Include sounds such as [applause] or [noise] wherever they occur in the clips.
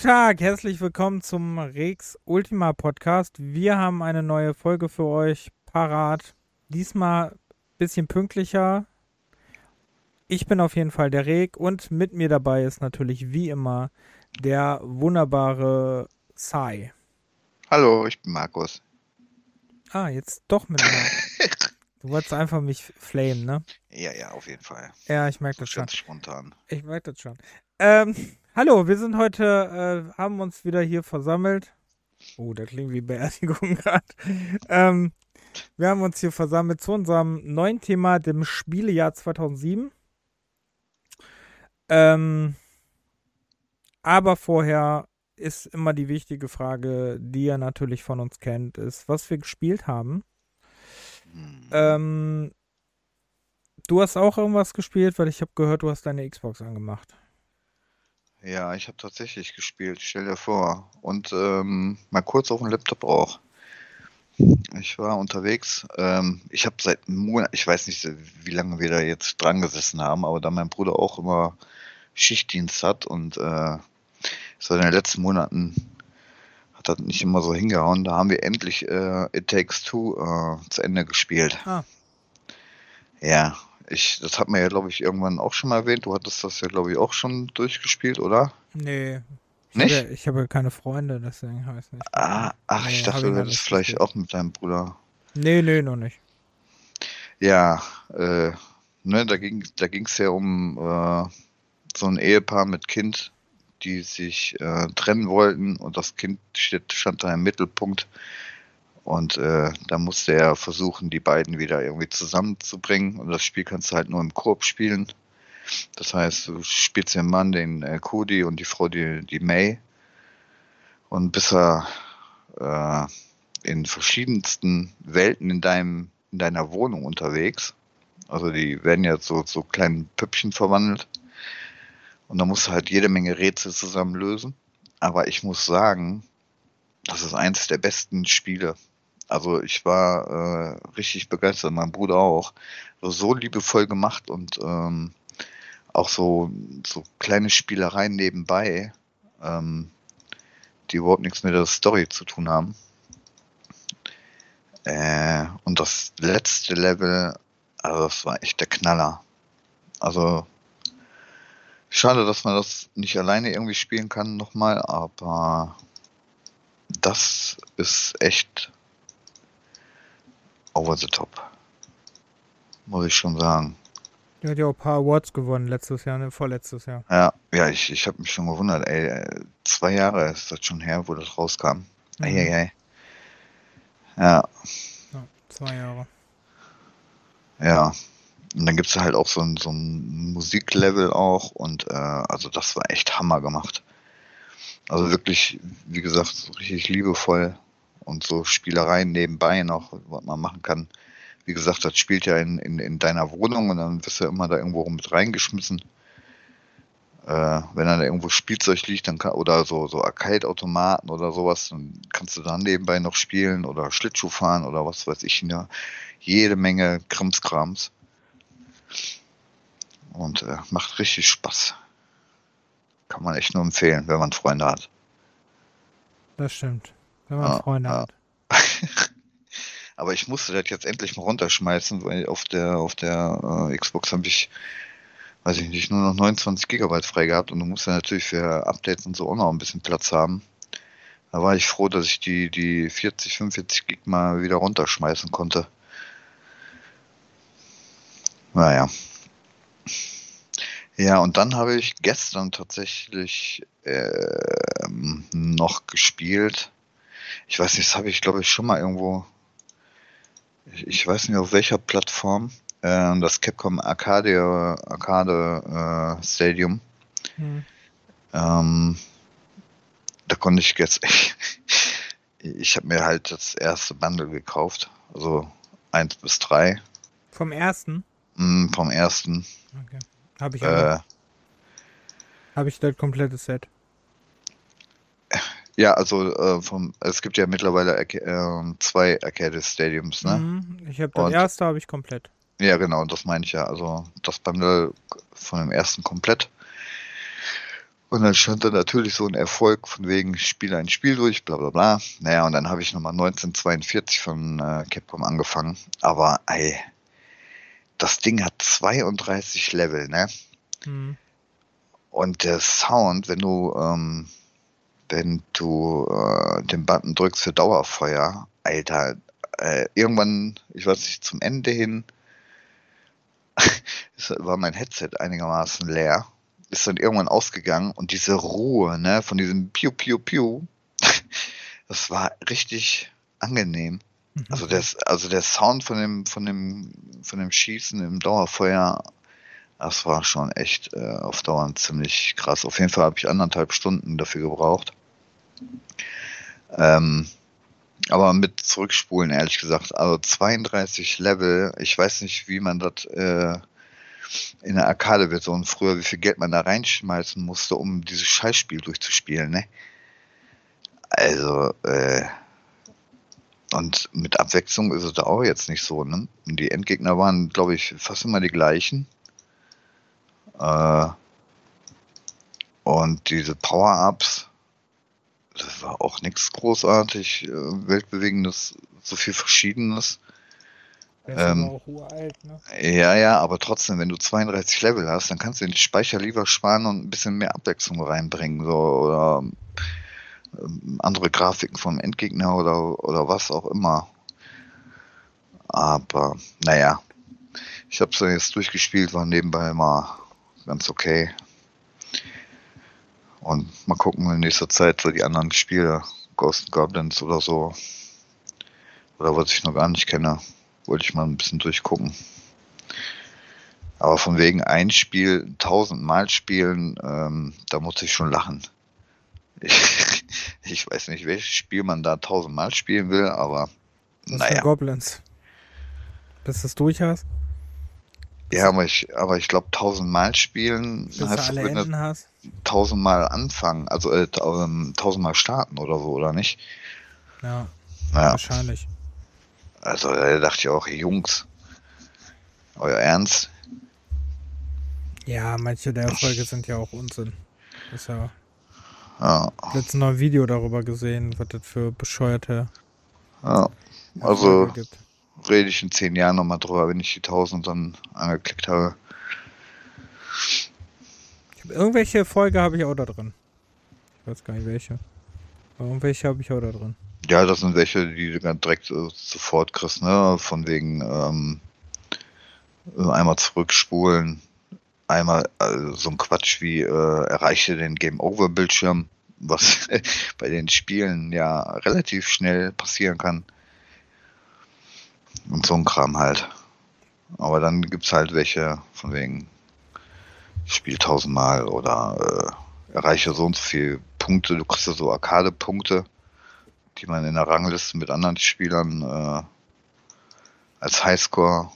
Guten Tag, herzlich willkommen zum Rex Ultima Podcast. Wir haben eine neue Folge für euch parat. Diesmal ein bisschen pünktlicher. Ich bin auf jeden Fall der Reg und mit mir dabei ist natürlich wie immer der wunderbare Sai. Hallo, ich bin Markus. Ah, jetzt doch mit mir. [laughs] Du wolltest einfach mich flamen, ne? Ja, ja, auf jeden Fall. Ja, ich merke das schon. Ganz spontan. Ich merke das schon. Ähm, hallo, wir sind heute, äh, haben uns wieder hier versammelt. Oh, da klingt wie Beerdigung [laughs] gerade. ähm, wir haben uns hier versammelt zu unserem neuen Thema, dem Spielejahr 2007. Ähm, aber vorher ist immer die wichtige Frage, die ihr natürlich von uns kennt, ist, was wir gespielt haben. Hm. Ähm, du hast auch irgendwas gespielt, weil ich habe gehört, du hast deine Xbox angemacht. Ja, ich habe tatsächlich gespielt, stell dir vor. Und ähm, mal kurz auf dem Laptop auch. Ich war unterwegs. Ähm, ich habe seit Monaten, ich weiß nicht, wie lange wir da jetzt dran gesessen haben, aber da mein Bruder auch immer Schichtdienst hat und äh, so in den letzten Monaten hat das nicht immer so hingehauen. Da haben wir endlich äh, It Takes Two äh, zu Ende gespielt. Ah. Ja, ich, das hat man ja, glaube ich, irgendwann auch schon mal erwähnt. Du hattest das ja, glaube ich, auch schon durchgespielt, oder? Nee. Ich Nicht? Habe, ich habe keine Freunde, deswegen habe ich es nicht. Ah, ach, Nee, ich dachte, ich du hättest vielleicht gespielt. auch mit deinem Bruder. Nee, nee, noch nicht. Ja, äh, ne, da ging da ging's ja um äh, so ein Ehepaar mit Kind, die sich äh, trennen wollten und das Kind steht, stand da im Mittelpunkt. Und äh, da musste er versuchen, die beiden wieder irgendwie zusammenzubringen. Und das Spiel kannst du halt nur im Koop spielen. Das heißt, du spielst den Mann, den äh, Cody und die Frau, die, die May. Und bist er äh, in verschiedensten Welten in deinem, in deiner Wohnung unterwegs. Also die werden ja so so kleinen Püppchen verwandelt. Und da musst du halt jede Menge Rätsel zusammen lösen. Aber ich muss sagen, das ist eins der besten Spiele. Also ich war äh, richtig begeistert, mein Bruder auch. So, liebevoll gemacht und ähm, auch so, so kleine Spielereien nebenbei, ähm, die überhaupt nichts mit der Story zu tun haben. Äh, und das letzte Level, also das war echt der Knaller. Also schade, dass man das nicht alleine irgendwie spielen kann nochmal, aber das ist echt over the top. Muss ich schon sagen. Der hat ja auch ein paar Awards gewonnen letztes Jahr, ne? Vorletztes Jahr. Ja, ja, ich, ich habe mich schon gewundert, ey, äh, zwei Jahre ist das schon her, wo das rauskam. Mhm. Eieiei. Ja, Ja, zwei Jahre. ja. Und dann gibt's halt auch so ein, so ein Musiklevel auch und äh, also das war echt Hammer gemacht. Also wirklich, wie gesagt, so richtig liebevoll und so Spielereien nebenbei noch, was man machen kann. Wie gesagt, das spielt ja in, in, in deiner Wohnung und dann wirst du ja immer da irgendwo mit reingeschmissen. Äh, wenn dann da irgendwo Spielzeug liegt, dann kann, oder so, so Arcade-Automaten oder sowas, dann kannst du da nebenbei noch spielen oder Schlittschuh fahren oder was weiß ich. Ja, jede Menge Krimskrams. Und äh, macht richtig Spaß. Kann man echt nur empfehlen, wenn man Freunde hat. Das stimmt. Wenn man Ja, Freunde ja. hat. [laughs] Aber ich musste das jetzt endlich mal runterschmeißen, weil auf der auf der äh, Xbox habe ich, weiß ich nicht, nur noch 29 Gigabyte frei gehabt und du musst ja natürlich für Updates und so auch noch ein bisschen Platz haben. Da war ich froh, dass ich die, die 40, 45 Gig mal wieder runterschmeißen konnte. Naja. Ja, und dann habe ich gestern tatsächlich ähm, noch gespielt. Ich weiß nicht, das habe ich glaube ich schon mal irgendwo. Ich, ich weiß nicht auf welcher Plattform. Äh, das Capcom Arcade, Arcade äh, Stadium. Hm. Ähm, da konnte ich jetzt. [laughs] ich habe mir halt das erste Bundle gekauft. Also 1 bis 3 Vom ersten? mm, vom ersten. Okay. Habe ich, Äh, hab ich das komplette Set. Ja, also äh, vom, es gibt ja mittlerweile ähm, zwei Arcade Stadiums, ne? Mhm. Ich habe das Und- erste habe ich komplett. Ja, genau, das meine ich ja. Also das Bundle von dem ersten komplett. Und dann stand da natürlich so ein Erfolg von wegen, spiele ein Spiel durch, bla bla bla. Naja, und dann habe ich nochmal 1942 von äh, Capcom angefangen. Aber ey, das Ding hat 32 Level, ne? Mhm. Und der Sound, wenn du, ähm, wenn du äh, den Button drückst für Dauerfeuer, Alter, äh, irgendwann, ich weiß nicht, zum Ende hin, [laughs] war mein Headset einigermaßen leer ist dann irgendwann ausgegangen und diese Ruhe, ne, von diesem Piu Piu Piu, [laughs] das war richtig angenehm. Mhm. Also das, also der Sound von dem, von dem, von dem Schießen im Dauerfeuer, das war schon echt äh, auf Dauer ziemlich krass. Auf jeden Fall habe ich anderthalb Stunden dafür gebraucht. Ähm, aber mit zurückspulen, ehrlich gesagt. Also 32 Level, ich weiß nicht, wie man das äh, in der Arcade-Version früher, wie viel Geld man da reinschmeißen musste, um dieses Scheißspiel durchzuspielen, ne? Also, äh, und mit Abwechslung ist es da auch jetzt nicht so, ne? Und die Endgegner waren, glaube ich, fast immer die gleichen. Äh, und diese Power-Ups, das war auch nichts großartig, äh, weltbewegendes, so viel Verschiedenes. Ähm, uralt, ne? Ja, ja, aber trotzdem, wenn du 32 Level hast, dann kannst du den Speicher lieber sparen und ein bisschen mehr Abwechslung reinbringen, so oder ähm, andere Grafiken vom Endgegner oder, oder was auch immer. Aber naja, ich habe es dann jetzt durchgespielt, war nebenbei mal ganz okay. Und mal gucken in nächster Zeit so die anderen Spiele, Ghost Goblins oder so. Oder was ich noch gar nicht kenne wollte ich mal ein bisschen durchgucken. Aber von wegen ein Spiel tausendmal spielen, ähm, da muss ich schon lachen. Ich, [laughs] ich, weiß nicht, welches Spiel man da tausendmal spielen will, aber naja. Goblins. Bis du es durch hast? Ja, aber ich, aber ich glaube, tausendmal spielen Bis heißt, du alle Enden hast. tausendmal anfangen, also äh, ähm, tausendmal starten oder so, oder nicht? Ja, naja. wahrscheinlich. Also da dachte ich auch, Jungs, euer Ernst? Ja, manche der Erfolge sind ja auch Unsinn. Ist ja. Ja. Letztens noch ein Video darüber gesehen, was das für bescheuerte. Ja. Also rede ich in zehn Jahren nochmal drüber, wenn ich die 1000 dann angeklickt habe. Irgendwelche Folge habe ich auch da drin. Ich weiß gar nicht welche. irgendwelche habe ich auch da drin. Ja, das sind welche, die du dann direkt äh, sofort kriegst, ne? Von wegen ähm, einmal zurückspulen, einmal also so ein Quatsch wie äh, erreiche den Game Over Bildschirm, was [laughs] bei den Spielen ja relativ schnell passieren kann. Und so ein Kram halt. Aber dann gibt's halt welche von wegen Spiel tausendmal oder äh, erreiche so und so viele Punkte. Du kriegst ja so Arcade-Punkte die man in der Rangliste mit anderen Spielern äh, als Highscore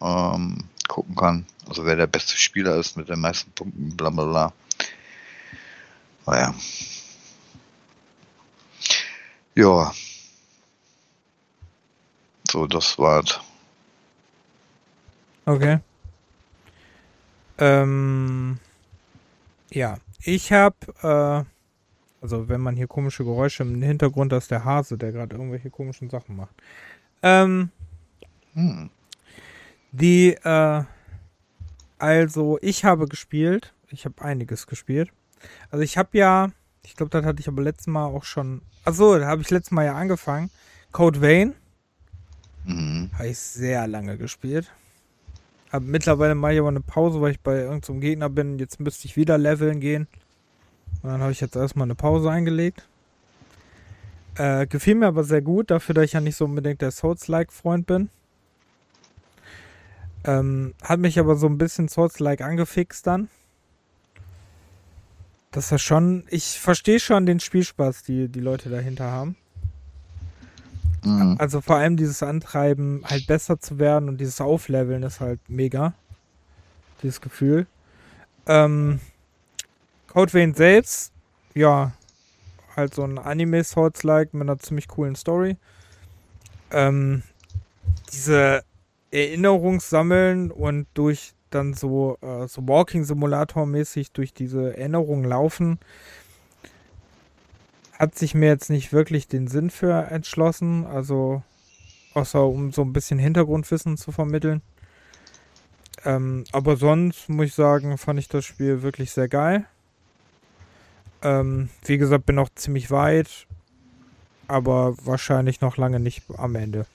ähm, gucken kann. Also wer der beste Spieler ist mit den meisten Punkten, bla bla bla. Naja. Ja. So, das war's. Okay. Ähm, ja, ich habe äh, also wenn man hier komische Geräusche im Hintergrund, das ist der Hase, der gerade irgendwelche komischen Sachen macht. Ähm, hm. Die, äh, also ich habe gespielt. Ich habe einiges gespielt. Also ich habe ja, ich glaube, das hatte ich aber letztes Mal auch schon. Achso, da habe ich letztes Mal ja angefangen. Code Vein. Mhm. Habe ich sehr lange gespielt. Hab mittlerweile mache ich aber eine Pause, weil ich bei irgendeinem Gegner bin. Jetzt müsste ich wieder leveln gehen. Und dann habe ich jetzt erstmal eine Pause eingelegt. Äh, gefiel mir aber sehr gut, dafür, dass ich ja nicht so unbedingt der Souls-like-Freund bin. Ähm, hat mich aber so ein bisschen Souls-like angefixt dann. Das ist schon, ich verstehe schon den Spielspaß, die die Leute dahinter haben. Mhm. Also vor allem dieses Antreiben, halt besser zu werden und dieses Aufleveln ist halt mega. Dieses Gefühl. Ähm, Code Vein selbst, ja, halt so ein Anime-Souls-like mit einer ziemlich coolen Story. Ähm, diese Erinnerungssammeln und durch dann so, äh, so Walking-Simulator-mäßig durch diese Erinnerungen laufen. Hat sich mir jetzt nicht wirklich den Sinn für entschlossen, also außer um so ein bisschen Hintergrundwissen zu vermitteln. Ähm, aber sonst muss ich sagen, fand ich das Spiel wirklich sehr geil. Ähm, wie gesagt, bin auch ziemlich weit, aber wahrscheinlich noch lange nicht am Ende.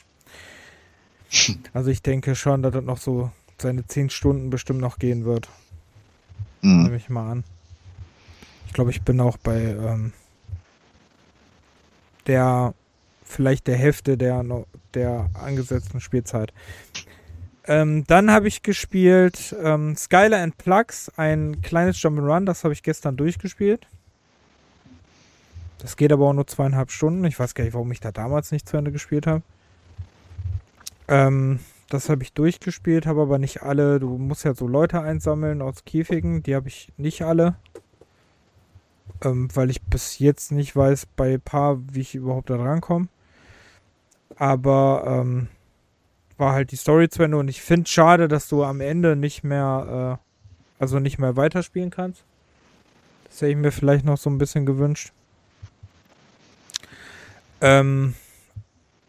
Also ich denke schon, dass das noch so seine 10 Stunden bestimmt noch gehen wird. Mhm. Nehme ich mal an. Ich glaube, ich bin auch bei ähm, der vielleicht der Hälfte der, der angesetzten Spielzeit. Ähm, dann habe ich gespielt ähm, Skylar and Plugs, ein kleines Jump'n'Run, das habe ich gestern durchgespielt. Das geht aber auch nur zweieinhalb Stunden. Ich weiß gar nicht, warum ich da damals nicht zu Ende gespielt habe. Ähm, das habe ich durchgespielt, habe aber nicht alle. Du musst ja so Leute einsammeln aus Käfigen. Die habe ich nicht alle. Ähm, weil ich bis jetzt nicht weiß bei paar, wie ich überhaupt da rankomme. Aber ähm, war halt die Story zu Ende und ich finde schade, dass du am Ende nicht mehr, äh, also nicht mehr weiterspielen kannst. Das hätte ich mir vielleicht noch so ein bisschen gewünscht. Ähm,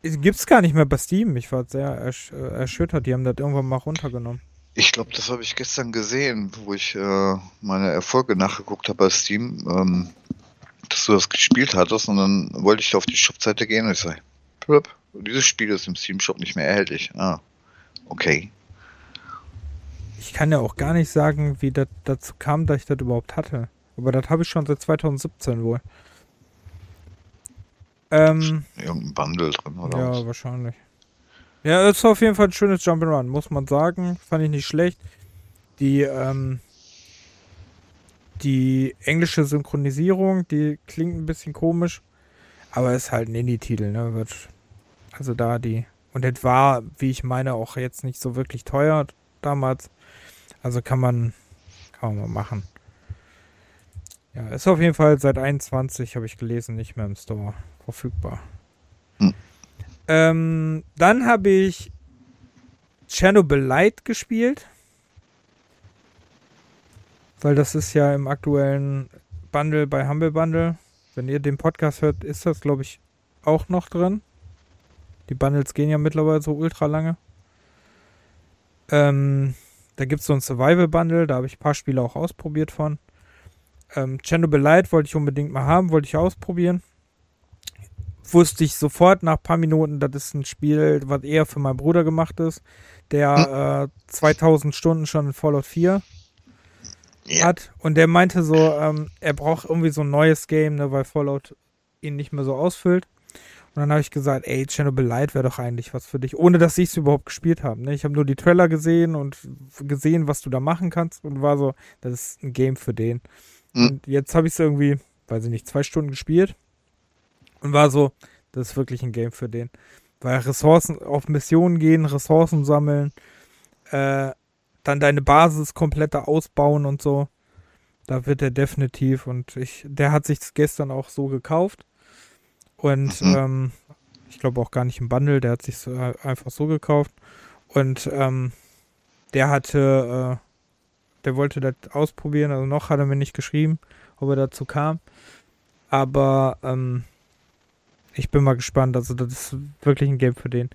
gibt's gar nicht mehr bei Steam. Ich war sehr ersch äh, erschüttert. Die haben das irgendwann mal runtergenommen. Ich glaube, das habe ich gestern gesehen, wo ich äh, meine Erfolge nachgeguckt habe bei Steam, ähm, dass du das gespielt hattest und dann wollte ich auf die Shopseite gehen und ich sage, dieses Spiel ist im Steam Shop nicht mehr erhältlich. Ah, okay. Ich kann ja auch gar nicht sagen, wie das dazu kam, dass ich das überhaupt hatte. Aber das habe ich schon seit 2017 wohl. Ähm, Irgendein Bundle drin, oder? Ja, was? wahrscheinlich. Ja, ist auf jeden Fall ein schönes Jump'n'Run, muss man sagen. Fand ich nicht schlecht. Die, ähm, die englische Synchronisierung, die klingt ein bisschen komisch, aber ist halt ein Indie-Titel, ne? Wird, also da die. Und das war, wie ich meine, auch jetzt nicht so wirklich teuer damals. Also kann man, kann man mal machen. Ja, ist auf jeden Fall seit 21, habe ich gelesen, nicht mehr im Store verfügbar. Hm. Ähm, dann habe ich Chernobyl Light gespielt. Weil das ist ja im aktuellen Bundle bei Humble Bundle. Wenn ihr den Podcast hört, ist das, glaube ich, auch noch drin. Die Bundles gehen ja mittlerweile so ultra lange. Ähm, da gibt es so ein Survival Bundle, da habe ich ein paar Spiele auch ausprobiert von. Ähm, Chernobyl Light wollte ich unbedingt mal haben, wollte ich ausprobieren wusste ich sofort nach ein paar Minuten, das ist ein Spiel, was eher für meinen Bruder gemacht ist, der äh, 2000 Stunden schon in Fallout 4 ja. hat. Und der meinte so, ähm, er braucht irgendwie so ein neues Game, ne, weil Fallout ihn nicht mehr so ausfüllt. Und dann habe ich gesagt, ey, Chernobyl Light wäre doch eigentlich was für dich, ohne dass ich es überhaupt gespielt habe. Ne? Ich habe nur die Trailer gesehen und gesehen, was du da machen kannst und war so, das ist ein Game für den. Mhm. Und jetzt habe ich es irgendwie, weiß ich nicht, zwei Stunden gespielt und war so, das ist wirklich ein Game für den. Weil Ressourcen auf Missionen gehen, Ressourcen sammeln, äh, dann deine Basis kompletter ausbauen und so. Da wird er definitiv und ich, der hat sich gestern auch so gekauft. Und mhm. ähm, ich glaube auch gar nicht im Bundle, der hat sich so, äh, einfach so gekauft. Und ähm, der hatte, äh, der wollte das ausprobieren, also noch hat er mir nicht geschrieben, ob er dazu kam. Aber ähm, ich bin mal gespannt. Also, das ist wirklich ein Game für den.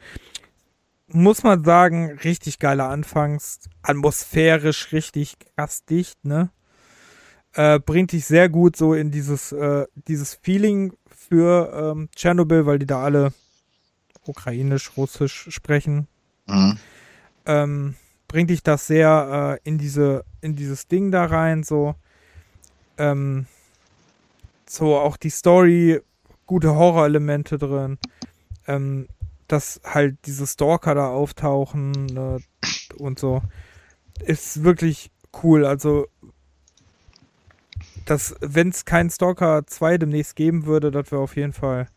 Muss man sagen, richtig geiler Anfangs. Atmosphärisch richtig krass dicht, ne? Äh, bringt dich sehr gut so in dieses, äh, dieses Feeling für ähm, Tschernobyl, weil die da alle ukrainisch, russisch sprechen. Mhm. Ähm, bringt dich das sehr äh, in diese, in dieses Ding da rein, so. Ähm, so auch die Story gute Horrorelemente drin. Ähm, dass halt diese Stalker da auftauchen ne, und so. Ist wirklich cool. Also, wenn es keinen Stalker 2 demnächst geben würde, das wäre auf jeden Fall.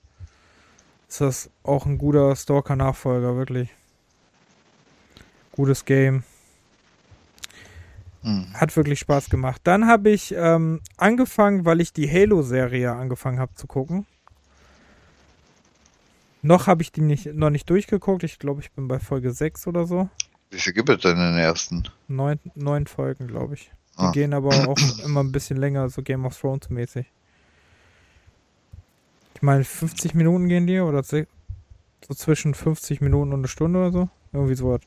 Ist das auch ein guter Stalker-Nachfolger, wirklich. Gutes Game. Hm. Hat wirklich Spaß gemacht. Dann habe ich ähm, angefangen, weil ich die Halo-Serie angefangen habe zu gucken. Noch habe ich die nicht, noch nicht durchgeguckt. Ich glaube, ich bin bei Folge 6 oder so. Wie viel gibt es denn in den ersten? Neun, neun Folgen, glaube ich. Die Ah. gehen aber auch [clears throat] immer ein bisschen länger, so Game of Thrones mäßig. Ich meine, 50 Minuten gehen die oder so zwischen 50 Minuten und eine Stunde oder so. Irgendwie sowas.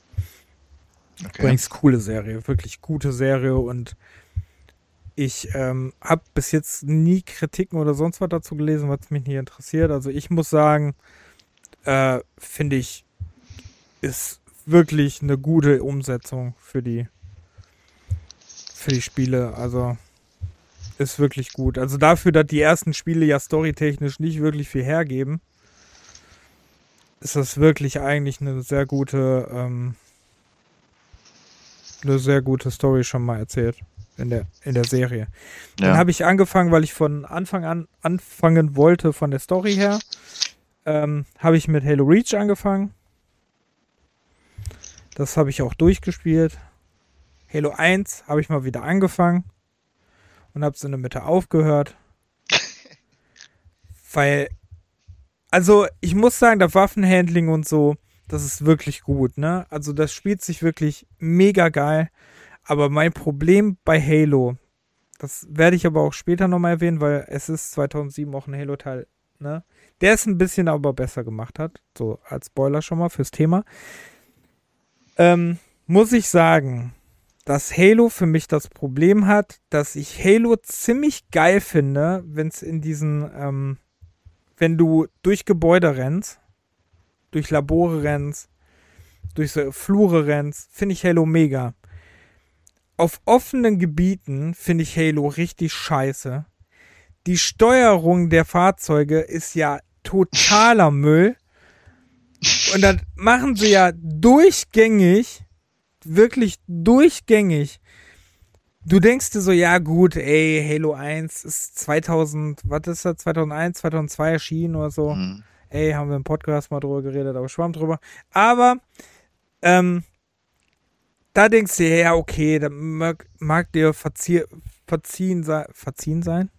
Okay. Übrigens coole Serie, wirklich gute Serie und ich ähm, habe bis jetzt nie Kritiken oder sonst was dazu gelesen, was mich nicht interessiert. Also ich muss sagen, äh, finde ich, ist wirklich eine gute Umsetzung für die für die Spiele. Also ist wirklich gut. Also dafür, dass die ersten Spiele ja storytechnisch nicht wirklich viel hergeben, ist das wirklich eigentlich eine sehr gute ähm, eine sehr gute Story schon mal erzählt in der, in der Serie. Dann Ja. habe ich angefangen, weil ich von Anfang an anfangen wollte von der Story her, ähm, habe ich mit Halo Reach angefangen. Das habe ich auch durchgespielt. Halo 1 habe ich mal wieder angefangen und habe es in der Mitte aufgehört. [laughs] weil, also ich muss sagen, das Waffenhandling und so, das ist wirklich gut, ne? Also das spielt sich wirklich mega geil. Aber mein Problem bei Halo, das werde ich aber auch später nochmal erwähnen, weil es ist 2007 auch ein Halo-Teil, ne? Der es ein bisschen aber besser gemacht hat. So als Spoiler schon mal fürs Thema. Ähm, muss ich sagen, dass Halo für mich das Problem hat, dass ich Halo ziemlich geil finde, wenn es in diesen, ähm, wenn du durch Gebäude rennst, durch Labore rennst, durch so Flure rennst, finde ich Halo mega. Auf offenen Gebieten finde ich Halo richtig scheiße. Die Steuerung der Fahrzeuge ist ja totaler Müll. Und das machen sie ja durchgängig, wirklich durchgängig. Du denkst dir so, ja gut, ey, Halo 1 ist 2000, was ist das, 2001, 2002 erschienen oder so. Mhm. Ey, haben wir im Podcast mal drüber geredet, aber schwamm drüber. Aber, ähm, da denkst du, ja, okay, da mag, mag dir verzie verziehen, sei verziehen sein.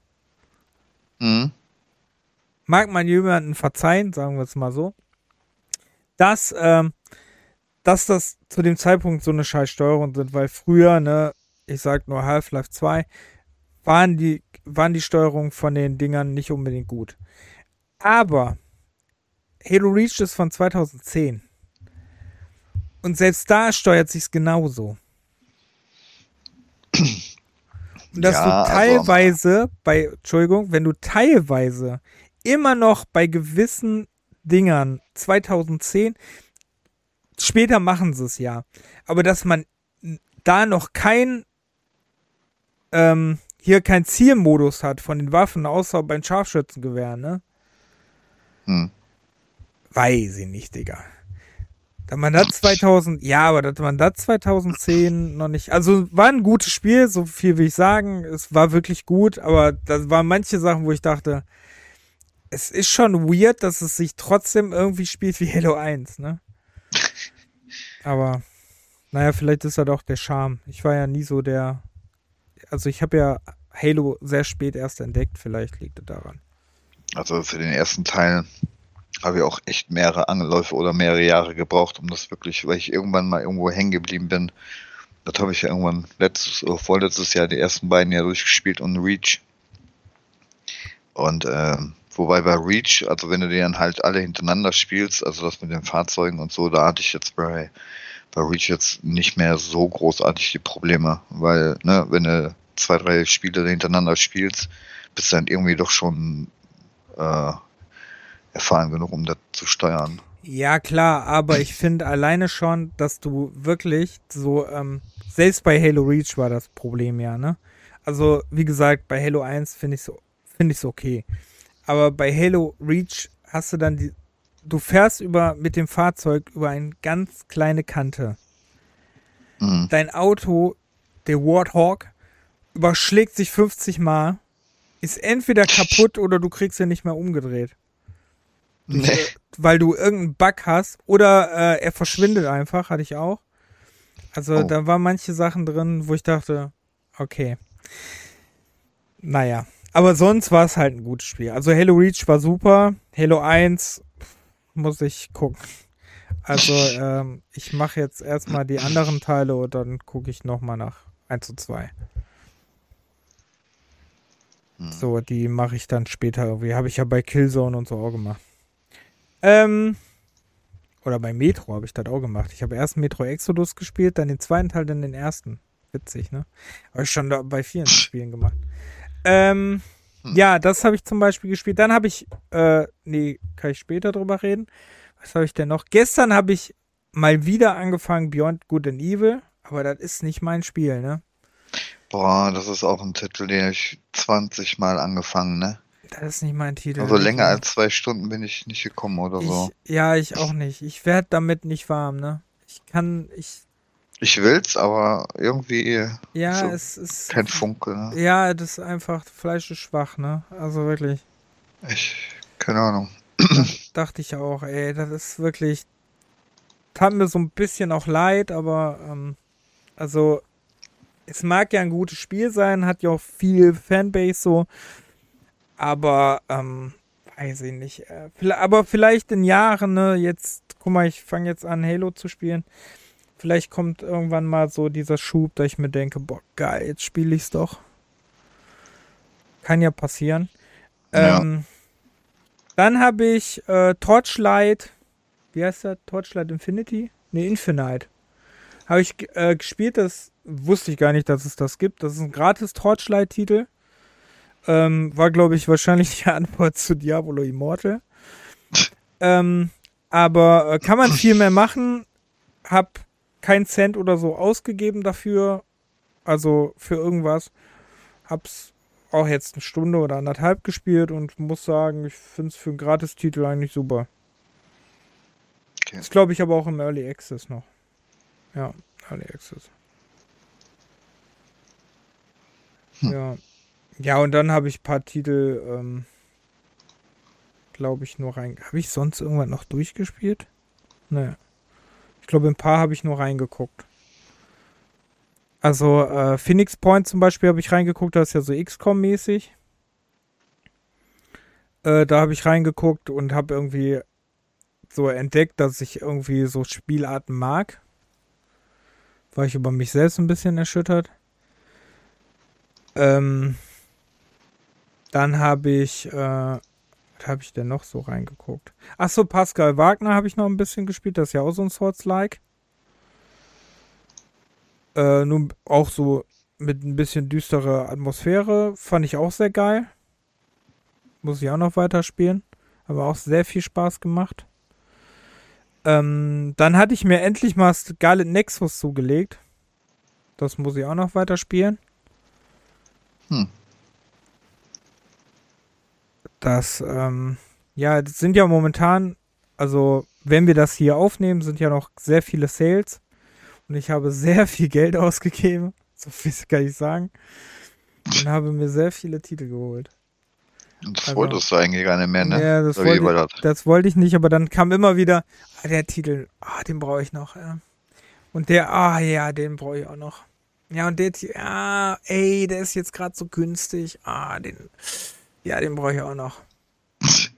Mhm. Mag man jemanden verzeihen, sagen wir es mal so, dass, ähm, dass das zu dem Zeitpunkt so eine scheiß Steuerung sind, weil früher, ne, ich sag nur Half-Life 2, waren die, waren die Steuerungen von den Dingern nicht unbedingt gut. Aber Halo Reach ist von 2010. Und selbst da steuert sich's genauso. Und dass Ja, du also- teilweise bei, Entschuldigung, wenn du teilweise immer noch bei gewissen Dingern 2010, später machen sie es ja, aber dass man da noch kein, ähm, hier kein Zielmodus hat von den Waffen, außer beim Scharfschützengewehr, ne? Hm. Weiß ich nicht, Digga. Da man das 2000, ja, aber dass man das 2010 noch nicht, also war ein gutes Spiel, so viel will ich sagen. Es war wirklich gut, aber da waren manche Sachen, wo ich dachte, es ist schon weird, dass es sich trotzdem irgendwie spielt wie Halo 1, ne? [laughs] Aber, naja, vielleicht ist das auch der Charme. Ich war ja nie so der, also ich habe ja Halo sehr spät erst entdeckt, vielleicht liegt es daran. Also für den ersten Teil habe ich auch echt mehrere Anläufe oder mehrere Jahre gebraucht, um das wirklich, weil ich irgendwann mal irgendwo hängen geblieben bin. Das habe ich ja irgendwann letztes oder vorletztes Jahr die ersten beiden Jahre durchgespielt und Reach. Und ähm, wobei bei Reach, also wenn du die dann halt alle hintereinander spielst, also das mit den Fahrzeugen und so, da hatte ich jetzt bei, bei Reach jetzt nicht mehr so großartig die Probleme, weil, ne, wenn du zwei, drei Spiele hintereinander spielst, bist du dann irgendwie doch schon äh, erfahren genug, um das zu steuern. Ja, klar, aber ich finde alleine schon, dass du wirklich so, ähm, selbst bei Halo Reach war das Problem ja, ne? Also, wie gesagt, bei Halo 1 finde ich so, finde ich okay. Aber bei Halo Reach hast du dann die, du fährst über, mit dem Fahrzeug über eine ganz kleine Kante. Mhm. Dein Auto, der Warthog, überschlägt sich 50 Mal, ist entweder kaputt oder du kriegst ihn nicht mehr umgedreht. Nee. Weil du irgendeinen Bug hast oder äh, er verschwindet einfach, hatte ich auch. Also Oh. da waren manche Sachen drin, wo ich dachte, okay. Naja. Aber sonst war es halt ein gutes Spiel. Also Halo Reach war super. Halo 1 muss ich gucken. Also, [laughs] ähm, ich mache jetzt erstmal die anderen Teile und dann gucke ich nochmal nach 1 zu 2. Hm. So, die mache ich dann später irgendwie. Habe ich ja bei Killzone und so auch gemacht. Ähm, oder bei Metro habe ich das auch gemacht. Ich habe erst Metro Exodus gespielt, dann den zweiten Teil, dann den ersten. Witzig, ne? Habe ich schon da bei vielen [laughs] Spielen gemacht. Ähm, Hm. ja, das habe ich zum Beispiel gespielt. Dann habe ich, äh, nee, kann ich später drüber reden. Was habe ich denn noch? Gestern habe ich mal wieder angefangen Beyond Good and Evil, aber das ist nicht mein Spiel, ne? Boah, das ist auch ein Titel, den ich 20 Mal angefangen, ne? Das ist nicht mein Titel. Also länger als zwei Stunden bin ich nicht gekommen oder ich, so. Ja, ich auch nicht. Ich werde damit nicht warm, ne? Ich kann, ich, Ich will's, aber irgendwie ja, So, es ist. kein Funke, ne? Ja, das ist einfach, Fleisch ist schwach, ne? Also wirklich. Ich, keine Ahnung. Dachte ich auch, ey, das ist wirklich. Tat mir so ein bisschen auch leid, aber, ähm, also, es mag ja ein gutes Spiel sein, hat ja auch viel Fanbase so, aber, ähm, weiß ich nicht. Äh, aber vielleicht in Jahren, ne, jetzt, guck mal, ich fange jetzt an, Halo zu spielen. Vielleicht kommt irgendwann mal so dieser Schub, dass ich mir denke, boah, geil, jetzt spiele ich's doch. Kann ja passieren. Ja. Ähm, dann habe ich äh, Torchlight, wie heißt das? Torchlight Infinity? Ne, Infinite. Habe ich äh, gespielt, das wusste ich gar nicht, dass es das gibt. Das ist ein gratis Torchlight-Titel. Ähm, war, glaube ich, wahrscheinlich die [laughs] Antwort zu Diablo Immortal. [laughs] ähm, aber äh, kann man viel mehr machen. Hab keinen Cent oder so ausgegeben dafür. Also für irgendwas. Hab's auch jetzt eine Stunde oder anderthalb gespielt und muss sagen, ich finde es für einen Gratistitel eigentlich super. Okay. Ist, glaube ich, aber auch im Early Access noch. Ja, Early Access. Hm. Ja. Ja, und dann habe ich ein paar Titel, ähm, glaube ich, nur rein. Habe ich sonst irgendwas noch durchgespielt? Nee. Ich glaube, ein paar habe ich nur reingeguckt. Also, äh, Phoenix Point zum Beispiel habe ich reingeguckt, das ist ja so XCOM-mäßig. Äh, da habe ich reingeguckt und habe irgendwie so entdeckt, dass ich irgendwie so Spielarten mag. War ich über mich selbst ein bisschen erschüttert. Ähm, dann habe ich, äh, was habe ich denn noch so reingeguckt? Ach so, Pascal Wagner habe ich noch ein bisschen gespielt. Das ist ja auch so ein Swords-like. Äh, nun auch so mit ein bisschen düsterer Atmosphäre. Fand ich auch sehr geil. Muss ich auch noch weiterspielen. Aber auch sehr viel Spaß gemacht. Ähm, dann hatte ich mir endlich mal Scarlet Nexus zugelegt. Das muss ich auch noch weiterspielen. Hm. Das, ähm, ja, das sind ja momentan, also wenn wir das hier aufnehmen, sind ja noch sehr viele Sales. Und ich habe sehr viel Geld [laughs] ausgegeben. So viel kann ich sagen. Und habe mir sehr viele Titel geholt. Und das Also- wolltest du eigentlich gar nicht mehr, ne? Ja, das wie wollte, war das? das wollte ich nicht, aber dann kam immer wieder, ah, der Titel, ah, den brauche ich noch. Ja. Und der, ah, ja, den brauche ich auch noch. Ja, und der, ah, ey, der ist jetzt gerade so günstig. Ah, den, ja, den brauche ich auch noch. [laughs]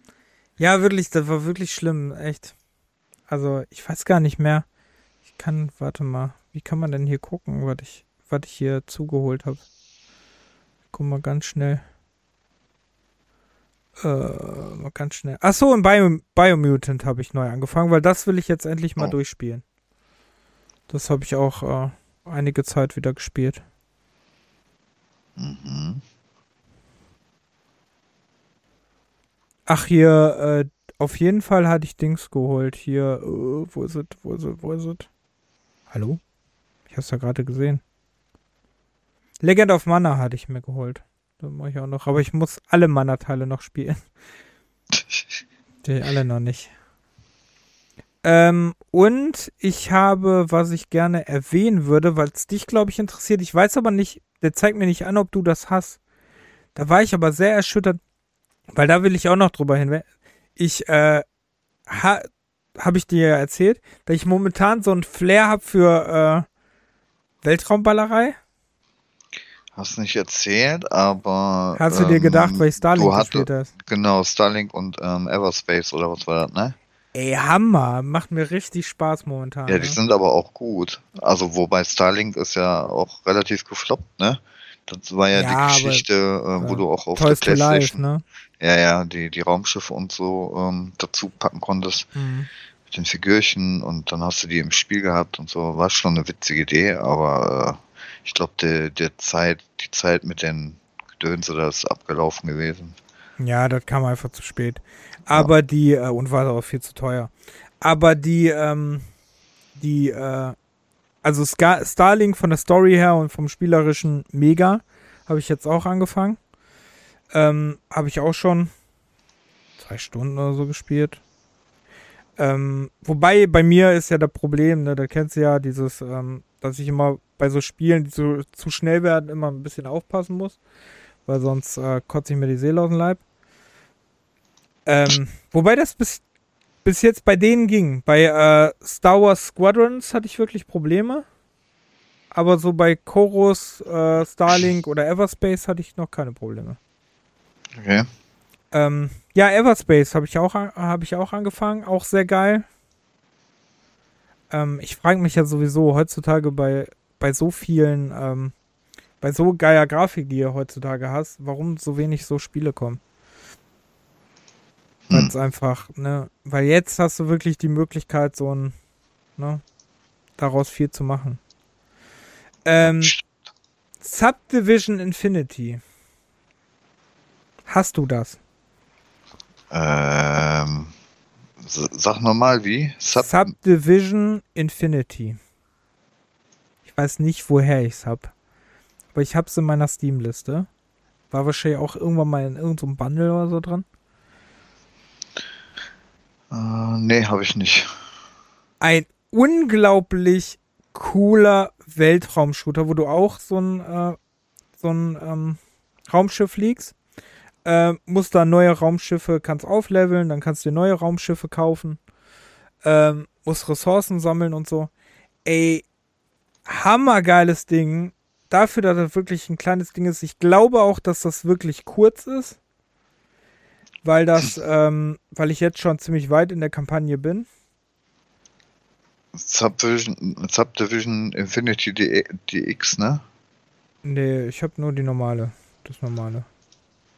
Ja, wirklich, das war wirklich schlimm, echt. Also, ich weiß gar nicht mehr. Ich kann, warte mal, wie kann man denn hier gucken, was ich, was ich hier zugeholt habe? Guck mal ganz schnell. Äh, mal ganz schnell. Ach so, in Bio, Biomutant habe ich neu angefangen, weil das will ich jetzt endlich mal Oh. durchspielen. Das habe ich auch äh, einige Zeit wieder gespielt. Mhm. Ach, hier, äh, auf jeden Fall hatte ich Dings geholt. Hier, äh, wo ist es? Wo ist es? Wo ist es? Hallo? Ich hab's da gerade gesehen. Legend of Mana hatte ich mir geholt. Da mache ich auch noch. Aber ich muss alle Mana-Teile noch spielen. [laughs] Die alle noch nicht. Ähm, und ich habe, was ich gerne erwähnen würde, weil es dich, glaube ich, interessiert. Ich weiß aber nicht, der zeigt mir nicht an, ob du das hast. Da war ich aber sehr erschüttert, weil da will ich auch noch drüber hinweg. Ich, äh, ha, habe ich dir ja erzählt, dass ich momentan so ein Flair habe für äh, Weltraumballerei. Hast nicht erzählt, aber. Hast du dir ähm, gedacht, weil ich Starlink du hatte- gespielt hast? Genau, Starlink und ähm, Everspace oder was war das, ne? Ey, Hammer. Macht mir richtig Spaß momentan. Ja, die ne? sind aber auch gut. Also, wobei Starlink ist ja auch relativ gefloppt, ne? Das war ja, Ja, die aber- Geschichte, äh, wo ja. du auch auf Toys der to Life, Playstation, ne? ja, ja, die, die Raumschiffe und so ähm, dazu packen konntest. Mhm. mit den Figürchen und dann hast du die im Spiel gehabt und so. War schon eine witzige Idee, aber äh, ich glaube, der, der Zeit, die Zeit mit den Gedönse, da ist abgelaufen gewesen. Ja, das kam einfach zu spät. Aber die, äh, und war auch viel zu teuer. Aber die, ähm, die, äh, also Ska Starlink von der Story her und vom spielerischen mega, habe ich jetzt auch angefangen. Ähm, habe ich auch schon zwei Stunden oder so gespielt. Ähm, wobei bei mir ist ja das Problem, ne, da kennst du ja dieses, ähm, dass ich immer bei so Spielen, die zu, zu schnell werden, immer ein bisschen aufpassen muss, weil sonst äh, kotze ich mir die Seele aus dem Leib. Ähm, wobei das bis, bis jetzt bei denen ging. Bei äh, Star Wars Squadrons hatte ich wirklich Probleme. Aber so bei Chorus, äh, Starlink oder Everspace hatte ich noch keine Probleme. Okay. Ähm, ja, Everspace habe ich auch habe ich auch angefangen, auch sehr geil. Ähm, ich frage mich ja sowieso heutzutage bei bei so vielen ähm, bei so geiler Grafik, die ihr heutzutage hast, warum so wenig so Spiele kommen. Weil Hm. es einfach, ne, weil jetzt hast du wirklich die Möglichkeit, so ein, ne, daraus viel zu machen. Ähm, Subdivision Infinity. Hast du das? Ähm, sag nochmal, wie? Sub Subdivision Infinity. Ich weiß nicht, woher ich es hab. Aber ich hab's in meiner Steam-Liste. War wahrscheinlich auch irgendwann mal in irgendeinem Bundle oder so dran. Äh, nee, habe ich nicht. Ein unglaublich cooler Weltraumshooter, wo du auch so ein, äh, so ein ähm, Raumschiff fliegst. Äh, musst da neue Raumschiffe, kannst aufleveln, dann kannst du dir neue Raumschiffe kaufen. Ähm, musst Ressourcen sammeln und so. Ey, hammergeiles Ding. Dafür, dass das wirklich ein kleines Ding ist. Ich glaube auch, dass das wirklich kurz ist. Weil das, ähm, weil ich jetzt schon ziemlich weit in der Kampagne bin. Subdivision, Subdivision Infinity DX, ne? Nee, ich habe nur die normale. Das normale.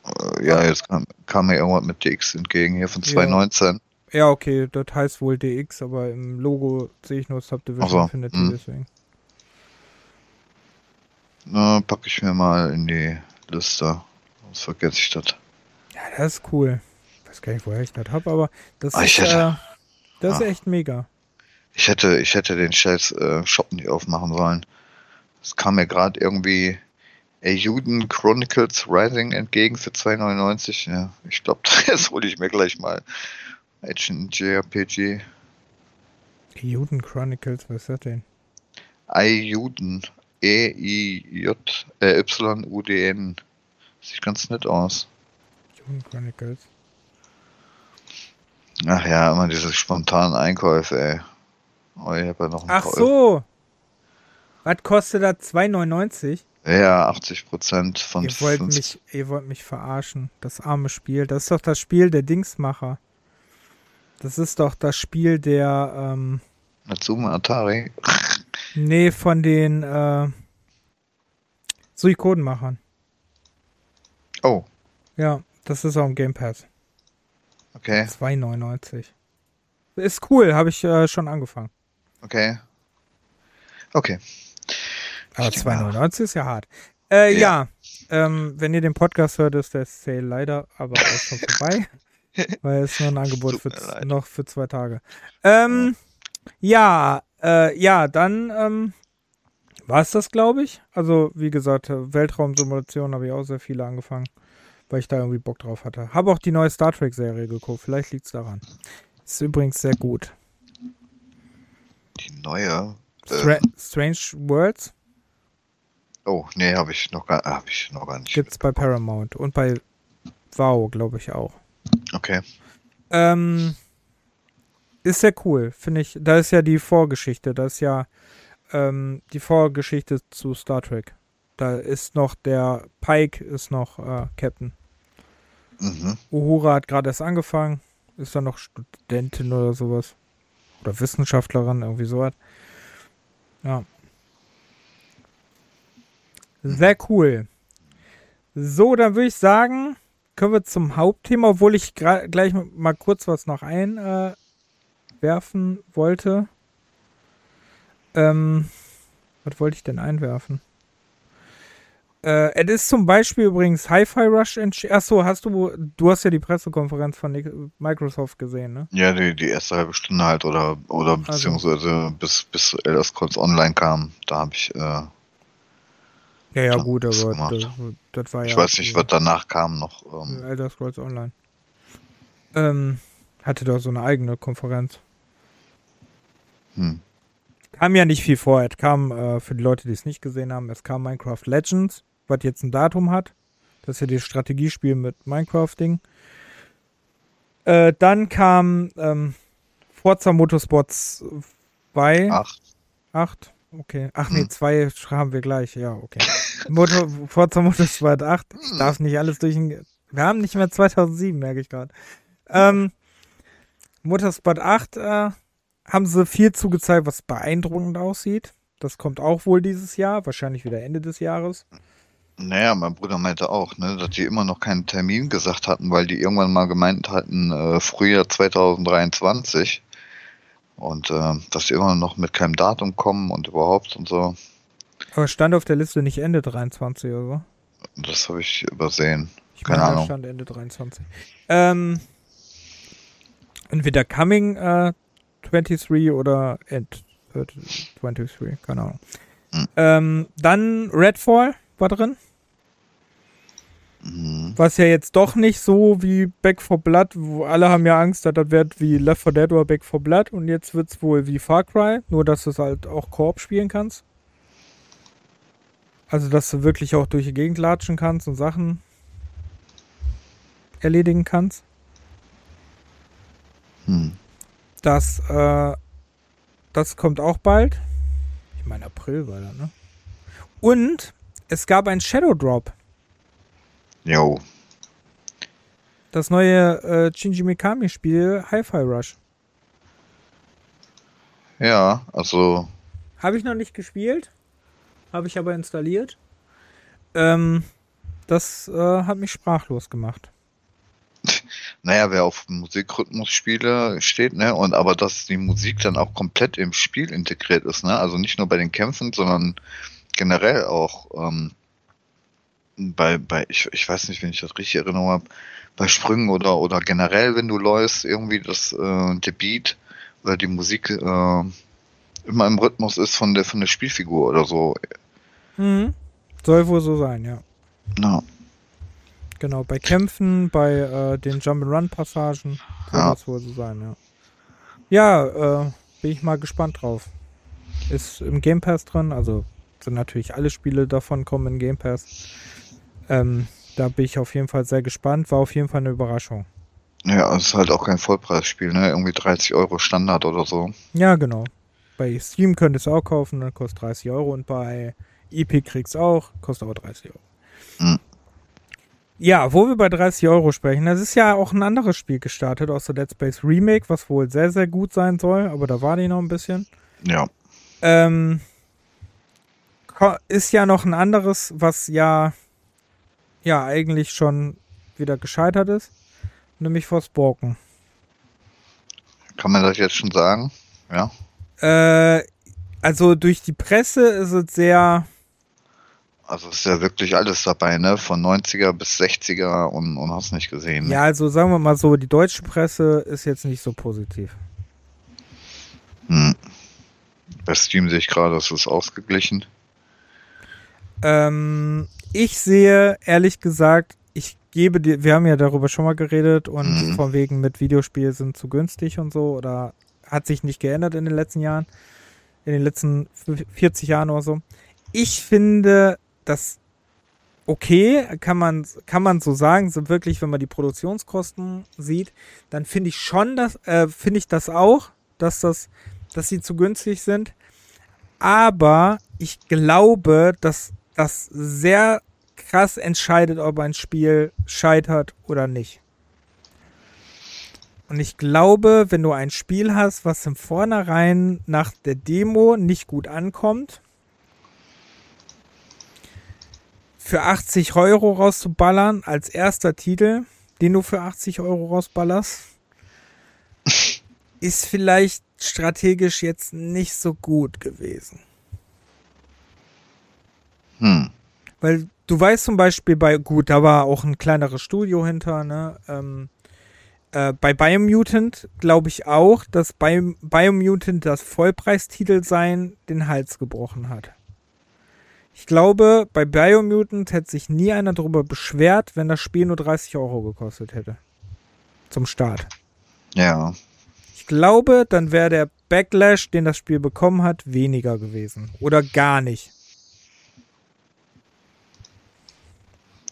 Äh, ja, jetzt kam, kam mir irgendwas mit DX entgegen, hier von Ja. 2019. Ja, okay, das heißt wohl DX, aber im Logo sehe ich nur Subdivision so, Infinity, hm. deswegen. Na, packe ich mir mal in die Liste. Sonst vergesse ich das. Ja, das ist cool. Ich weiß gar nicht, woher ich das habe, aber das ich ist, äh, hätte- das ist Ah. echt mega. Ich hätte, ich hätte den scheiß äh, Shop nicht aufmachen sollen. Es kam mir gerade irgendwie Juden Chronicles Rising entgegen für 2,99. Ja, ich glaube, [laughs] das hole ich mir gleich mal. Action JRPG. Juden Chronicles, was ist das denn? Juden. E-I-J, äh. Sieht ganz nett aus. Juden Chronicles. Ach ja, immer diese spontanen Einkäufe, ey. Oh, ich habe ja noch ein Ach paar so. Was kostet das? 2,99? Euro. Ja, 80 Prozent von Ihr wollt 50. mich, ihr wollt mich verarschen. Das arme Spiel. Das ist doch das Spiel der Dingsmacher. Das ist doch das Spiel der, ähm, Natsume Atari. nee, von den, äh, Suikodenmachern. Oh, Ja, das ist auch im Game Pass. okay, 2,99. Ist cool, habe ich äh, schon angefangen. okay. Okay. Aber Ich denke 2,99 ist ja hart. Äh, ja, Ja. ähm, wenn ihr den Podcast hört, ist der Sale leider aber auch schon vorbei. [laughs] weil es nur ein Angebot für, noch für zwei Tage. Ähm, ja, äh, ja, dann ähm, war es das, glaube ich. Also, wie gesagt, Weltraumsimulation habe ich auch sehr viele angefangen, weil ich da irgendwie Bock drauf hatte. Habe auch die neue Star Trek-Serie geguckt. Vielleicht liegt es daran. Ist übrigens sehr gut. Die neue. Stra Ähm, Strange Worlds oh, nee, habe ich noch gar, hab ich noch gar nicht. gibt's bei Paramount und bei Wow, glaube ich auch. Okay. Ähm, ist sehr cool, finde ich. Da ist ja die Vorgeschichte, da ist ja ähm, die Vorgeschichte zu Star Trek. Da ist noch der Pike ist noch äh, Captain. Mhm. Uhura hat gerade erst angefangen. ist da noch Studentin oder sowas. Oder Wissenschaftlerin, irgendwie sowas. Ja. Sehr cool. So, dann würde ich sagen, können wir zum Hauptthema, obwohl ich gleich mal kurz was noch einwerfen äh, wollte. Ähm, was wollte ich denn einwerfen? Äh, es ist zum Beispiel übrigens Hi-Fi Rush entschieden. Achso, hast du, du hast ja die Pressekonferenz von Microsoft gesehen, ne? Ja, die, die erste halbe Stunde halt oder, oder also. beziehungsweise also. bis, bis Elder Scrolls Online kam, da habe ich. Äh, ja, ja, gut, aber das, das, war ja. Ich weiß nicht, was danach kam noch. Ähm, Elder Scrolls Online. Ähm, hatte da so eine eigene Konferenz. Hm. Kam ja nicht viel vor. Es kam, äh, für die Leute, die es nicht gesehen haben, es kam Minecraft Legends was jetzt ein Datum hat. Das ist ja das Strategiespiel mit Minecraft-Ding. Äh, dann kam ähm, Forza Motorsport 2. Acht. Acht? Okay. Ach nee, hm. zwei haben wir gleich. Ja, okay. Motor, Forza Motorsport 8. Ich darf nicht alles durch den... Wir haben nicht mehr 2007, merke ich gerade. Ähm, Motorsport 8 äh, haben sie viel zugezeigt, was beeindruckend aussieht. Das kommt auch wohl dieses Jahr, wahrscheinlich wieder Ende des Jahres. Naja, mein Bruder meinte auch, ne, dass die immer noch keinen Termin gesagt hatten, weil die irgendwann mal gemeint hatten, äh, Frühjahr 2023. Und äh, dass die immer noch mit keinem Datum kommen und überhaupt und so. Aber stand auf der Liste nicht Ende 23 oder so? Das habe ich übersehen. Ich Keine meine, Ahnung. stand Ende 23. Ähm, entweder Coming äh, 23 oder End 23, keine Ahnung. Hm. Ähm, dann Redfall war drin. Mhm. Was ja jetzt doch nicht so wie Back for Blood, wo alle haben ja Angst, dass das wird wie Left 4 Dead oder Back for Blood und jetzt wird es wohl wie Far Cry, nur dass du es halt auch Koop spielen kannst. Also, dass du wirklich auch durch die Gegend latschen kannst und Sachen erledigen kannst. Hm. Das, äh, das kommt auch bald. Ich meine, April war das, ne? Und es gab ein Shadow Drop. Jo. Das neue äh, Shinji Mikami Spiel Hi-Fi Rush. Ja, also. Habe ich noch nicht gespielt. Habe ich aber installiert. Ähm, das äh, hat mich sprachlos gemacht. [laughs] Naja, wer auf Musikrhythmusspiele steht, ne, und aber dass die Musik dann auch komplett im Spiel integriert ist, ne, also nicht nur bei den Kämpfen, sondern generell auch ähm, bei, bei ich, ich weiß nicht, wenn ich das richtig erinnere habe, bei Sprüngen oder, oder generell, wenn du läufst, irgendwie das äh, der Beat oder die Musik äh, immer im Rhythmus ist von der von der Spielfigur oder so. Mhm. Soll wohl so sein, ja. No. Genau, bei Kämpfen, bei äh, den Jump-and-Run-Passagen soll ja. das wohl so sein, ja. Ja, äh, bin ich mal gespannt drauf. Ist im Game Pass drin, also sind natürlich alle Spiele davon kommen in Game Pass. Ähm, da bin ich auf jeden Fall sehr gespannt. War auf jeden Fall eine Überraschung. Ja, es ist halt auch kein Vollpreisspiel, ne? Irgendwie 30 Euro Standard oder so. Ja, genau. Bei Steam könntest du auch kaufen, dann kostet 30 Euro und bei EP kriegst du auch, kostet aber 30 Euro. Hm. Ja, wo wir bei 30 Euro sprechen, das ist ja auch ein anderes Spiel gestartet aus der Dead Space Remake, was wohl sehr, sehr gut sein soll, aber da war die noch ein bisschen. Ja. Ähm, ist ja noch ein anderes, was ja ja eigentlich schon wieder gescheitert ist, nämlich Forspoken. Kann man das jetzt schon sagen? Ja. Äh, also durch die Presse ist es sehr. Also ist ja wirklich alles dabei, ne? Von 90er bis 60er und, und hast nicht gesehen. Ne? Ja, also sagen wir mal so, die deutsche Presse ist jetzt nicht so positiv. Hm. Bei Steam sehe ich gerade, das ist ausgeglichen. Ähm, ich sehe, ehrlich gesagt, ich gebe dir, wir haben ja darüber schon mal geredet und mhm. von wegen mit Videospielen sind zu günstig und so oder hat sich nicht geändert in den letzten Jahren, in den letzten 40 Jahren oder so. Ich finde, das okay, kann man, kann man so sagen, so wirklich, wenn man die Produktionskosten sieht, dann finde ich schon, dass, äh, finde ich das auch, dass das, dass sie zu günstig sind. Aber ich glaube, dass das sehr krass entscheidet, ob ein Spiel scheitert oder nicht. Und ich glaube, wenn du ein Spiel hast, was im Vornherein nach der Demo nicht gut ankommt, für 80 Euro rauszuballern als erster Titel, den du für 80 Euro rausballerst, [laughs] ist vielleicht strategisch jetzt nicht so gut gewesen. Hm. Weil du weißt zum Beispiel bei, gut, da war auch ein kleineres Studio hinter, ne? Ähm, äh, bei Biomutant glaube ich auch, dass Bio Biomutant das Vollpreistitel sein den Hals gebrochen hat. Ich glaube, bei Biomutant hätte sich nie einer darüber beschwert, wenn das Spiel nur 30 Euro gekostet hätte. Zum Start. Ja. Ich glaube, dann wäre der Backlash, den das Spiel bekommen hat, weniger gewesen. Oder gar nicht.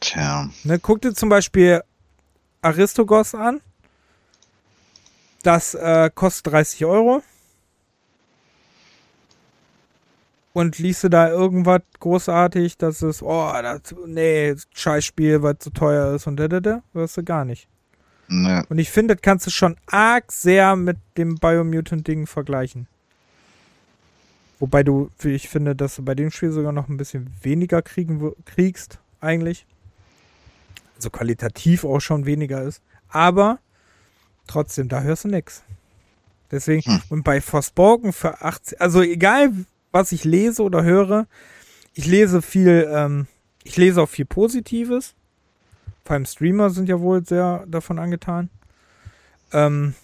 Tja. Ne, guck dir zum Beispiel Aristogos an. Das äh, kostet 30 Euro. Und liest du da irgendwas großartig, dass es, oh, das, nee, Scheißspiel, weil es zu teuer ist und da, da, da, hörst du gar nicht. Ne. Und ich finde, das kannst du schon arg sehr mit dem Biomutant-Ding vergleichen. Wobei du, wie ich finde, dass du bei dem Spiel sogar noch ein bisschen weniger kriegen, kriegst, eigentlich. Also qualitativ auch schon weniger ist. Aber trotzdem, da hörst du nix. Deswegen, Hm. und bei Forspoken für 80, also egal, was ich lese oder höre, ich lese viel, ähm, ich lese auch viel Positives. Vor allem Streamer sind ja wohl sehr davon angetan. Ähm,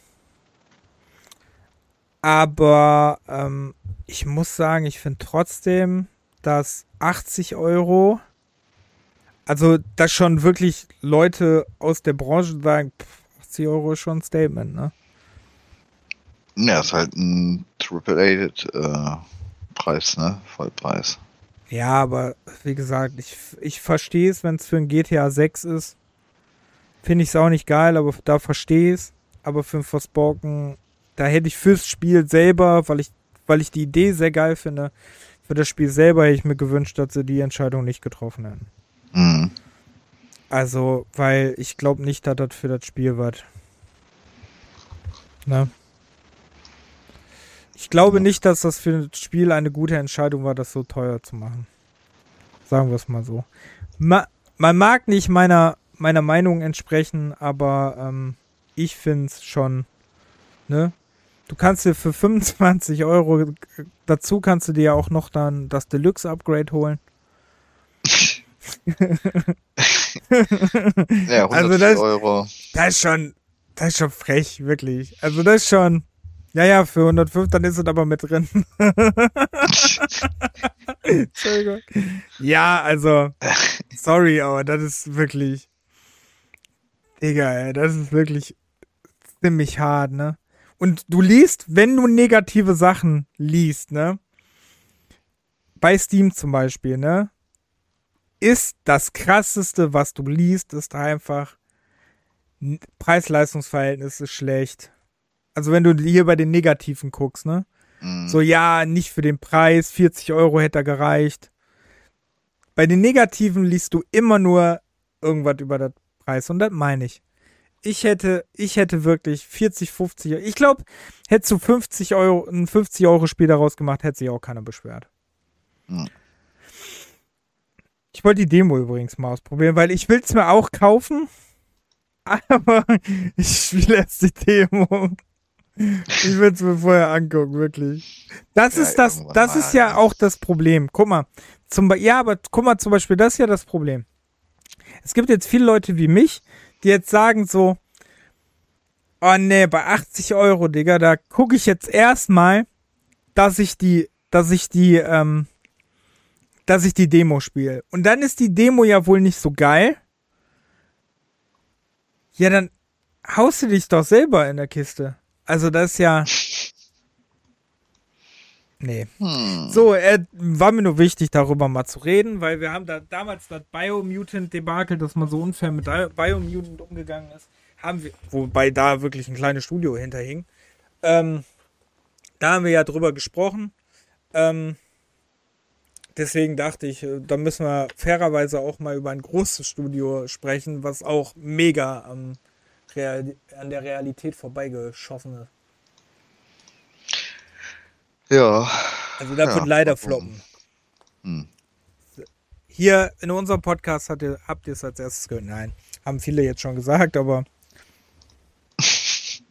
aber ähm, ich muss sagen, ich finde trotzdem, dass 80 Euro, also dass schon wirklich Leute aus der Branche sagen, pff, 80 Euro ist schon ein Statement, ne? Ja, ist halt ein AAA-Preis, ne? Vollpreis. Ja, aber wie gesagt, ich, ich verstehe es, wenn es für ein GTA 6 ist. Finde ich es auch nicht geil, aber da verstehe ich es. Aber für ein Forspoken, da hätte ich fürs Spiel selber, weil ich, weil ich die Idee sehr geil finde, für das Spiel selber hätte ich mir gewünscht, dass sie die Entscheidung nicht getroffen hätten. Mhm. Also, weil ich glaube nicht, dass das für das Spiel was. Ne? Ich glaube nicht, dass das für das Spiel eine gute Entscheidung war, das so teuer zu machen. Sagen wir es mal so. Ma man mag nicht meiner, meiner Meinung entsprechen, aber ähm, ich finde es schon. Ne? Du kannst dir für [laughs] 25 Euro dazu kannst du dir ja auch noch dann das Deluxe-Upgrade holen. Ja, 100 Also das- Euro. Das ist schon, das ist schon frech, wirklich. Also das ist schon, ja, ja, für 105, dann ist es aber mit drin. [laughs] Entschuldigung. Ja, also, sorry, aber das ist wirklich, Digga, ey, das ist wirklich ziemlich hart, ne? Und du liest, wenn du negative Sachen liest, ne? Bei Steam zum Beispiel, ne? Ist das krasseste, was du liest, ist einfach, Preis-Leistungs-Verhältnis ist schlecht. Also wenn du hier bei den Negativen guckst, ne? Mhm. So, ja, nicht für den Preis, 40 Euro hätte er gereicht. Bei den Negativen liest du immer nur irgendwas über das Preis und das meine ich. Ich hätte, ich hätte wirklich 40, 50, ich glaube, hättest du 50 Euro, ein 50 Euro Spiel daraus gemacht, hätte sich auch keiner beschwert. Hm. Ich wollte die Demo übrigens mal ausprobieren, weil ich will es mir auch kaufen, [laughs] aber ich spiele erst die Demo. Ich will es mir vorher angucken, wirklich. Das Ja, ist das, das ist ja auch das Problem. Guck mal, zum, ja, aber guck mal zum Beispiel, das ist ja das Problem. Es gibt jetzt viele Leute wie mich, die jetzt sagen so, oh nee, bei 80 Euro, Digga, da gucke ich jetzt erstmal, dass ich die, dass ich die, ähm, dass ich die Demo spiele. Und dann ist die Demo ja wohl nicht so geil. Ja, dann haust du dich doch selber in der Kiste. Also das ist ja. [laughs] Nee. Hm. So, äh, war mir nur wichtig, darüber mal zu reden, weil wir haben da damals das Biomutant-Debakel, dass man so unfair mit Biomutant umgegangen ist, haben wir, wobei da wirklich ein kleines Studio hinterhing. Ähm, da haben wir ja drüber gesprochen. Ähm, deswegen dachte ich, äh, da müssen wir fairerweise auch mal über ein großes Studio sprechen, was auch mega am Real an der Realität vorbeigeschossen ist. Ja. Also das Ja, wird leider floppen. Hm. Hier in unserem Podcast ihr, habt ihr es als erstes gehört. Nein, haben viele jetzt schon gesagt, aber [laughs] ich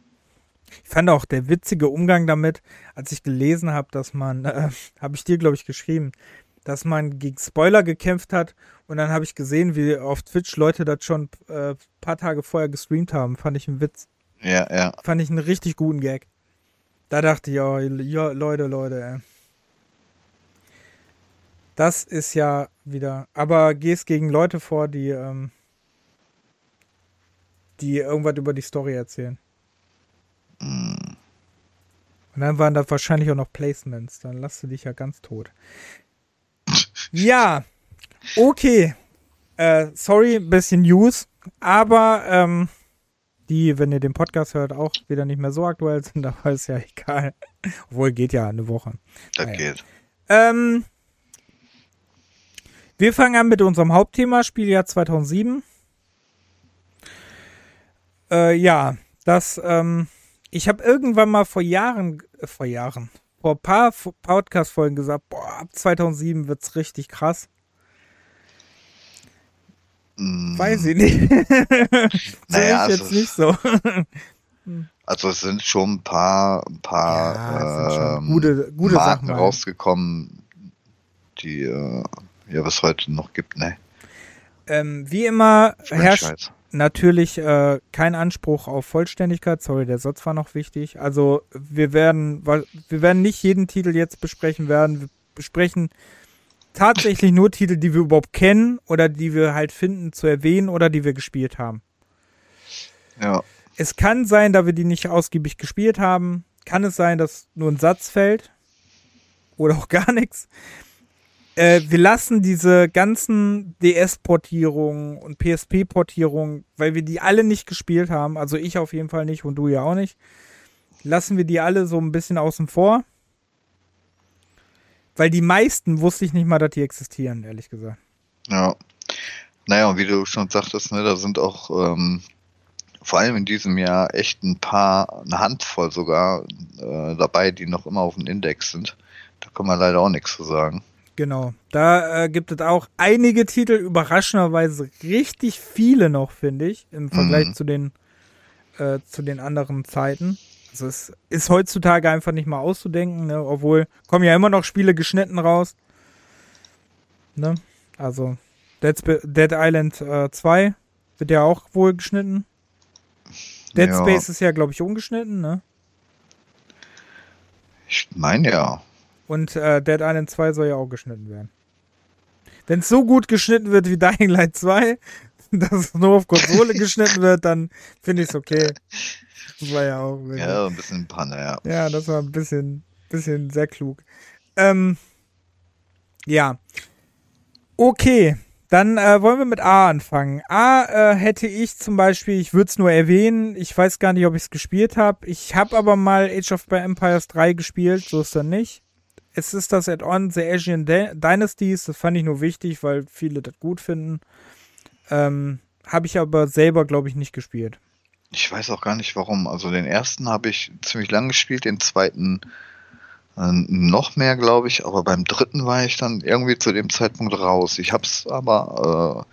fand auch der witzige Umgang damit, als ich gelesen habe, dass man, äh, habe ich dir, glaube ich, geschrieben, dass man gegen Spoiler gekämpft hat und dann habe ich gesehen, wie auf Twitch Leute das schon äh, paar Tage vorher gestreamt haben. Fand ich einen Witz. Ja, ja. Fand ich einen richtig guten Gag. Da dachte ich, oh, ja, Leute, Leute, ey. Das ist ja wieder. Aber gehst gegen Leute vor, die, ähm, die irgendwas über die Story erzählen. Hm. Und dann waren da wahrscheinlich auch noch Placements. Dann lass du dich ja ganz tot. Ja, okay. Äh, sorry, ein bisschen News. Aber ähm, die, wenn ihr den Podcast hört, auch wieder nicht mehr so aktuell sind, [laughs] aber ist ja egal. Obwohl, geht ja eine Woche. Das Ah, ja. geht. Ähm, wir fangen an mit unserem Hauptthema, Spieljahr 2007. Äh, ja, das, ähm, ich habe irgendwann mal vor Jahren, äh, vor Jahren, vor ein paar Podcast-Folgen gesagt, boah, ab 2007 wird's richtig krass. Hm. Weiß ich nicht. [laughs] Naja, ich also jetzt nicht so. [laughs] Also es sind schon ein paar, ein paar Ja, es ähm, gute- gute Marken Sachen rausgekommen, die äh, ja bis heute noch gibt, ne? ähm, wie immer herrscht. Natürlich äh, kein Anspruch auf Vollständigkeit. Sorry, der Satz war noch wichtig. Also wir werden, wir werden nicht jeden Titel jetzt besprechen werden. Wir besprechen tatsächlich nur Titel, die wir überhaupt kennen oder die wir halt finden zu erwähnen oder die wir gespielt haben. Ja, Es kann sein, da wir die nicht ausgiebig gespielt haben, kann es sein, dass nur ein Satz fällt oder auch gar nichts. Äh, wir lassen diese ganzen DS-Portierungen und PSP-Portierungen, weil wir die alle nicht gespielt haben, also ich auf jeden Fall nicht und du ja auch nicht, lassen wir die alle so ein bisschen außen vor. Weil die meisten wusste ich nicht mal, dass die existieren, ehrlich gesagt. ja. Naja, und wie du schon sagtest, ne, da sind auch ähm, vor allem in diesem Jahr echt ein paar, eine Handvoll sogar äh, dabei, die noch immer auf dem Index sind. Da kann man leider auch nichts zu sagen. Genau. Da äh, gibt es auch einige Titel, überraschenderweise richtig viele noch, finde ich, im Vergleich Mhm. zu den äh, zu den anderen Zeiten. Also es ist heutzutage einfach nicht mal auszudenken, ne? obwohl kommen ja immer noch Spiele geschnitten raus. Ne? Also Dead, Sp Dead Island äh, 2 wird ja auch wohl geschnitten. Dead Ja. Space ist ja, glaube ich, ungeschnitten, ne? Ich meine ja. Und äh, Dead Island 2 soll ja auch geschnitten werden. Wenn es so gut geschnitten wird wie Dying Light 2, [laughs] dass es nur auf Konsole [laughs] geschnitten wird, dann finde ich es okay. Das war ja auch wirklich. Ja, ein bisschen Panne, ja. Ja, das war ein bisschen, bisschen sehr klug. Ähm, ja. Okay, dann äh, wollen wir mit A anfangen. A äh, hätte ich zum Beispiel, ich würde es nur erwähnen, ich weiß gar nicht, ob ich es gespielt habe. Ich habe aber mal Age of Empires 3 gespielt, so ist dann nicht. Es ist das Add-on The Asian Dy- Dynasties, das fand ich nur wichtig, weil viele das gut finden. Ähm, habe ich aber selber, glaube ich, nicht gespielt. Ich weiß auch gar nicht warum. Also den ersten habe ich ziemlich lang gespielt, den zweiten äh, noch mehr, glaube ich, aber beim dritten war ich dann irgendwie zu dem Zeitpunkt raus. Ich habe es aber,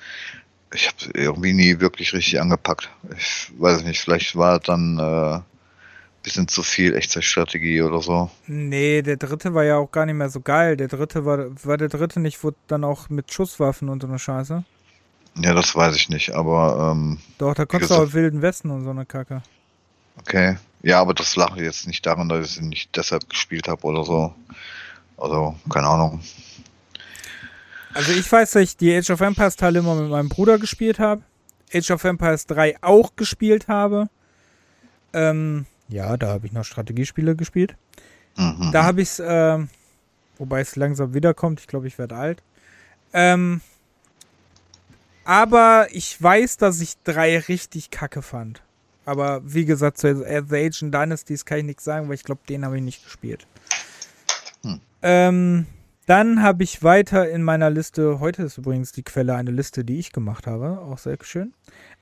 äh, ich habe irgendwie nie wirklich richtig angepackt. Ich weiß nicht, vielleicht war dann äh, bisschen zu viel Echtzeitstrategie oder so. Nee, der dritte war ja auch gar nicht mehr so geil. Der dritte war, war der dritte nicht, wurde dann auch mit Schusswaffen und so eine Scheiße. Ja, das weiß ich nicht, aber ähm, Doch, da konntest du auch Wilden Westen und so eine Kacke. okay. Ja, aber das lag jetzt nicht daran, dass ich es nicht deshalb gespielt habe oder so. Also, keine Ahnung. Also ich weiß, dass ich die Age of Empires Teile immer mit meinem Bruder gespielt habe. Age of Empires 3 auch gespielt habe. Ähm, ja, da habe ich noch Strategiespiele gespielt. Mhm. Da habe ich es, ähm, wobei es langsam wiederkommt. Ich glaube, ich werde alt. Ähm, aber ich weiß, dass ich 3 richtig kacke fand. Aber wie gesagt, zu The Ancient Dynasties kann ich nichts sagen, weil ich glaube, den habe ich nicht gespielt. Hm. Ähm, dann habe ich weiter in meiner Liste, heute ist übrigens die Quelle eine Liste, die ich gemacht habe, auch sehr schön.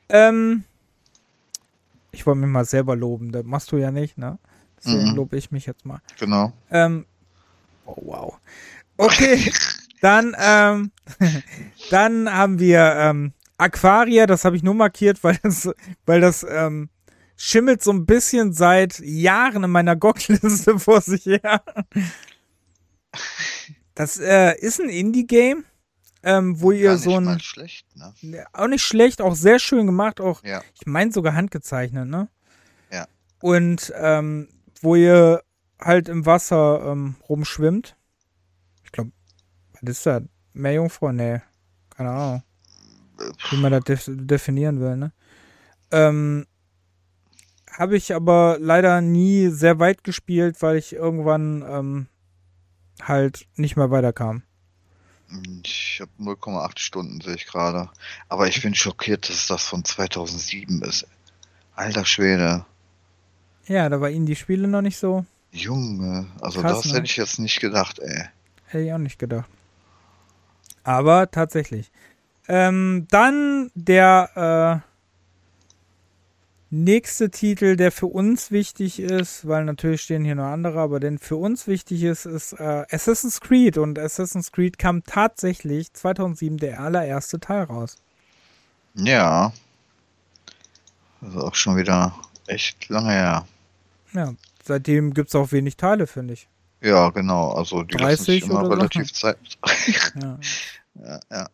Ähm, Ich wollte mich mal selber loben. Das machst du ja nicht, ne? Deswegen Mhm. lobe ich mich jetzt mal. Genau. Ähm, oh, wow. Okay, [laughs] dann, ähm, [laughs] dann haben wir ähm, Aquaria, das habe ich nur markiert, weil das, weil das ähm, schimmelt so ein bisschen seit Jahren in meiner GOG-Liste [laughs] vor sich her. Das äh, ist ein Indie-Game, ähm, wo ihr Gar nicht so ein mal schlecht, ne? Auch nicht schlecht, auch sehr schön gemacht, auch, Ja. ich meine sogar handgezeichnet, ne? Ja. Und ähm, wo ihr halt im Wasser ähm, rumschwimmt. Ich glaube, was ist das? Meerjungfrau? Nee, keine Ahnung. Wie man das def definieren will, ne? Ähm, habe ich aber leider nie sehr weit gespielt, weil ich irgendwann ähm, halt nicht mehr weiterkam. Ich habe 0,8 Stunden, sehe ich gerade. Aber ich bin schockiert, dass das von 2007 ist. Alter Schwede. Ja, da war ihnen die Spiele noch nicht so. Junge. Also Krass, das ne? hätte ich jetzt nicht gedacht, ey. Hätte ich auch nicht gedacht. Aber tatsächlich. Ähm, dann der äh, nächste Titel, der für uns wichtig ist, weil natürlich stehen hier noch andere, aber der für uns wichtig ist, ist äh, Assassin's Creed. Und Assassin's Creed kam tatsächlich 2007 der allererste Teil raus. Ja. Also auch schon wieder echt lange her. Ja, seitdem gibt es auch wenig Teile, finde ich. Ja, genau. Also die lassen 30 sich immer relativ Zeit. [laughs] [laughs] Ja. ja, ja.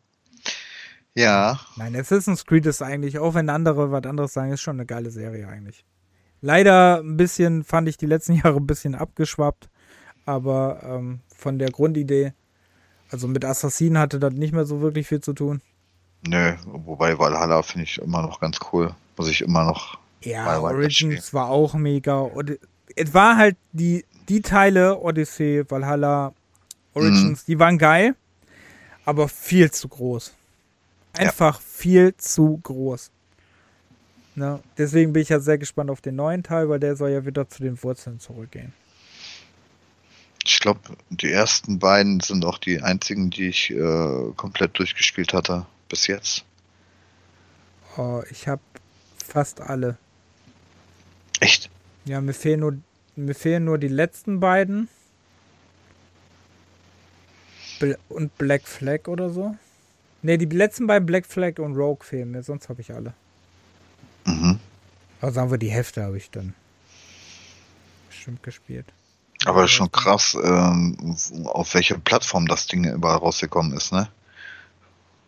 Ja, Nein, Assassin's Creed ist eigentlich, auch wenn andere was anderes sagen, ist schon eine geile Serie eigentlich. Leider ein bisschen, fand ich die letzten [laughs] Jahre ein bisschen abgeschwappt, aber ähm, von der Grundidee, also mit Assassinen hatte das nicht mehr so wirklich viel zu tun. nö. Wobei Valhalla finde ich immer noch ganz cool. Muss ich immer noch. Ja, Origins war auch mega. Es war halt die, die Teile, Odyssey, Valhalla, Origins, die waren geil, aber viel zu groß. Einfach viel zu groß. Ne? Deswegen bin ich ja sehr gespannt auf den neuen Teil, weil der soll ja wieder zu den Wurzeln zurückgehen. Ich glaube, die ersten beiden sind auch die einzigen, die ich äh, komplett durchgespielt hatte bis jetzt. Oh, ich habe fast alle. Echt? Ja, mir fehlen nur, mir fehlen nur die letzten beiden. Bl und Black Flag oder so. Ne, die letzten beiden Black Flag und Rogue fehlen mir, sonst habe ich alle. Mhm. Aber sagen wir, die Hälfte habe ich dann bestimmt gespielt. Aber ist schon krass, ähm, auf welcher Plattform das Ding überall rausgekommen ist, ne?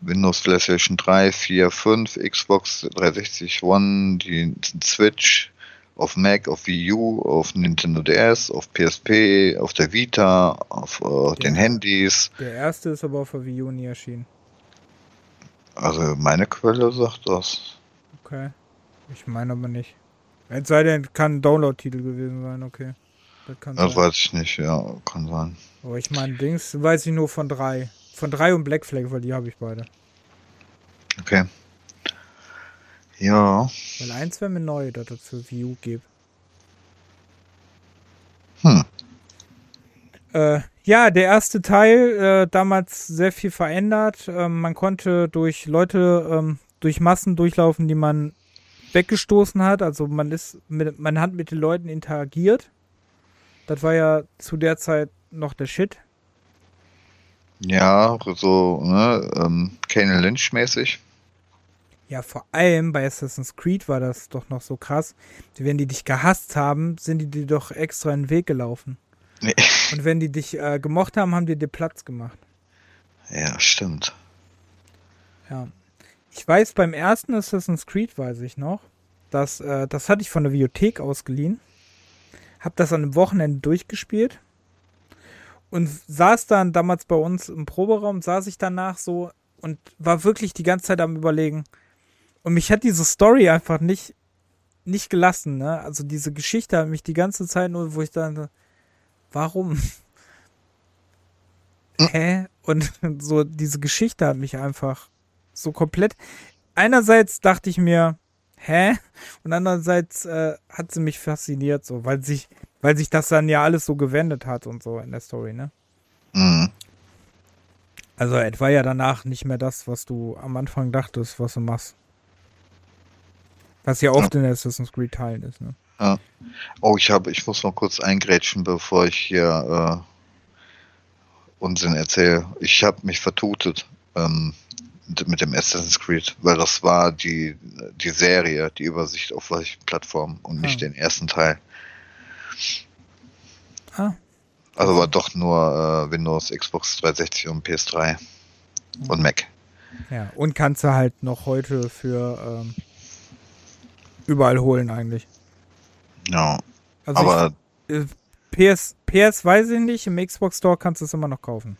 Windows, PlayStation 3, 4, 5, Xbox 360 One, die Switch, auf Mac, auf Wii U, auf Nintendo DS, auf PSP, auf der Vita, auf äh, den. Handys. Der erste ist aber auf der Wii U nie erschienen. Also meine Quelle sagt das. Okay. Ich meine aber nicht. Es sei denn, kann ein Download-Titel gewesen sein, okay. Das kann Das sein. weiß ich nicht, ja, kann sein. Aber ich meine, Dings weiß ich nur von drei. Von drei und Black Flag, weil die habe ich beide. Okay. Ja. Weil eins wäre mir neu, dass es für U gibt. Hm. Äh, ja, der erste Teil, äh, damals sehr viel verändert. Ähm, man konnte durch Leute, ähm, durch Massen durchlaufen, die man weggestoßen hat. Also man ist mit, man hat mit den Leuten interagiert. Das war ja zu der Zeit noch der Shit. Ja, so, ne, ähm, Kane Lynch mäßig. Ja, vor allem bei Assassin's Creed war das doch noch so krass. Wenn die dich gehasst haben, sind die dir doch extra in den Weg gelaufen. Nee. Und wenn die dich äh, gemocht haben, haben die dir Platz gemacht. Ja, stimmt. Ja. Ich weiß, beim ersten Assassin's Creed weiß ich noch, dass, äh, das hatte ich von der Bibliothek ausgeliehen. Hab das an einem Wochenende durchgespielt. Und saß dann damals bei uns im Proberaum, saß ich danach so und war wirklich die ganze Zeit am überlegen. Und mich hat diese Story einfach nicht, nicht gelassen, ne? Also diese Geschichte hat mich die ganze Zeit nur, wo ich dann, warum? Hä? Und [laughs] so diese Geschichte hat mich einfach so komplett. Einerseits dachte ich mir, hä? Und andererseits äh, hat sie mich fasziniert, so, weil sich, weil sich das dann ja alles so gewendet hat und so in der Story, ne? Mhm. Also es war ja danach nicht mehr das, was du am Anfang dachtest, was du machst. Was ja oft ja. in Assassin's Creed Teilen ist, ne? Ja. Oh, ich habe, ich muss noch kurz eingrätschen, bevor ich hier äh, Unsinn erzähle. Ich habe mich vertutet ähm, mit dem Assassin's Creed, weil das war die, die Serie, die Übersicht auf welchen Plattformen und nicht ah. den ersten Teil. Ah. Also war doch nur äh, Windows, Xbox 360 und PS3 mhm. und Mac. Ja, und kannst du halt noch heute für ähm, überall holen eigentlich. Ja. Also aber ich, äh, PS, PS weiß ich nicht, im Xbox Store kannst du es immer noch kaufen.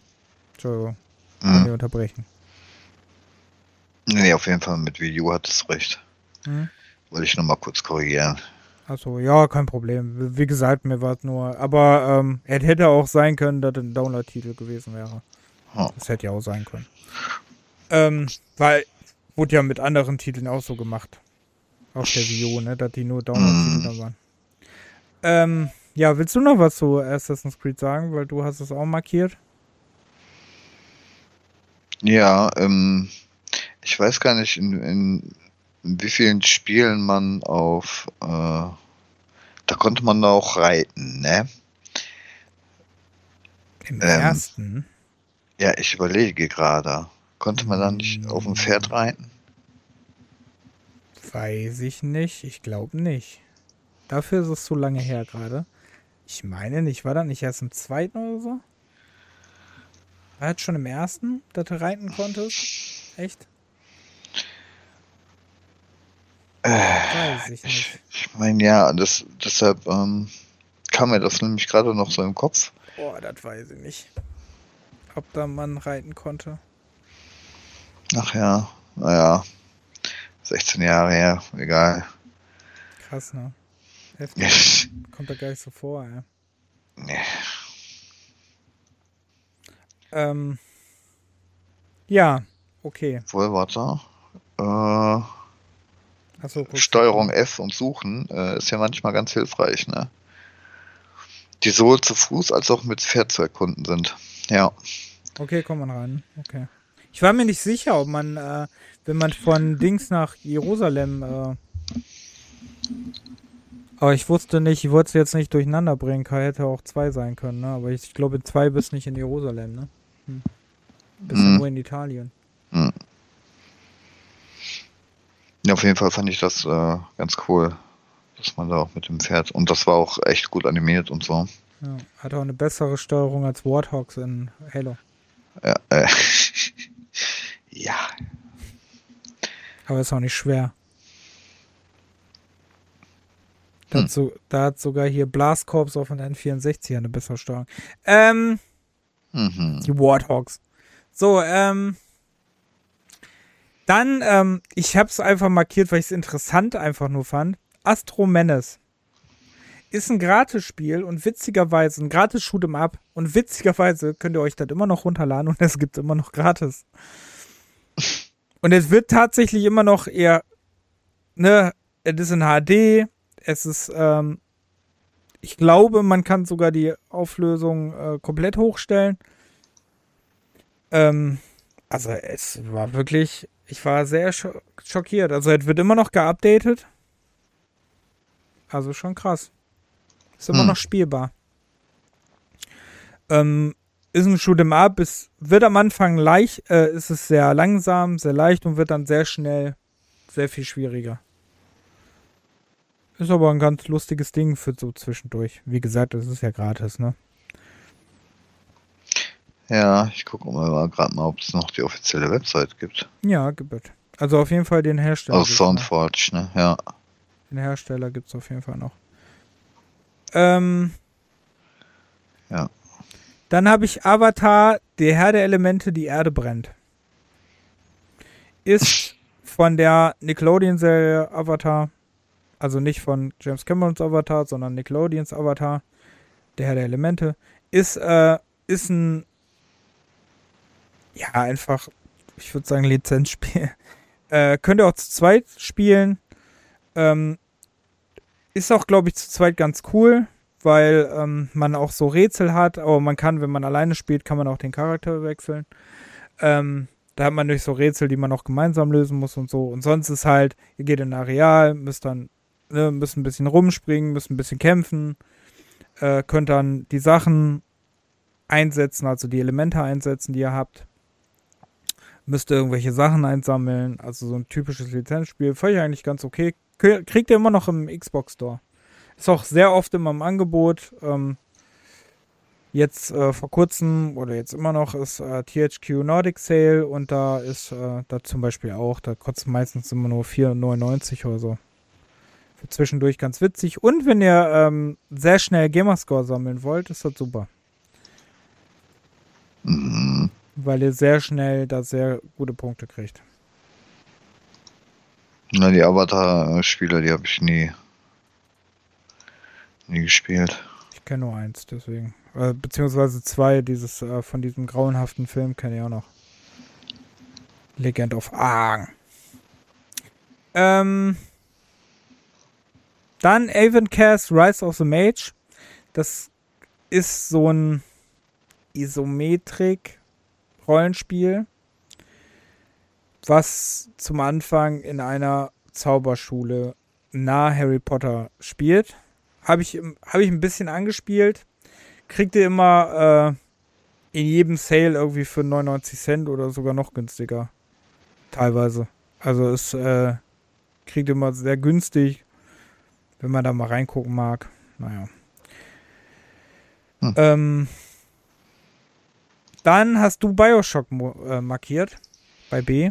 Entschuldigung. Mhm. unterbrechen. Nee, auf jeden Fall mit U hat es recht. Mhm. Wollte ich nochmal kurz korrigieren. Achso, ja, kein Problem. Wie gesagt, mir war es nur. Aber ähm, es hätte auch sein können, dass ein Download-Titel gewesen wäre. Oh. Das hätte ja auch sein können. Ähm, weil, wurde ja mit anderen Titeln auch so gemacht. Auf der Wii U, ne? Dass die nur Download-Titel mm. waren. Ähm, ja, willst du noch was zu Assassin's Creed sagen? Weil du hast es auch markiert. Ja, ähm, ich weiß gar nicht, in, in, in wie vielen Spielen man auf, äh, da konnte man auch reiten, ne? Im ähm, ersten? Ja, ich überlege gerade. Konnte man da nicht auf dem Pferd reiten? Weiß ich nicht. Ich glaube nicht. Dafür ist es zu lange her gerade. Ich meine nicht. War das nicht erst im zweiten oder so? War das schon im ersten, dass du reiten konntest? Echt? Äh, Weiß ich nicht. Ich, ich meine, ja, das, deshalb ähm, kam mir das nämlich gerade noch so im Kopf. Boah, das weiß ich nicht. Ob da man reiten konnte. Ach ja, naja. 16 Jahre her, egal. Krass, ne? Heftig. [laughs] Kommt da gar nicht so vor, ja. Nee. Ähm. Ja, okay. Wohl, warte. Äh. So, Steuerung F und Suchen äh, ist ja manchmal ganz hilfreich, ne? Die sowohl zu Fuß als auch mit Pferd zu erkunden sind. Ja. Okay, komm mal rein. Okay. Ich war mir nicht sicher, ob man, äh, wenn man von Dings nach Jerusalem, äh, aber ich wusste nicht, ich wollte es jetzt nicht durcheinander bringen, hätte auch zwei sein können, ne? Aber ich, ich glaube, zwei bist nicht in Jerusalem, ne? Hm. Bist hm. nur in Italien. Hm. Ja, auf jeden Fall fand ich das äh, ganz cool, dass man da auch mit dem Pferd und das war auch echt gut animiert und so. Ja, hat auch eine bessere Steuerung als Warthogs in Halo. Ja, äh, [laughs] ja. Aber ist auch nicht schwer. Da, hm. hat, so, da hat sogar hier Blast Corps auf dem N64 eine bessere Steuerung. Ähm, mhm. Die Warthogs. So, ähm, dann, ähm, ich habe es einfach markiert, weil ich es interessant einfach nur fand. Astro Menace ist ein Gratis-Spiel und witzigerweise ein gratis Shoot'em Up und witzigerweise könnt ihr euch das immer noch runterladen und [laughs] es gibt immer noch gratis. Und es wird tatsächlich immer noch eher, ne, es ist in HD, es ist, ähm, ich glaube, man kann sogar die Auflösung äh, komplett hochstellen. Ähm, also es war wirklich ich war sehr schockiert. Also es wird immer noch geupdatet. Also schon krass. Ist immer hm. noch spielbar. Ähm, ist ein Shoot'em Up, es wird am Anfang leicht, äh, ist es sehr langsam, sehr leicht und wird dann sehr schnell sehr viel schwieriger. Ist aber ein ganz lustiges Ding für so zwischendurch. Wie gesagt, das ist ja gratis, ne? Ja, ich gucke mal gerade mal, ob es noch die offizielle Website gibt. Ja, gibt es. Also auf jeden Fall den Hersteller. Aus Soundforge, ne? Ja. Den Hersteller gibt es auf jeden Fall noch. Ähm. Ja. Dann habe ich Avatar, der Herr der Elemente, die Erde brennt. Ist [laughs] von der Nickelodeon-Serie Avatar. Also nicht von James Camerons Avatar, sondern Nickelodeons Avatar. Der Herr der Elemente. Ist, äh, ist ein ja, einfach, ich würde sagen, Lizenzspiel. [laughs] Äh, könnt ihr auch zu zweit spielen. Ähm, ist auch, glaube ich, zu zweit ganz cool, weil ähm, man auch so Rätsel hat, aber man kann, wenn man alleine spielt, kann man auch den Charakter wechseln. Ähm, da hat man durch so Rätsel, die man auch gemeinsam lösen muss und so. Und sonst ist halt, ihr geht in ein Areal, müsst dann, ne, müsst ein bisschen rumspringen, müsst ein bisschen kämpfen, äh, könnt dann die Sachen einsetzen, also die Elemente einsetzen, die ihr habt. Müsst ihr irgendwelche Sachen einsammeln, also so ein typisches Lizenzspiel. Ich eigentlich ganz okay. Kriegt ihr immer noch im Xbox Store. Ist auch sehr oft immer im Angebot. Ähm, Jetzt äh, vor kurzem oder jetzt immer noch ist äh, THQ Nordic Sale und da ist äh, da zum Beispiel auch, da kostet meistens immer nur 4,99 oder so. Zwischendurch ganz witzig. Und wenn ihr ähm, sehr schnell Gamerscore sammeln wollt, ist das super. Mhm. Weil ihr sehr schnell da sehr gute Punkte kriegt. Na, die Avatar-Spieler, die habe ich nie, nie gespielt. Ich kenne nur eins, deswegen. Äh, beziehungsweise zwei dieses äh, von diesem grauenhaften Film kenne ich auch noch. Legend of Aang. Ähm, dann Avencast Rise of the Mage. Das ist so ein Isometrik-Rollenspiel, was zum Anfang in einer Zauberschule nahe Harry Potter spielt. Habe ich, hab ich ein bisschen angespielt kriegt ihr immer äh, in jedem Sale irgendwie für 99 Cent oder sogar noch günstiger. Teilweise. Also es äh, kriegt immer sehr günstig, wenn man da mal reingucken mag. Naja. Hm. Ähm, dann hast du Bioshock äh, markiert bei B.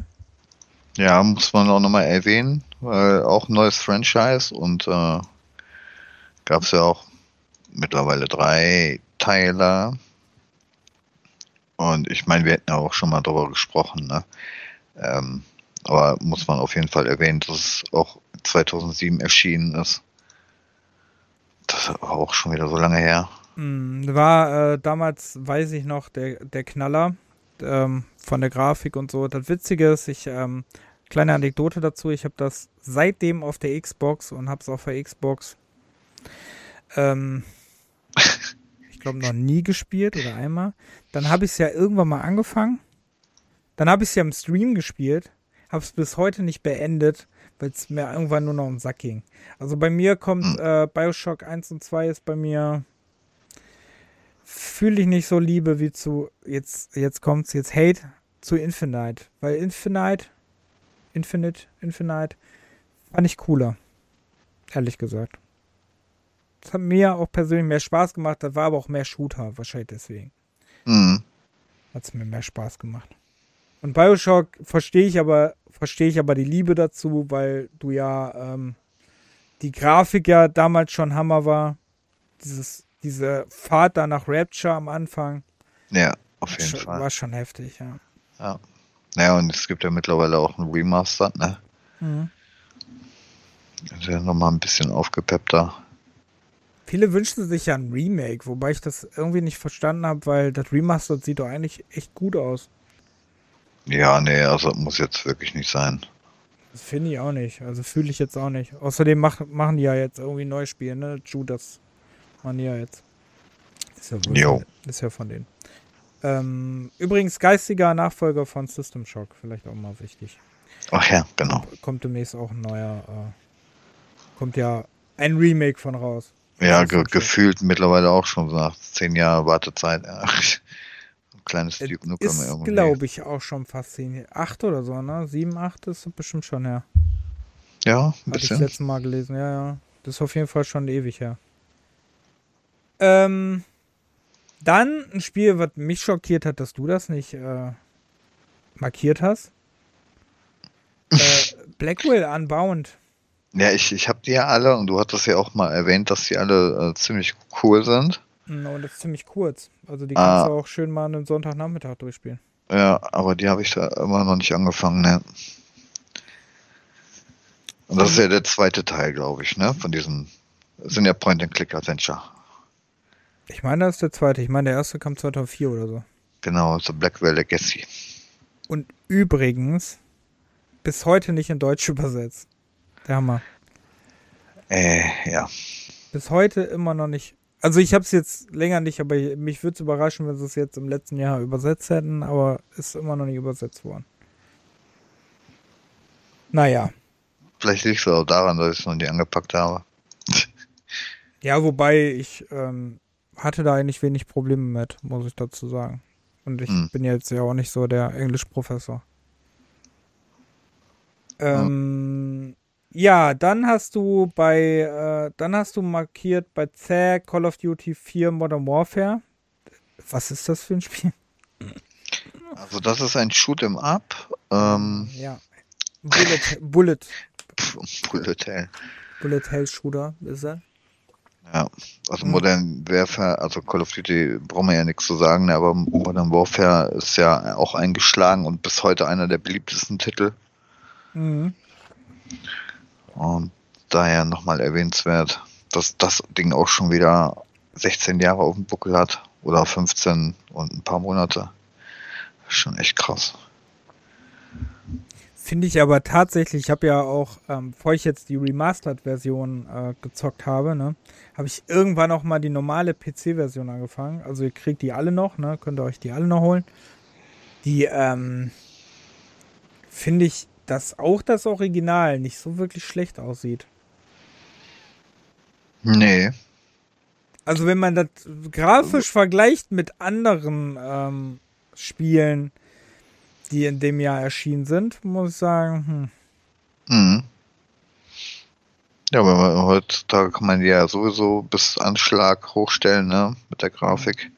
Ja, muss man auch nochmal erwähnen, weil auch ein neues Franchise und äh, gab es ja auch mittlerweile drei Teiler. Und ich meine, wir hätten ja auch schon mal darüber gesprochen, ne? Ähm, aber muss man auf jeden Fall erwähnen, dass es auch 2007 erschienen ist. Das war auch schon wieder so lange her. Hm, war äh, damals, weiß ich noch, der, der Knaller ähm, von der Grafik und so. Das Witzige ist, ich, ähm, kleine Anekdote dazu, ich habe das seitdem auf der Xbox und habe es auf der Xbox ähm, glaube, noch nie gespielt oder einmal. Dann habe ich es ja irgendwann mal angefangen. Dann habe ich es ja im Stream gespielt. Habe es bis heute nicht beendet, weil es mir irgendwann nur noch um Sack ging. Also bei mir kommt hm. äh, Bioshock 1 und 2 ist bei mir fühle ich nicht so Liebe wie zu jetzt jetzt kommt's jetzt Hate zu Infinite, weil Infinite Infinite Infinite fand ich cooler. Ehrlich gesagt. Das hat mir auch persönlich mehr Spaß gemacht. Da war aber auch mehr Shooter, wahrscheinlich deswegen. Mhm. Hat es mir mehr Spaß gemacht. Und Bioshock verstehe ich aber, verstehe ich aber die Liebe dazu, weil du ja ähm, die Grafik ja damals schon Hammer war. Dieses, diese Fahrt da nach Rapture am Anfang. Ja, auf jeden schon, Fall. War schon heftig, ja. Ja. Naja, und es gibt ja mittlerweile auch ein Remaster, ne? Mhm. ist ja nochmal ein bisschen aufgepeppter. Viele wünschen sich ja ein Remake, wobei ich das irgendwie nicht verstanden habe, weil das Remastered sieht doch eigentlich echt gut aus. Ja, nee, also muss jetzt wirklich nicht sein. Das finde ich auch nicht. Also fühle ich jetzt auch nicht. Außerdem mach, machen die ja jetzt irgendwie neu Spiele, ne? Judas machen die ja jetzt. Ist ja, wohl, ist ja von denen. Ähm, übrigens geistiger Nachfolger von System Shock, vielleicht auch mal wichtig. Ach ja, genau. Kommt demnächst auch ein neuer, äh, kommt ja ein Remake von raus. Ja, ge gefühlt mittlerweile auch schon nach zehn Jahren Wartezeit. [laughs] Ja. Ein kleines Duke Nukem ist, irgendwie. glaube ich, auch schon fast zehn Acht oder so, ne? Sieben, acht ist bestimmt schon her. Ja, ein Hatte ich das letzte Mal gelesen, ja, ja. Das ist auf jeden Fall schon ewig her. Ähm, dann ein Spiel, was mich schockiert hat, dass du das nicht äh, markiert hast. [laughs] äh, Blackwell Unbound. Ja, ich, ich habe die ja alle und du hattest ja auch mal erwähnt, dass die alle äh, ziemlich cool sind. No, das ist ziemlich kurz. Also die kannst ah. du auch schön mal einen Sonntagnachmittag durchspielen. Ja, aber die habe ich da immer noch nicht angefangen, ne? Und das ist ja der zweite Teil, glaube ich, ne? Von diesem. Das sind ja Point-and-Click-Adventure. Ich meine, das ist der zweite. Ich meine, der erste kam 2004 oder so. Genau, so Blackwell Legacy. Und übrigens, bis heute nicht in Deutsch [laughs] übersetzt. Der Hammer. Äh, ja. Bis heute immer noch nicht Also ich habe es jetzt länger nicht, aber mich würde es überraschen, wenn sie es jetzt im letzten Jahr übersetzt hätten, aber ist immer noch nicht übersetzt worden. Naja. Vielleicht liegt es auch daran, dass ich es noch nie angepackt habe. [laughs] Ja, wobei ich ähm, hatte da eigentlich wenig Probleme mit, muss ich dazu sagen. Und ich hm. bin jetzt ja auch nicht so der Englischprofessor. Ähm, ja, dann hast du bei, äh, dann hast du markiert bei ZAG Call of Duty 4 Modern Warfare. Was ist das für ein Spiel? Also das ist ein Shoot'em Up. Ähm, ja. Bullet, Bullet. [laughs] Bullet Hell. Bullet Hell Shooter ist er. Ja, also. Modern Warfare, also Call of Duty brauchen wir ja nichts zu sagen, ne, aber Modern Warfare ist ja auch eingeschlagen und bis heute einer der beliebtesten Titel. Mhm. Und daher nochmal erwähnenswert, dass das Ding auch schon wieder 16 Jahre auf dem Buckel hat oder 15 und ein paar Monate. Schon echt krass. Finde ich aber tatsächlich, ich habe ja auch, ähm, bevor ich jetzt die Remastered-Version äh, gezockt habe, ne, habe ich irgendwann auch mal die normale PC-Version angefangen. Also ihr kriegt die alle noch, ne, könnt ihr euch die alle noch holen. Die, ähm, finde ich dass auch das Original nicht so wirklich schlecht aussieht. Nee. Also wenn man das grafisch vergleicht mit anderen ähm, Spielen, die in dem Jahr erschienen sind, muss ich sagen, hm. Mhm. Ja, aber heutzutage kann man ja sowieso bis Anschlag hochstellen, ne, mit der Grafik.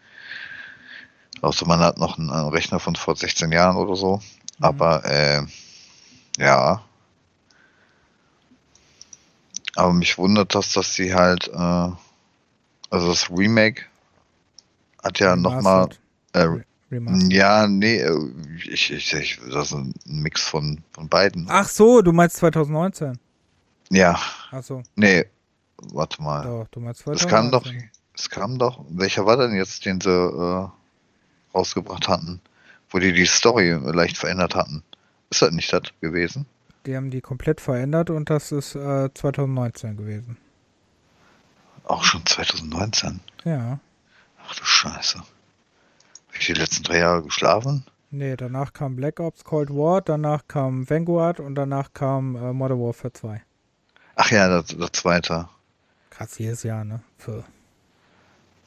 Außer man hat noch einen Rechner von vor 16 Jahren oder so. Mhm. Aber äh, ja. Aber mich wundert das, dass sie halt, äh, also das Remake hat ja nochmal, äh, ja, nee, äh, ich, ich, ich, das ist ein Mix von, von beiden. Ach so, du meinst 2019? Ja. Ach so. Nee, warte mal. Doch, du meinst 2019. Es kam doch, es kam doch, welcher war denn jetzt, den sie äh, rausgebracht hatten, wo die die Story leicht verändert hatten? Ist das nicht das gewesen? Die haben die komplett verändert und das ist äh, 2019 gewesen. Auch schon 2019? Ja. Ach du Scheiße. Habe ich die letzten drei Jahre geschlafen? Nee, danach kam Black Ops Cold War, danach kam Vanguard und danach kam äh, Modern Warfare 2. Ach ja, das, das zweite. Krass, jedes Jahr, ne? Für.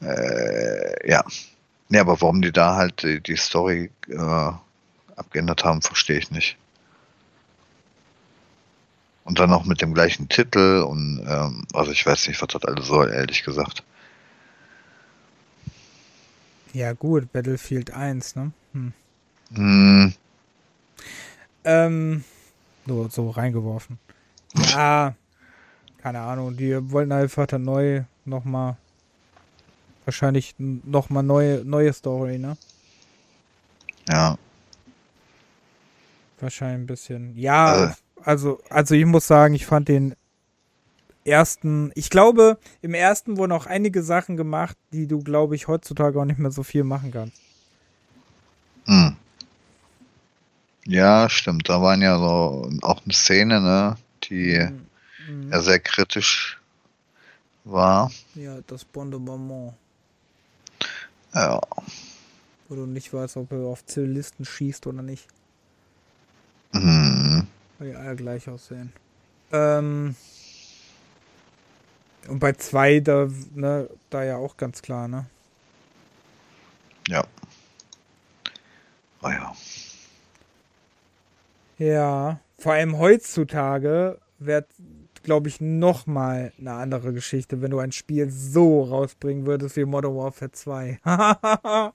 Äh, ja. Nee, aber warum die da halt die, die Story äh, abgeändert haben, verstehe ich nicht. Und dann auch mit dem gleichen Titel und ähm, also ich weiß nicht, was das alles soll, ehrlich gesagt. Ja gut, Battlefield 1, ne? Hm. Hm. Ähm, so, so reingeworfen. Ja, keine Ahnung, die wollten einfach dann neu nochmal, wahrscheinlich nochmal neue, neue Story, ne? Ja. Wahrscheinlich ein bisschen. Ja, äh. also, also ich muss sagen, ich fand den ersten, ich glaube, im ersten wurden auch einige Sachen gemacht, die du, glaube ich, heutzutage auch nicht mehr so viel machen kannst. Hm. Ja, stimmt. Da waren ja so auch eine Szene, ne, die mhm. ja sehr kritisch war. Ja, das Bombardement. Ja. Wo du nicht weißt, ob er auf Zivilisten schießt oder nicht. Mhm. Weil die alle gleich aussehen. Ähm. Und bei zwei, da, ne, da ja auch ganz klar, ne? Ja. Oh ja. Ja, vor allem heutzutage wird, glaube ich, noch mal eine andere Geschichte, wenn du ein Spiel so rausbringen würdest wie Modern Warfare 2. [laughs]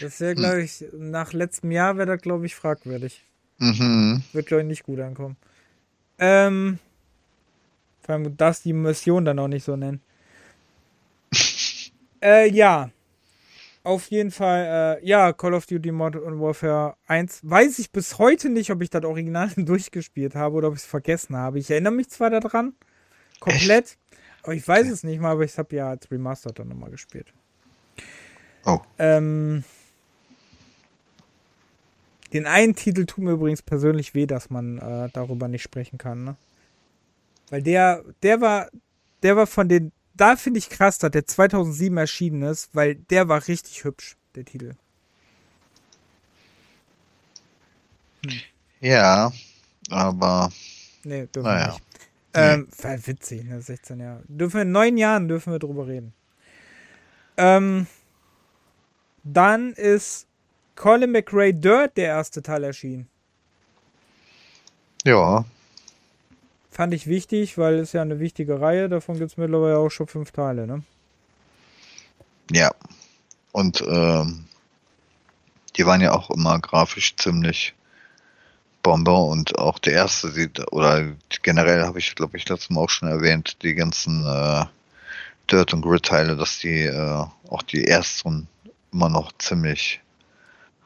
Das wäre, glaube ich, nach letztem Jahr wäre das, glaube ich, fragwürdig. Mhm. Wird, glaube ich, nicht gut ankommen. Ähm, vor allem, du darfst die Mission dann auch nicht so nennen. [laughs] äh, ja. Auf jeden Fall, äh, ja, Call of Duty Modern Warfare 1. Weiß ich bis heute nicht, ob ich das Original [laughs] durchgespielt habe oder ob ich es vergessen habe. Ich erinnere mich zwar daran, komplett, Echt? aber ich weiß es nicht mal, aber ich habe ja als Remastered dann nochmal gespielt. Oh. Ähm, den einen Titel tut mir übrigens persönlich weh, dass man äh, darüber nicht sprechen kann, ne? Weil der, der war, der war von den da finde ich krass, dass der 2007 erschienen ist, weil der war richtig hübsch, der Titel. Ja, aber Nee, dürfen Naja. wir nicht. Ähm, war witzig, ne? 16 Jahre. Dürfen wir in neun Jahren dürfen wir drüber reden. Ähm, dann ist Colin McRae Dirt der erste Teil erschienen. ja, Fand ich wichtig, weil es ja eine wichtige Reihe. Davon gibt es mittlerweile auch schon fünf Teile, ne? ja. Und ähm, die waren ja auch immer grafisch ziemlich Bombe und auch der erste sieht, oder generell habe ich, glaube ich, letztes Mal auch schon erwähnt, die ganzen äh, Dirt- und Grid-Teile, dass die äh, auch die ersten immer noch ziemlich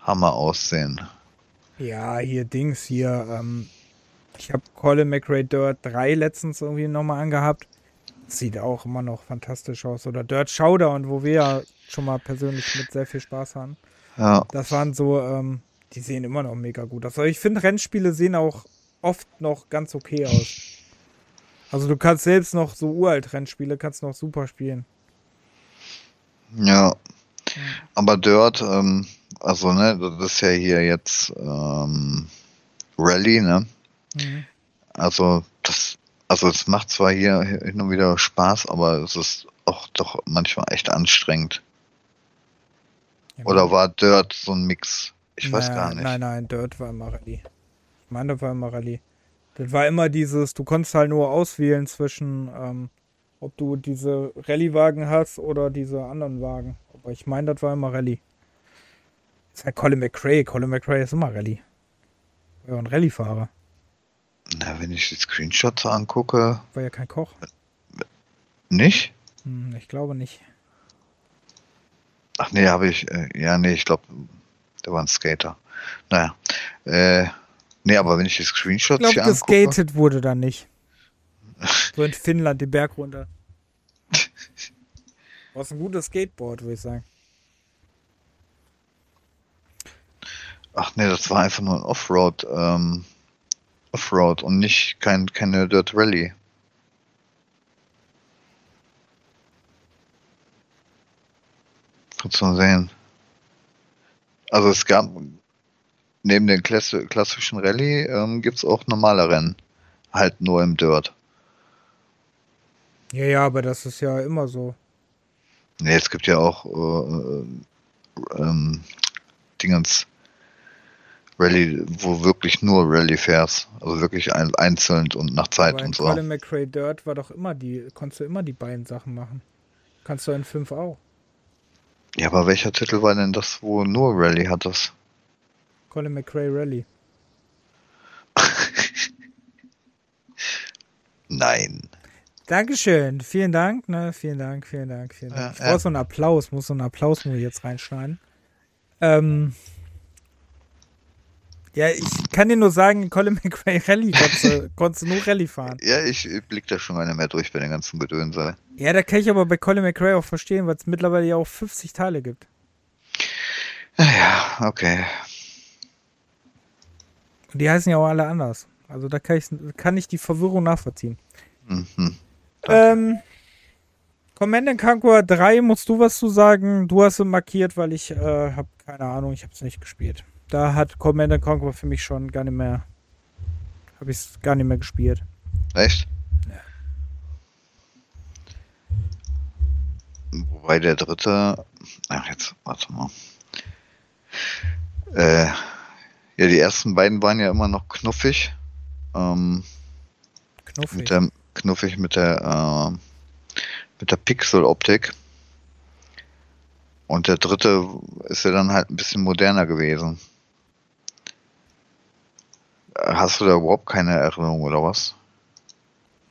Hammer aussehen. Ja, hier Dings, hier, ähm, ich habe Colin McRae Dirt 3 letztens irgendwie nochmal angehabt. Sieht auch immer noch fantastisch aus. Oder Dirt Showdown, wo wir ja schon mal persönlich mit sehr viel Spaß haben. Ja, Das waren so, ähm, die sehen immer noch mega gut aus. Aber ich finde, Rennspiele sehen auch oft noch ganz okay aus. Also du kannst selbst noch so uralt Rennspiele, kannst noch super spielen. ja. Aber Dirt, ähm, also ne, das ist ja hier jetzt ähm, Rally, ne? Mhm. Also das, also es macht zwar hier hin und wieder Spaß, aber es ist auch doch manchmal echt anstrengend. Ja, Oder war Dirt so ein Mix? Ich weiß Naja, gar nicht. Nein, nein, Dirt war immer Rallye. Ich meine, das war immer Rallye. Das war immer dieses, du konntest halt nur auswählen zwischen, ähm, ob du diese Rallye-Wagen hast oder diese anderen Wagen. Aber ich meine, das war immer Rallye. Das ist halt Colin McRae. Colin McRae ist immer Rallye. War ja ein Rallye-Fahrer. Na, wenn ich die Screenshots angucke, War ja kein Koch. nicht? Hm, ich glaube nicht. Ach nee, habe ich, äh, ja nee, ich glaube, der war ein Skater. Naja, äh, nee, aber wenn ich die Ich Screenshots glaube, hier angucke, geskatet wurde da nicht. So in Finnland den Berg runter. [laughs] Was ein gutes Skateboard, würde ich sagen. Ach nee, das war einfach nur ein Offroad, ähm, Offroad und nicht kein, keine Dirt Rally. Kannst du mal sehen. Also es gab neben den Klassi klassischen Rallye ähm, gibt es auch normale Rennen. Halt nur im Dirt. Ja, ja, aber das ist ja immer so. Nee, es gibt ja auch äh, äh, ähm, Dingens Rallye, wo wirklich nur Rallye fährst. Also wirklich ein, einzeln und nach Zeit aber und so. Colin McRae Dirt war doch immer die, konntest du immer die beiden Sachen machen. Kannst du in 5 auch. Ja, aber welcher Titel war denn das, wo nur Rallye hat das? Colin McRae Rally. [laughs] Nein. Dankeschön. Vielen Dank, ne? Vielen Dank, vielen Dank, vielen Dank. Ja, ich brauche so einen Applaus, muss so einen Applaus nur jetzt reinschneiden. Ähm. Ja, ich kann dir nur sagen, Colin [laughs] McRae Rally konntest du, konntest du nur Rallye fahren. Ja, ich blick da schon nicht mehr durch bei den ganzen Gedönse. Ja, da kann ich aber bei Colin McRae auch verstehen, weil es mittlerweile ja auch 50 Teile gibt. Ja, okay. Und die heißen ja auch alle anders. Also da kann ich, kann ich die Verwirrung nachvollziehen. Mhm. Ähm, Command Conquer 3, musst du was zu sagen? Du hast es markiert, weil ich äh, habe keine Ahnung, ich habe es nicht gespielt. Da hat Command Conquer für mich schon gar nicht mehr, habe ich es gar nicht mehr gespielt. Echt? Ja. Wobei der dritte. Ach, jetzt, warte mal. Äh, ja, die ersten beiden waren ja immer noch knuffig. Ähm, Knuffig. mit der, knuffig mit der, äh, mit der Pixel-Optik. Und der dritte ist ja dann halt ein bisschen moderner gewesen. Hast du da überhaupt keine Erinnerung oder was?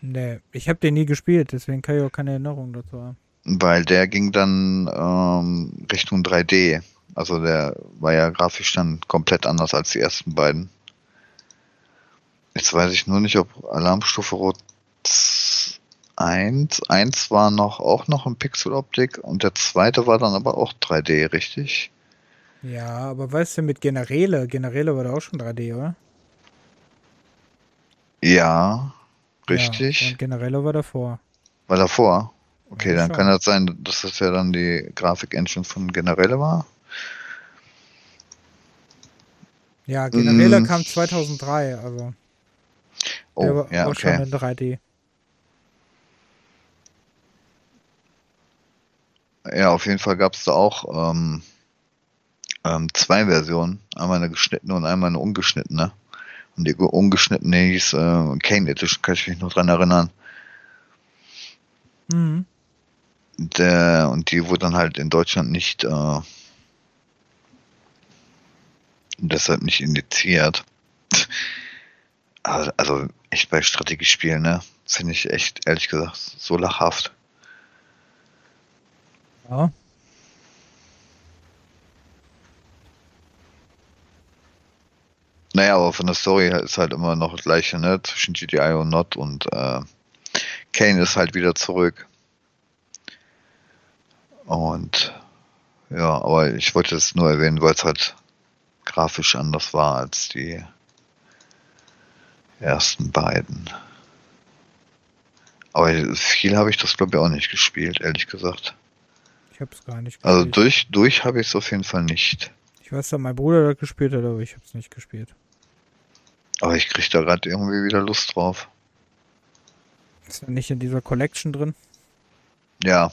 Nee, ich habe den nie gespielt, deswegen kann ich auch keine Erinnerung dazu haben. Weil der ging dann ähm, Richtung 3D. Also der war ja grafisch dann komplett anders als die ersten beiden. Jetzt weiß ich nur nicht, ob Alarmstufe Rot 1, 1 war noch auch noch in Pixeloptik und der zweite war dann aber auch 3D, richtig? Ja, aber weißt du, mit Generäle, Generäle war da auch schon 3D, oder? Ja, Ja, richtig. und Generäle war davor. war davor. Okay, Ja, dann schon. kann das sein, dass das ja dann die Grafik-Engine von Generelle war. Ja, Generäle Mm. kam 2003, also Oh, der war ja, auch schon okay. in 3D. Ja, auf jeden Fall gab es da auch ähm, ähm, zwei Versionen. Einmal eine geschnittene und einmal eine ungeschnittene. Und die ungeschnittene hieß äh, Kane Edition, kann ich mich noch dran erinnern. Mhm. Der, und die wurde dann halt in Deutschland nicht, äh, deshalb nicht indiziert. [laughs] Also, also echt bei Strategiespielen, ne? Finde ich echt, ehrlich gesagt, so lachhaft. Ja. Naja, aber von der Story ist halt immer noch das gleiche, ne? Zwischen GDI und Not und äh, Kane ist halt wieder zurück. Und ja, aber ich wollte es nur erwähnen, weil es halt grafisch anders war als die ersten beiden. Aber viel habe ich das glaube ich auch nicht gespielt, ehrlich gesagt. Ich hab's gar nicht Also gespielt. durch, durch habe ich es auf jeden Fall nicht. Ich weiß, dass mein Bruder das gespielt hat, aber ich hab's nicht gespielt. Aber ich kriege da gerade irgendwie wieder Lust drauf. Ist ja nicht in dieser Collection drin. Ja,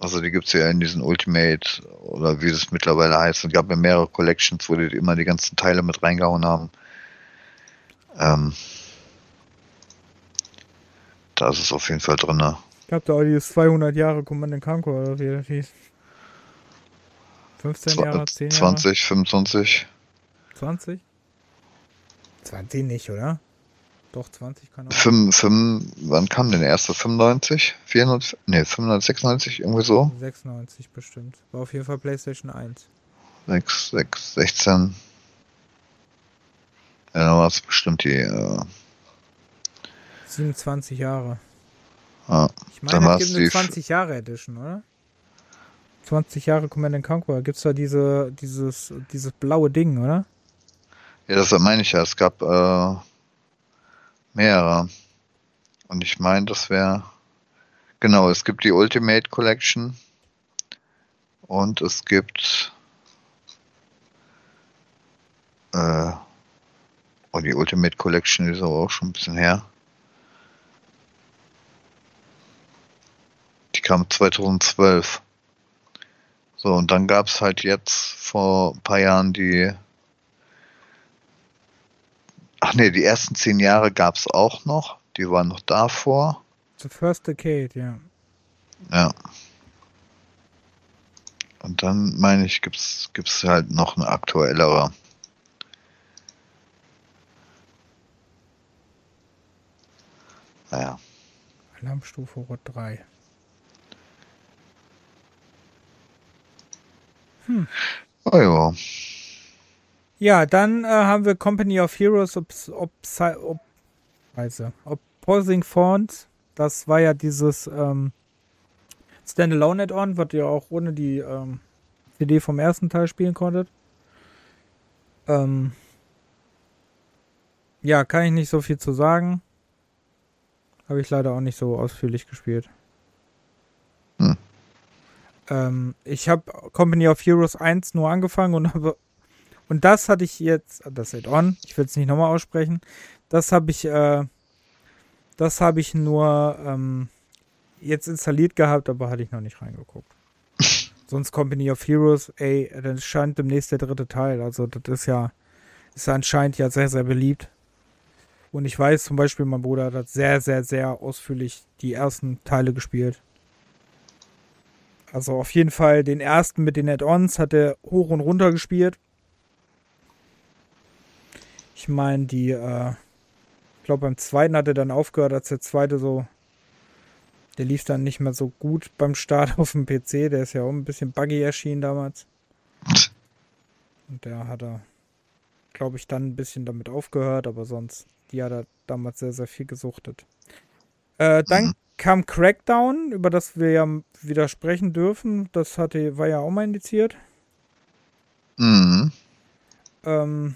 also die gibt's ja in diesen Ultimate oder wie es mittlerweile heißt. Es gab ja mehrere Collections, wo die immer die ganzen Teile mit reingehauen haben. Ähm, da ist es auf jeden Fall drin. Ich glaube, da auch dieses 200 Jahre Command Conquer oder wie das hieß. 15 Jahre, 10 Jahre? 20, 25. 20? 20 nicht, oder? Doch, 20 kann auch. 5, 5, wann kam denn der erste? 95? 94? Ne, 596, irgendwie so. 96 bestimmt. War auf jeden Fall PlayStation 1. 6, 6, 16. Ja, dann war es bestimmt die. Äh, 27 Jahre. ah, Ich meine, es gibt eine die 20 Jahre Edition, oder? 20 Jahre Command Conquer. Gibt's da diese, dieses, dieses blaue Ding, oder? Ja, das meine ich ja. Es gab äh, mehrere. Und ich meine, das wäre. Genau, es gibt die Ultimate Collection. Und es gibt. Äh, oh, die Ultimate Collection ist aber auch schon ein bisschen her. Die kam 2012. So, und dann gab es halt jetzt vor ein paar Jahren die Ach nee, die ersten zehn Jahre gab es auch noch. Die waren noch davor. The First Decade, ja. Ja. Und dann meine ich, gibt's gibt's halt noch eine aktuellere. Naja. Alarmstufe Rot 3. Oh ja. Ja, dann äh, haben wir Company of Heroes Obs Obs Ob. Opposing Fawns. Das war ja dieses ähm, Standalone Add-on, was ihr auch ohne die ähm, CD vom ersten Teil spielen konntet. Ähm, ja, kann ich nicht so viel zu sagen. Habe ich leider auch nicht so ausführlich gespielt. Hm. Ähm, ich habe Company of Heroes 1 nur angefangen und [laughs] habe und das hatte ich jetzt, das Add-on, ich will es nicht nochmal aussprechen, das habe ich, äh, das habe ich nur ähm, jetzt installiert gehabt, aber hatte ich noch nicht reingeguckt. [laughs] Sonst Company of Heroes, ey, dann scheint demnächst der dritte Teil. Also das ist ja, ist anscheinend ja sehr, sehr beliebt. Und ich weiß zum Beispiel, mein Bruder hat sehr, sehr, sehr ausführlich die ersten Teile gespielt. Also auf jeden Fall den ersten mit den Add-ons hat er hoch und runter gespielt. Ich meine, die, äh, ich glaube, beim zweiten hat er dann aufgehört, als der zweite so, der lief dann nicht mehr so gut beim Start [laughs] auf dem PC. Der ist ja auch ein bisschen buggy erschienen damals. Und der hat er, glaube ich, dann ein bisschen damit aufgehört, aber sonst, die hat er damals sehr, sehr viel gesuchtet. Äh, dann Mhm. kam Crackdown, über das wir ja wieder sprechen dürfen. Das hatte, war ja auch mal indiziert. Mhm. Ähm,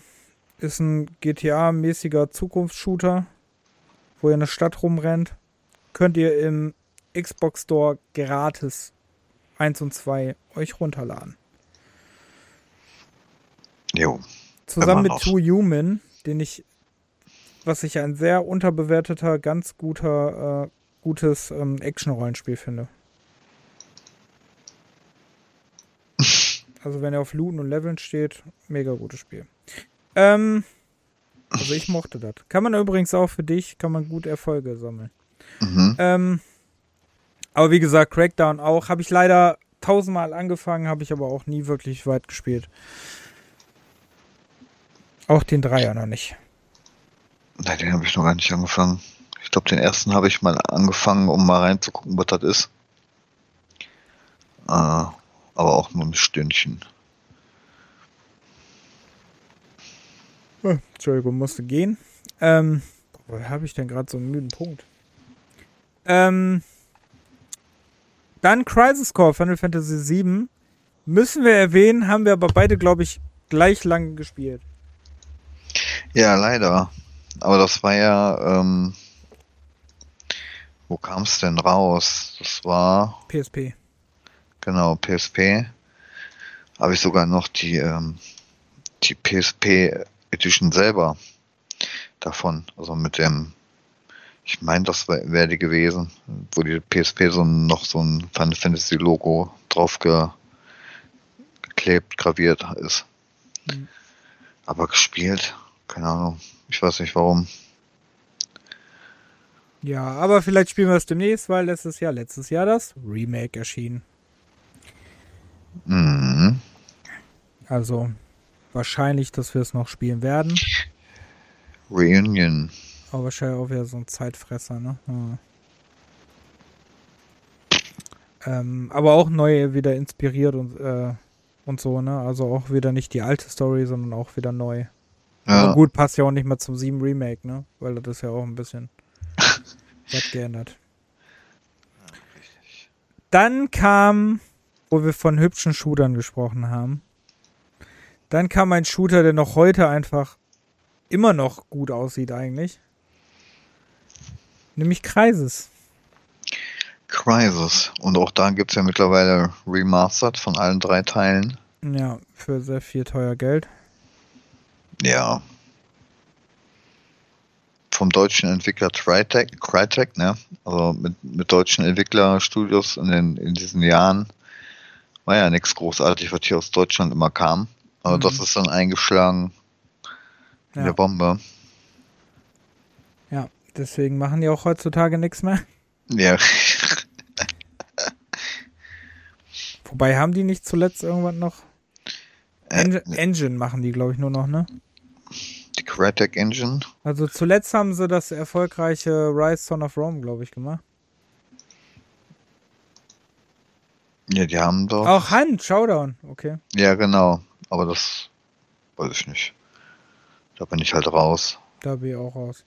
ist ein GTA-mäßiger Zukunftsshooter, wo ihr in der Stadt rumrennt. Könnt ihr im Xbox Store gratis 1 und 2 euch runterladen. Jo. Zusammen mit. Two Human, den ich, was ich ein sehr unterbewerteter, ganz guter, äh, gutes ähm, Action-Rollenspiel finde. [laughs] Also wenn er auf Looten und Leveln steht, mega gutes Spiel. Ähm, also ich mochte das. Kann man übrigens auch für dich, kann man gut Erfolge sammeln. Mhm. Ähm, aber wie gesagt, Crackdown auch. Habe ich leider tausendmal angefangen, habe ich aber auch nie wirklich weit gespielt. Auch den Dreier noch nicht. Nein, den habe ich noch gar nicht angefangen. Ich glaube, den ersten habe ich mal angefangen, um mal reinzugucken, was das ist. Äh, aber auch nur ein Stündchen. Oh, Entschuldigung, musste gehen. Ähm, wo habe ich denn gerade so einen müden Punkt? Ähm, dann Crisis Core Final Fantasy VII. Müssen wir erwähnen, haben wir aber beide, glaube ich, gleich lang gespielt. Ja, leider. Aber das war ja, ähm, wo kam es denn raus? Das war, PSP. genau, PSP. Habe ich sogar noch die, ähm, die PSP Edition selber davon. Also mit dem, ich meine, das wäre wär die gewesen, wo die PSP so noch so ein Final Fantasy Logo drauf ge, geklebt, graviert ist. Mhm. Aber gespielt, keine Ahnung. Ich weiß nicht warum. Ja, aber vielleicht spielen wir es demnächst, weil letztes Jahr, letztes Jahr das Remake erschien. Mhm. Also wahrscheinlich, dass wir es noch spielen werden. Reunion. Aber wahrscheinlich auch wieder so ein Zeitfresser, ne? Ja. Ähm, aber auch neu wieder inspiriert und, äh, und so, ne? Also auch wieder nicht die alte Story, sondern auch wieder neu. Aber Ja, gut, passt ja auch nicht mehr zum 7 Remake, ne? Weil das ist ja auch ein bisschen [laughs] was geändert. Dann kam, wo wir von hübschen Shootern gesprochen haben, dann kam ein Shooter, der noch heute einfach immer noch gut aussieht eigentlich. Nämlich Kreises. Crisis. Und auch da gibt es ja mittlerweile Remastered von allen drei Teilen. Ja, für sehr viel teuer Geld. Ja. Vom deutschen Entwickler Crytek, Crytek ne? Also mit, mit deutschen Entwicklerstudios in, den, in diesen Jahren war ja nichts großartig, was hier aus Deutschland immer kam. Aber Mhm. das ist dann eingeschlagen in Ja. der Bombe. ja, deswegen machen die auch heutzutage nichts mehr. Ja. [laughs] Wobei haben die nicht zuletzt irgendwann noch? Äh, Engine, Engine machen die, glaube ich, nur noch, ne? die Crytek Engine. Also zuletzt haben sie das erfolgreiche Rise Son of Rome, glaube ich, gemacht. Ja, die haben doch. Auch Hand, Showdown, okay. Ja, genau. Aber das weiß ich nicht. Da bin ich halt raus. Da bin ich auch raus.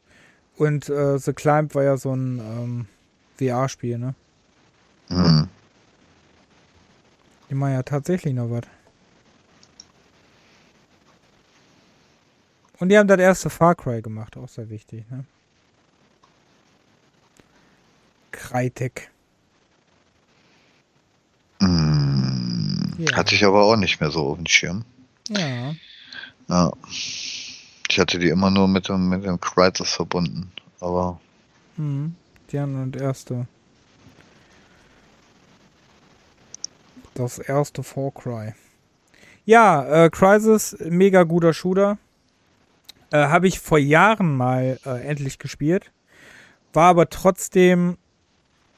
Und äh, The Climb war ja so ein ähm, VR-Spiel, ne? Hm. Die machen ja tatsächlich noch was. Und die haben das erste Far Cry gemacht, auch sehr wichtig, ne? Crytek. Ja. Hatte ich aber auch nicht mehr so auf dem Schirm. Ja. Ja. Ich hatte die immer nur mit dem, mit dem Crisis verbunden. Aber Mhm. Die haben und erste. Das erste Far Cry. Ja, äh, Crisis, mega guter Shooter. Äh, Habe ich vor Jahren mal äh, endlich gespielt. War aber trotzdem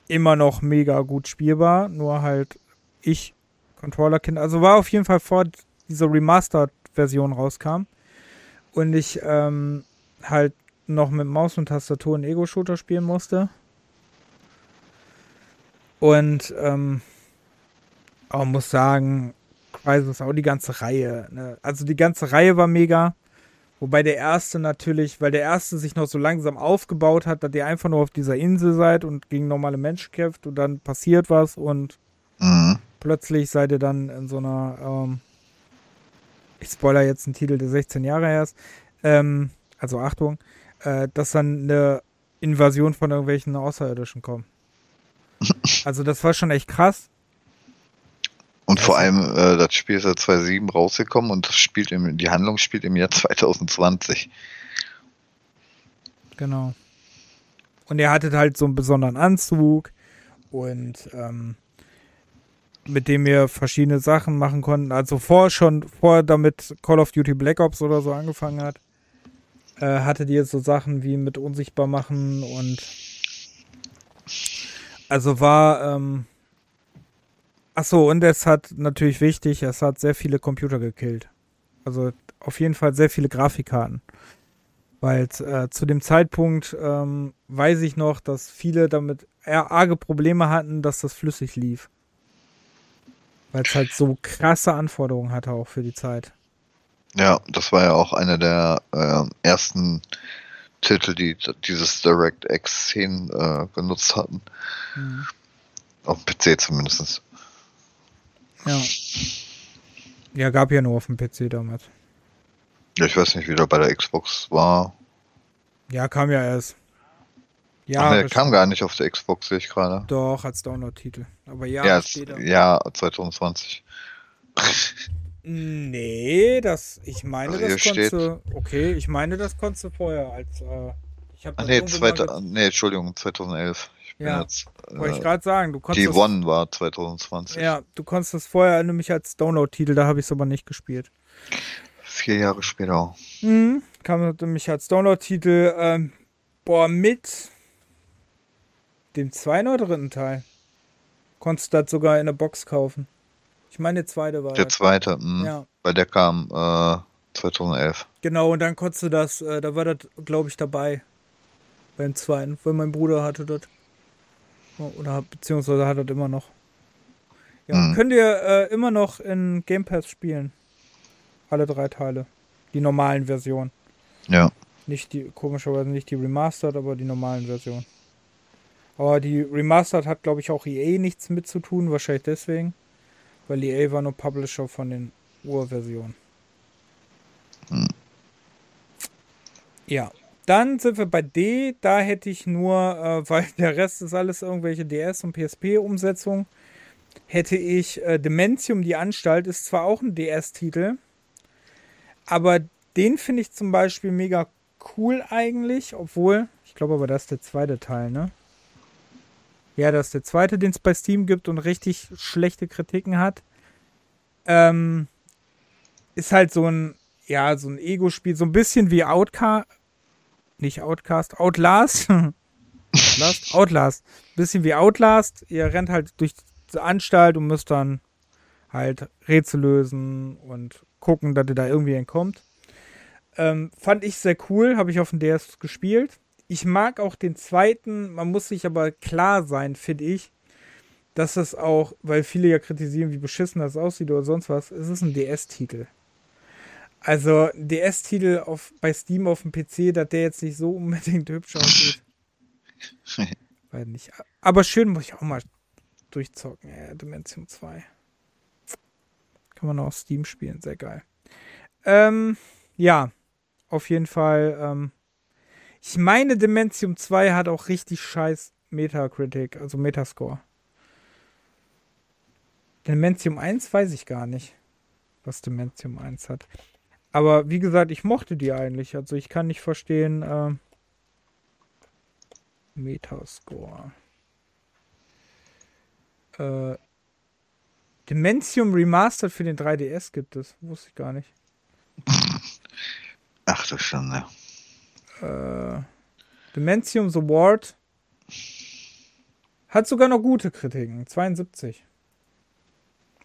immer noch mega gut spielbar. Nur halt ich, Controller-Kind. Also war auf jeden Fall vor dieser Remastered-Version rauskam. Und ich ähm, halt noch mit Maus und Tastatur einen Ego-Shooter spielen musste. Und ähm, aber muss sagen, Crisis auch die ganze Reihe. Ne? Also die ganze Reihe war mega. Wobei der erste natürlich, weil der erste sich noch so langsam aufgebaut hat, dass ihr einfach nur auf dieser Insel seid und gegen normale Menschen kämpft und dann passiert was und mhm. Plötzlich seid ihr dann in so einer, ähm, ich spoiler jetzt einen Titel, der 16 Jahre her ist, ähm, also Achtung, äh, dass dann eine Invasion von irgendwelchen Außerirdischen kommt. [laughs] Also das war schon echt krass. Und vor allem, äh, das Spiel ist ja 2007 rausgekommen und das spielt im, die Handlung spielt im Jahr 2020. Genau. Und er hatte halt so einen besonderen Anzug und ähm, mit dem wir verschiedene Sachen machen konnten. Also vor schon, vor damit Call of Duty Black Ops oder so angefangen hat, äh, hatte die so Sachen wie mit unsichtbar machen und also war, ähm, ach so, und es hat natürlich wichtig, es hat sehr viele Computer gekillt. Also auf jeden Fall sehr viele Grafikkarten. Weil äh, zu dem Zeitpunkt ähm, weiß ich noch, dass viele damit eher arge Probleme hatten, dass das flüssig lief. Weil es halt so krasse Anforderungen hatte auch für die Zeit. Ja, das war ja auch einer der äh, ersten Titel, die dieses DirectX 10 äh, genutzt hatten. Mhm. Auf dem PC zumindest. Ja. Ja, gab ja nur auf dem PC damals. Ja, ich weiß nicht, wie der bei der Xbox war. Ja, kam ja erst. Ja, Ach, nee, kam gar nicht auf der Xbox, sehe ich gerade. Doch, als Download-Titel. Aber ja, ja, später. Ja, 2020. Nee, das, ich meine, also das konntest du, okay, ich meine, das konntest du vorher als, äh, ich habe nee, zweite, nee, Entschuldigung, 2011. Ich ja, jetzt, äh, wollte ich gerade sagen, du konntest. Die One war 2020. Ja, du konntest das vorher nämlich als Download-Titel, da habe ich es aber nicht gespielt. Vier Jahre später. Mhm, kam nämlich als Download-Titel, ähm, boah, mit dem zweiten oder dritten Teil. Konntest du das sogar in der Box kaufen. Ich meine, der zweite war. Der das. zweite, mh, ja. Weil der kam äh, 2011. Genau, und dann konntest du das, äh, da war das, glaube ich, dabei. Beim zweiten, weil mein Bruder hatte das. Oder beziehungsweise hat das immer noch. Ja, mhm. könnt ihr äh, immer noch in Game Pass spielen. Alle drei Teile. Die normalen Versionen. Ja. Nicht die, komischerweise nicht die Remastered, aber die normalen Versionen. Aber die Remastered hat, glaube ich, auch EA nichts mit zu tun, wahrscheinlich deswegen weil EA war nur Publisher von den Urversionen. Hm. Ja, dann sind wir bei D. Da hätte ich nur, äh, [laughs] weil der Rest ist alles irgendwelche DS- und PSP-Umsetzungen, hätte ich äh, Dementium, die Anstalt, ist zwar auch ein DS-Titel, aber den finde ich zum Beispiel mega cool eigentlich, obwohl, ich glaube aber, das ist der zweite Teil, ne? Ja, das ist der zweite, den es bei Steam gibt und richtig schlechte Kritiken hat. Ähm, ist halt so ein, ja, so ein Ego-Spiel, so ein bisschen wie Outcast. Nicht Outcast, Outlast. [laughs] Outlast? Outlast. Bisschen wie Outlast. Ihr rennt halt durch die Anstalt und müsst dann halt Rätsel lösen und gucken, dass ihr da irgendwie entkommt. Ähm, fand ich sehr cool, habe ich auf dem DS gespielt. Ich mag auch den zweiten, man muss sich aber klar sein, finde ich, dass das auch, weil viele ja kritisieren, wie beschissen das aussieht oder sonst was, es ist ein DS-Titel. Also DS-Titel bei Steam auf dem PC, dass der jetzt nicht so unbedingt hübsch aussieht. [laughs] weil nicht. Aber schön muss ich auch mal durchzocken, ja, Dimension 2. Kann man auch auf Steam spielen, sehr geil. Ähm, ja, auf jeden Fall, ähm, ich meine, Dimension 2 hat auch richtig scheiß Metacritic, also Metascore. Dimension 1 weiß ich gar nicht, was Dimension 1 hat. Aber wie gesagt, ich mochte die eigentlich. Also ich kann nicht verstehen. Äh, Metascore. Äh, Dimension Remastered für den 3DS gibt es. Wusste ich gar nicht. Ach du Schande äh, The Ward hat sogar noch gute Kritiken. 72.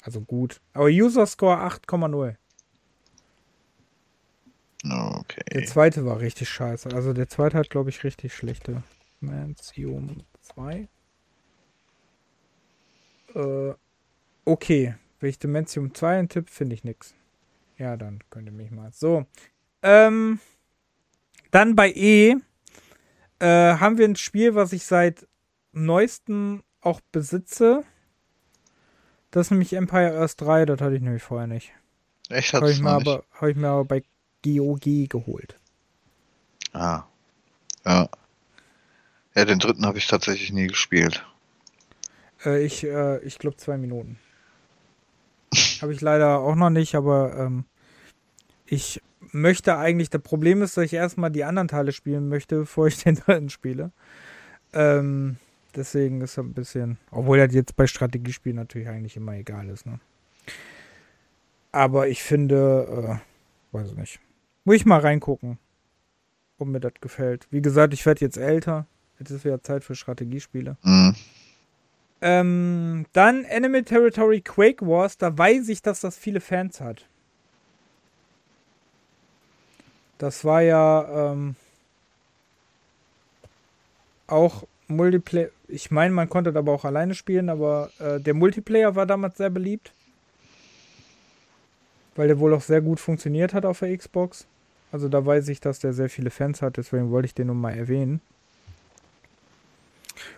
Also gut. Aber User Score 8,0. Okay. Der zweite war richtig scheiße. Also der zweite hat, glaube ich, richtig schlechte. Dimensium 2. Äh, okay. Wenn ich Dimensium 2 tippe, finde ich nichts. Ja, dann könnt ihr mich mal. So. Ähm. Dann bei E äh, haben wir ein Spiel, was ich seit neuestem auch besitze. Das ist nämlich Empire Earth 3, das hatte ich nämlich vorher nicht. Echt? Habe ich, hab ich mir aber bei GOG geholt. Ah. Ja. Ja, den dritten habe ich tatsächlich nie gespielt. Äh, ich äh, ich glaube zwei Minuten. Habe ich leider auch noch nicht, aber ähm, ich möchte eigentlich, das Problem ist, dass ich erstmal die anderen Teile spielen möchte, [laughs] bevor ich den dritten spiele. Ähm, deswegen ist er ein bisschen, obwohl er jetzt bei Strategiespielen natürlich eigentlich immer egal ist, ne? Aber ich finde, äh, weiß ich nicht. Muss ich mal reingucken, ob mir das gefällt. Wie gesagt, ich werde jetzt älter. Jetzt ist wieder Zeit für Strategiespiele. Mhm. Ähm, dann Animal Territory Quake Wars. Da weiß ich, dass das viele Fans hat. Das war ja ähm, auch Multiplayer. Ich meine, man konnte aber auch alleine spielen, aber äh, der Multiplayer war damals sehr beliebt. Weil der wohl auch sehr gut funktioniert hat auf der Xbox. Also da weiß ich, dass der sehr viele Fans hat, deswegen wollte ich den nur mal erwähnen.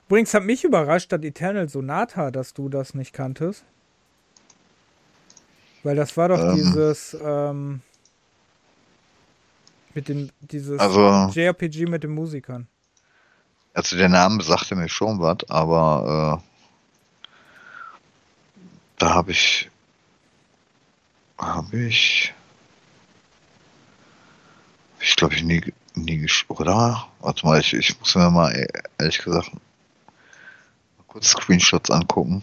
Übrigens hat mich überrascht, dass Eternal Sonata, dass du das nicht kanntest. Weil das war doch Ähm. dieses ähm, mit den dieses Also- JRPG mit den Musikern. Also der Name sagte mir schon was, aber äh, da habe ich habe ich ich glaube ich nie nie gespielt, oder? Warte mal, ich, ich muss mir mal ehrlich gesagt mal kurz Screenshots angucken.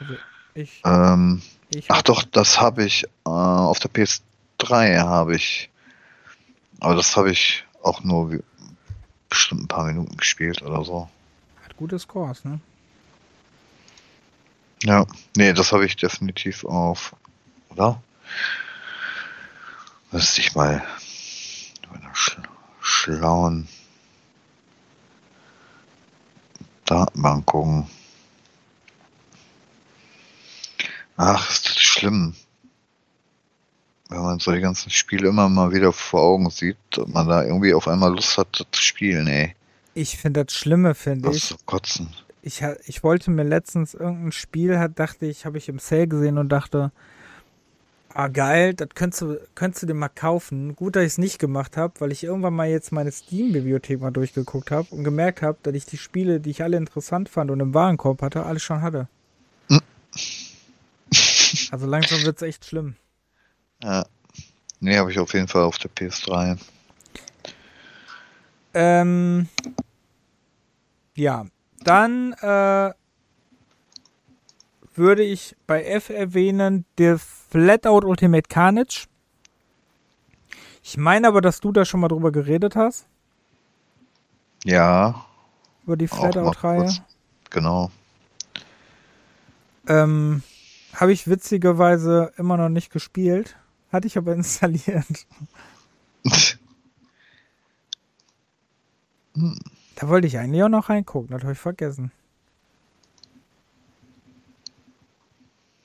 Also ich, Ähm, ich ach doch, das habe ich äh, auf der PS3 habe ich, aber das habe ich auch nur bestimmt ein paar Minuten gespielt oder so. hat gute Scores, ne? Ja, nee, das habe ich definitiv auf, oder? Müsste ich mal bei einer sch schlauen Datenbank gucken. Ach, ist das schlimm. Wenn man so die ganzen Spiele immer mal wieder vor Augen sieht und man da irgendwie auf einmal Lust hat, zu spielen, ey. Ich finde das Schlimme, finde ich. zu kotzen. ich, ich wollte mir letztens irgendein Spiel, hat, dachte ich, habe ich im Sale gesehen und dachte, ah geil, das könntest du, könntest du dir mal kaufen. Gut, dass ich es nicht gemacht habe, weil ich irgendwann mal jetzt meine Steam-Bibliothek mal durchgeguckt habe und gemerkt habe, dass ich die Spiele, die ich alle interessant fand und im Warenkorb hatte, alle schon hatte. Hm. Also langsam wird es echt schlimm. Ja. Nee, habe ich auf jeden Fall auf der PS3. Ähm, ja, dann äh, würde ich bei F erwähnen, der Flatout Ultimate Carnage. Ich meine aber, dass du da schon mal drüber geredet hast, Ja, über die Flatout-Reihe. Genau. Ähm, Habe ich witzigerweise immer noch nicht gespielt. Hatte ich aber installiert. Hm. [laughs] Da wollte ich eigentlich auch noch reingucken, das habe ich vergessen.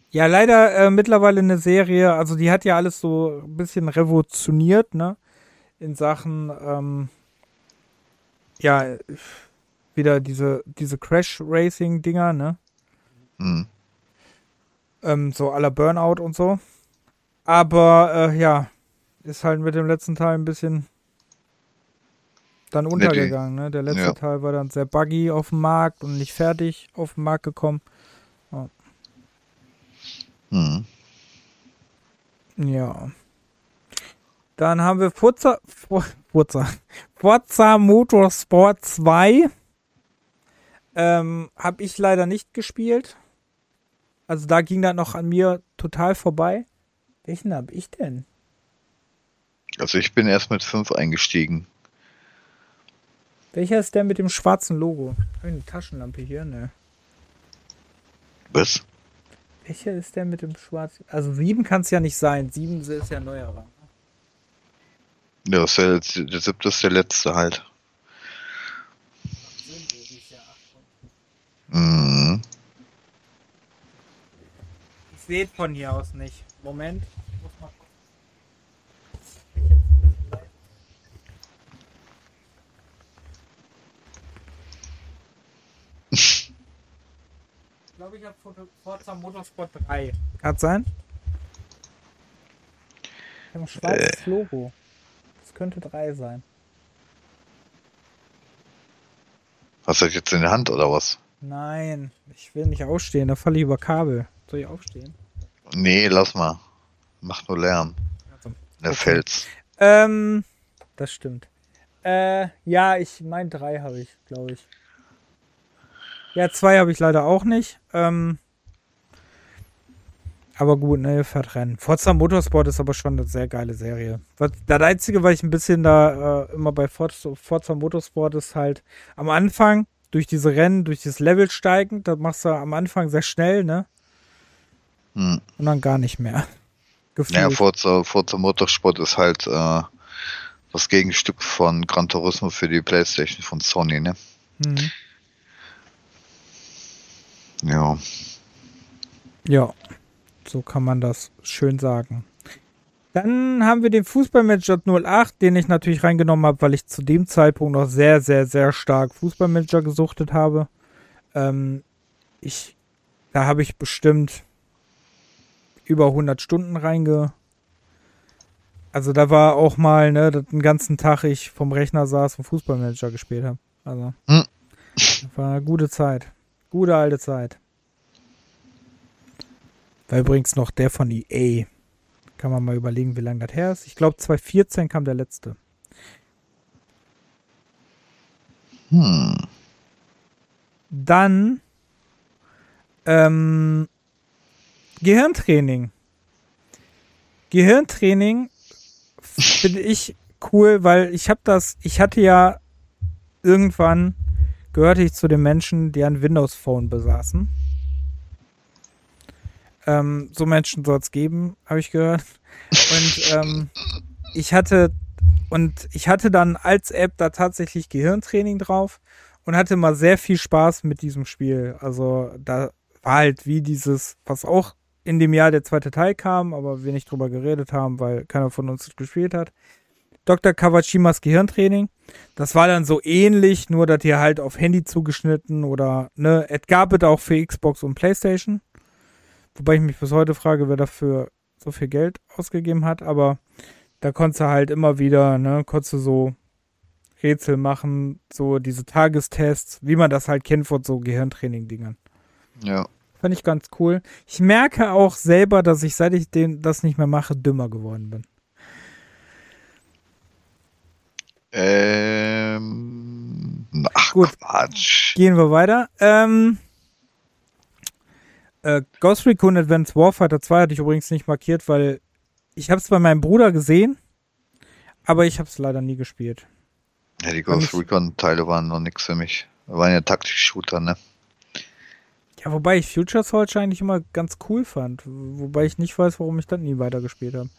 Ja, leider äh, mittlerweile eine Serie, also die hat ja alles so ein bisschen revolutioniert, ne? In Sachen, ähm, ja, wieder diese, diese Crash-Racing-Dinger, ne? Hm. Ähm, so aller Burnout und so. Aber äh, ja, ist halt mit dem letzten Teil ein bisschen dann untergegangen. Ne? Der letzte Ja. Teil war dann sehr buggy auf dem Markt und nicht fertig auf den Markt gekommen. Hm. Ja. Dann haben wir Forza, For- Forza, Forza Motorsport 2. Ähm, hab ich leider nicht gespielt. Also da ging das noch an mir total vorbei. Welchen hab ich denn? Also ich bin erst mit 5 eingestiegen. Welcher ist der mit dem schwarzen Logo? Hab ich eine Taschenlampe hier? Ne. Was? Welcher ist der mit dem schwarzen? Also sieben kann es ja nicht sein. Sieben ist ja neuerer. Ja, das ist der, letzte- der siebte ist der letzte halt. Mhm. Ich sehe von hier aus nicht. Moment. Ich muss mal Ich glaube, ich habe Forza Motorsport 3. Kann sein? Ich habe ein schwarzes Logo. Das könnte 3 sein. Hast du das jetzt in der Hand oder was? Nein, ich will nicht aufstehen, da falle ich über Kabel. Soll ich aufstehen? Nee, lass mal. Macht nur Lärm. Also, Der Okay. Fels. Ähm, das stimmt. Äh, ja, ich mein drei habe ich, glaube ich. Ja, zwei habe ich leider auch nicht. Ähm, aber gut, ne, ihr fährt Rennen. Forza Motorsport ist aber schon eine sehr geile Serie. Das Einzige, was ich ein bisschen da äh, immer bei Forza, Forza Motorsport ist halt am Anfang durch diese Rennen, durch dieses Level steigen, das machst du am Anfang sehr schnell, ne? Hm. Und dann gar nicht mehr. [laughs] Gefühlt. Ja, Forza, Forza Motorsport ist halt äh, das Gegenstück von Gran Turismo für die Playstation von Sony, ne? Mhm. Ja. Ja, so kann man das schön sagen. Dann haben wir den Fußballmanager 08, den ich natürlich reingenommen habe, weil ich zu dem Zeitpunkt noch sehr, sehr, sehr stark Fußballmanager gesuchtet habe. Ähm, ich, da habe ich bestimmt über 100 Stunden reinge. Also da war auch mal, ne, den ganzen Tag ich vom Rechner saß und Fußballmanager gespielt habe. Also, Hm. das war eine gute Zeit. Gute alte Zeit. War übrigens noch der von EA. Kann man mal überlegen, wie lange das her ist. Ich glaube, 2014 kam der letzte. Hm. Dann ähm, Gehirntraining. Gehirntraining finde ich cool, weil ich habe das, ich hatte ja irgendwann gehörte ich zu den Menschen, die ein Windows Phone besaßen. Ähm, so Menschen soll es geben, habe ich gehört. Und ähm, ich hatte und ich hatte dann als App da tatsächlich Gehirntraining drauf und hatte mal sehr viel Spaß mit diesem Spiel. Also da war halt wie dieses, was auch in dem Jahr der zweite Teil kam, aber wir nicht drüber geredet haben, weil keiner von uns gespielt hat. Dr. Kawashimas Gehirntraining. Das war dann so ähnlich, nur dass ihr halt auf Handy zugeschnitten oder, ne, es gab es auch für Xbox und Playstation. Wobei ich mich bis heute frage, wer dafür so viel Geld ausgegeben hat, aber da konntest du halt immer wieder, ne, konntest du so Rätsel machen, so diese Tagestests, wie man das halt kennt von so Gehirntraining-Dingern. Ja. Fand ich ganz cool. Ich merke auch selber, dass ich, seit ich den, das nicht mehr mache, dümmer geworden bin. Ähm. Ach, Gut. Quatsch. Gehen wir weiter. Ähm, äh, Ghost Recon Advanced Warfighter 2 hatte ich übrigens nicht markiert, weil ich habe es bei meinem Bruder gesehen, aber ich habe es leider nie gespielt. Ja, die Ghost Recon-Teile waren noch nix für mich. Waren ja Taktik-Shooter, ne? Ja, wobei ich Future Soldier eigentlich immer ganz cool fand. Wobei ich nicht weiß, warum ich dann nie weitergespielt habe.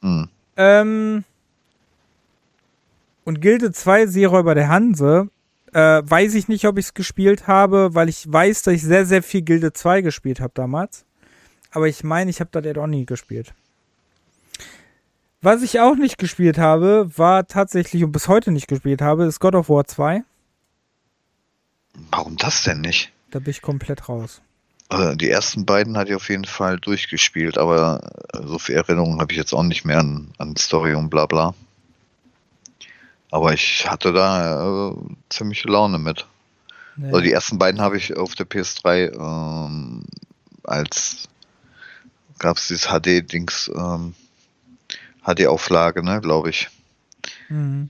Hm. Ähm, und Gilde 2 Seeräuber der Hanse. Äh, weiß ich nicht, ob ich es gespielt habe, weil ich weiß, dass ich sehr, sehr viel Gilde 2 gespielt habe damals. Aber ich meine, ich habe das ja auch nie gespielt. Was ich auch nicht gespielt habe, war tatsächlich und bis heute nicht gespielt habe, ist God of War 2. Warum das denn nicht? Da bin ich komplett raus. Also die ersten beiden hatte ich auf jeden Fall durchgespielt, aber so viel Erinnerungen habe ich jetzt auch nicht mehr an, an Story und bla bla. Aber ich hatte da äh, ziemliche Laune mit. Nee. Also die ersten beiden habe ich auf der PS3 ähm, als gab es dieses HD-Dings, ähm, HD-Auflage, ne, glaube ich. mhm.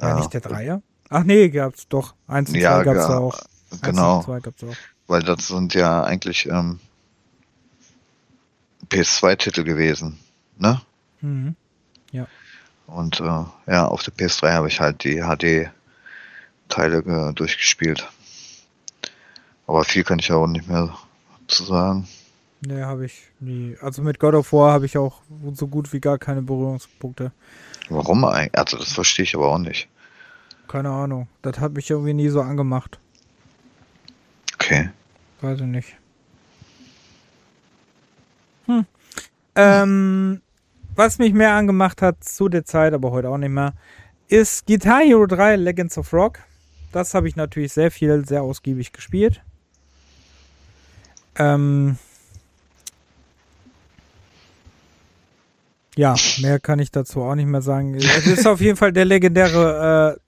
Ja, Ja. nicht der Dreier? Ach nee, gab's doch. Eins und Ja, zwei gab's ja, auch. Genau, weil das sind ja eigentlich ähm, PS2-Titel gewesen, ne? Mhm. Und äh, ja, auf der PS3 habe ich halt die HD-Teile äh, durchgespielt. Aber viel kann ich ja auch nicht mehr zu sagen. Nee, habe ich nie. Also mit God of War habe ich auch so gut wie gar keine Berührungspunkte. Warum eigentlich? Also das verstehe ich aber auch nicht. Keine Ahnung. Das hat mich irgendwie nie so angemacht. Okay. Weiß ich nicht. Hm. Ähm, was mich mehr angemacht hat zu der Zeit, aber heute auch nicht mehr, ist Guitar Hero 3 Legends of Rock. Das habe ich natürlich sehr viel, sehr ausgiebig gespielt. Ähm, ja, mehr kann ich dazu auch nicht mehr sagen. Es ist auf jeden Fall der legendäre äh,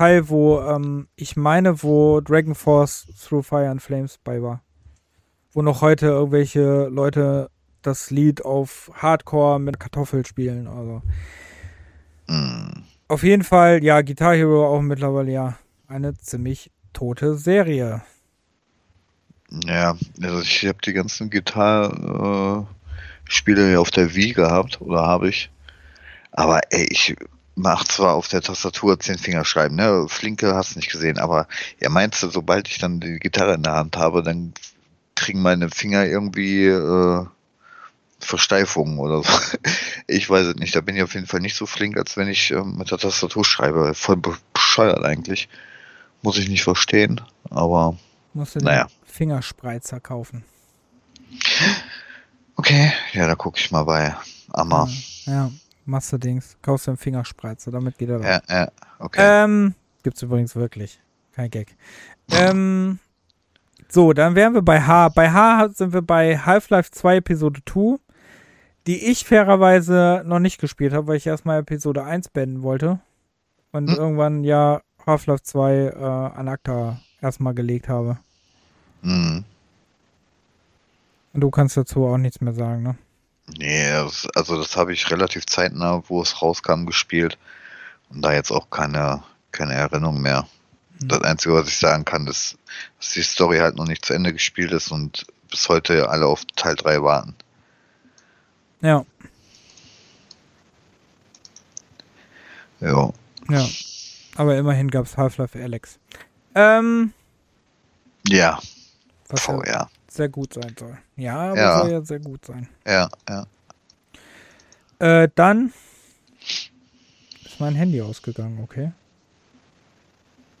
Teil, wo, ähm, ich meine, wo Dragon Force Through Fire and Flames bei war. Wo noch heute irgendwelche Leute das Lied auf Hardcore mit Kartoffel spielen. Also. Hm. Auf jeden Fall, ja, Guitar Hero auch mittlerweile ja eine ziemlich tote Serie. Ja, also ich habe die ganzen Gitarre-Spiele ja auf der Wii gehabt, oder habe ich. Aber ey, ich mach zwar auf der Tastatur zehn Finger schreiben, ne? Flinke hast du nicht gesehen, aber ja, meinst du, sobald ich dann die Gitarre in der Hand habe, dann kriegen meine Finger irgendwie äh, Versteifungen oder so. [laughs] Ich weiß es nicht. Da bin ich auf jeden Fall nicht so flink, als wenn ich äh, mit der Tastatur schreibe. Voll bescheuert eigentlich. Muss ich nicht verstehen, aber Musst du den Naja. Fingerspreizer kaufen. okay. Ja, da gucke ich mal bei Amma. Ja, ja machst du Dings. Kaufst du einen Fingerspreizer, damit geht er. Ja, ja, okay. Ähm, gibt's übrigens wirklich. Kein Gag. Ähm, so, dann wären wir bei H. Bei H sind wir bei Half-Life 2 Episode 2, die ich fairerweise noch nicht gespielt habe, weil ich erstmal Episode 1 beenden wollte. Und Hm. irgendwann ja Half-Life 2 äh, an Acta erstmal gelegt habe. Hm. Und du kannst dazu auch nichts mehr sagen, ne? Nee, das, also das habe ich relativ zeitnah, wo es rauskam, gespielt. Und da jetzt auch keine, keine Erinnerung mehr. Hm. Das Einzige, was ich sagen kann, ist, dass die Story halt noch nicht zu Ende gespielt ist und bis heute alle auf Teil 3 warten. Ja, Ja. ja. Aber immerhin gab's Half-Life Alex. Ähm, Ja, was ja VR. Sehr gut sein soll. Ja, aber Ja. soll ja sehr gut sein. Ja, ja. Äh, dann ist mein Handy ausgegangen, okay.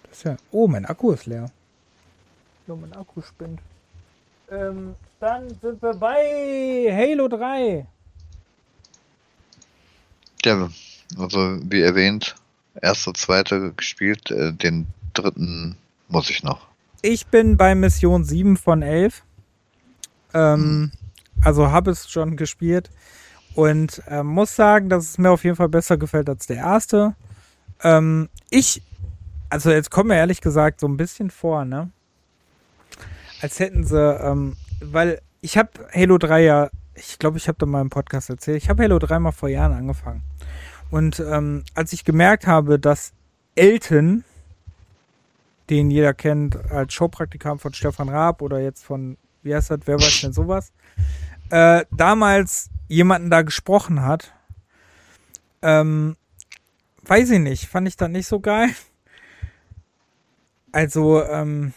Das ist ja. Oh, mein Akku ist leer. So, mein Akku spinnt. Ähm, dann sind wir bei Halo 3. Ja, also wie erwähnt, erster, zweiter gespielt, äh, den dritten muss ich noch. Ich bin bei Mission 7 von 11. Ähm, also habe es schon gespielt und äh, muss sagen, dass es mir auf jeden Fall besser gefällt als der erste. Ähm, ich, also jetzt kommen wir ehrlich gesagt so ein bisschen vor, ne? Als hätten sie, ähm, weil ich habe Halo 3 ja, ich glaube, ich habe da mal im Podcast erzählt, ich habe Halo 3 mal vor Jahren angefangen. Und ähm, als ich gemerkt habe, dass Elton, den jeder kennt als Showpraktikant von Stefan Raab oder jetzt von, wie heißt das, wer weiß denn sowas, äh, damals jemanden da gesprochen hat, ähm, weiß ich nicht, fand ich das nicht so geil. Also, ähm,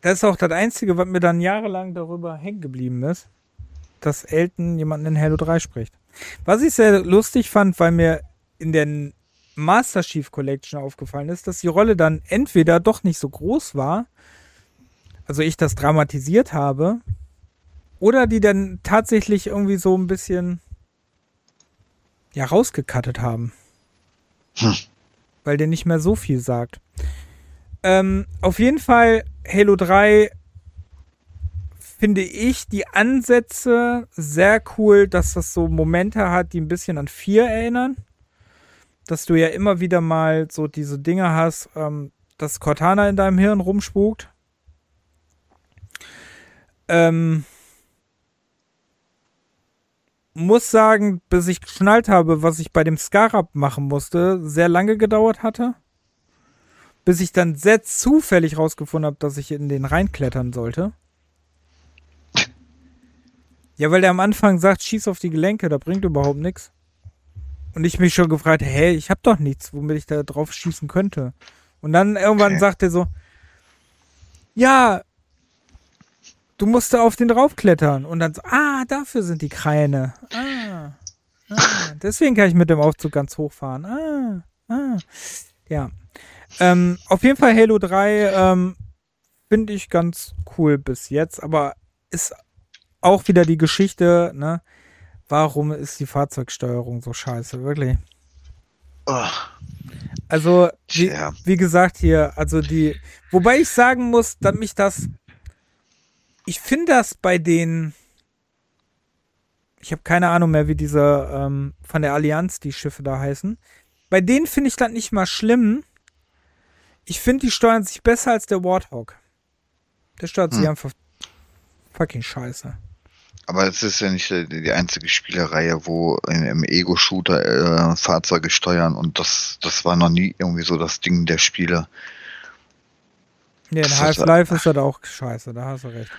das ist auch das Einzige, was mir dann jahrelang darüber hängen geblieben ist, dass Elton jemanden in Halo 3 spricht. Was ich sehr lustig fand, weil mir in der Master Chief Collection aufgefallen ist, dass die Rolle dann entweder doch nicht so groß war, also ich das dramatisiert habe, oder die dann tatsächlich irgendwie so ein bisschen ja rausgekattet haben. Hm. Weil der nicht mehr so viel sagt. Ähm, auf jeden Fall Halo 3 finde ich die Ansätze sehr cool, dass das so Momente hat, die ein bisschen an 4 erinnern. Dass du ja immer wieder mal so diese Dinge hast, ähm, dass Cortana in deinem Hirn rumspukt. Ähm, muss sagen, bis ich geschnallt habe, was ich bei dem Scarab machen musste, sehr lange gedauert hatte. Bis ich dann sehr zufällig rausgefunden habe, dass ich in den reinklettern sollte. Ja, weil der am Anfang sagt, schieß auf die Gelenke, da bringt überhaupt nichts. Und ich mich schon gefragt, hä, ich hab doch nichts, womit ich da drauf schießen könnte. Und dann irgendwann Okay. sagt er so, ja, du musst da auf den draufklettern. Und dann so, ah, dafür sind die Kreine. Ah, ah deswegen kann ich mit dem Aufzug ganz hoch fahren. Ah, ah. Ja. Ähm, auf jeden Fall Halo 3 ähm, finde ich ganz cool bis jetzt, aber ist auch wieder die Geschichte, ne? Warum ist die Fahrzeugsteuerung so scheiße? Wirklich. Oh, Also, wie, Tja. wie gesagt hier, also die, wobei ich sagen muss, dass mich das, ich finde das bei den, ich habe keine Ahnung mehr, wie diese ähm, von der Allianz die Schiffe da heißen. bei denen finde ich das nicht mal schlimm. Ich finde, die steuern sich besser als der Warthog. Der steuert sich Hm. einfach fucking scheiße. Aber es ist ja nicht die, die einzige Spielereihe, wo im Ego-Shooter äh, Fahrzeuge steuern und das, das war noch nie irgendwie so das Ding der Spiele. Ja, in Half-Life ist das auch scheiße, da hast du recht.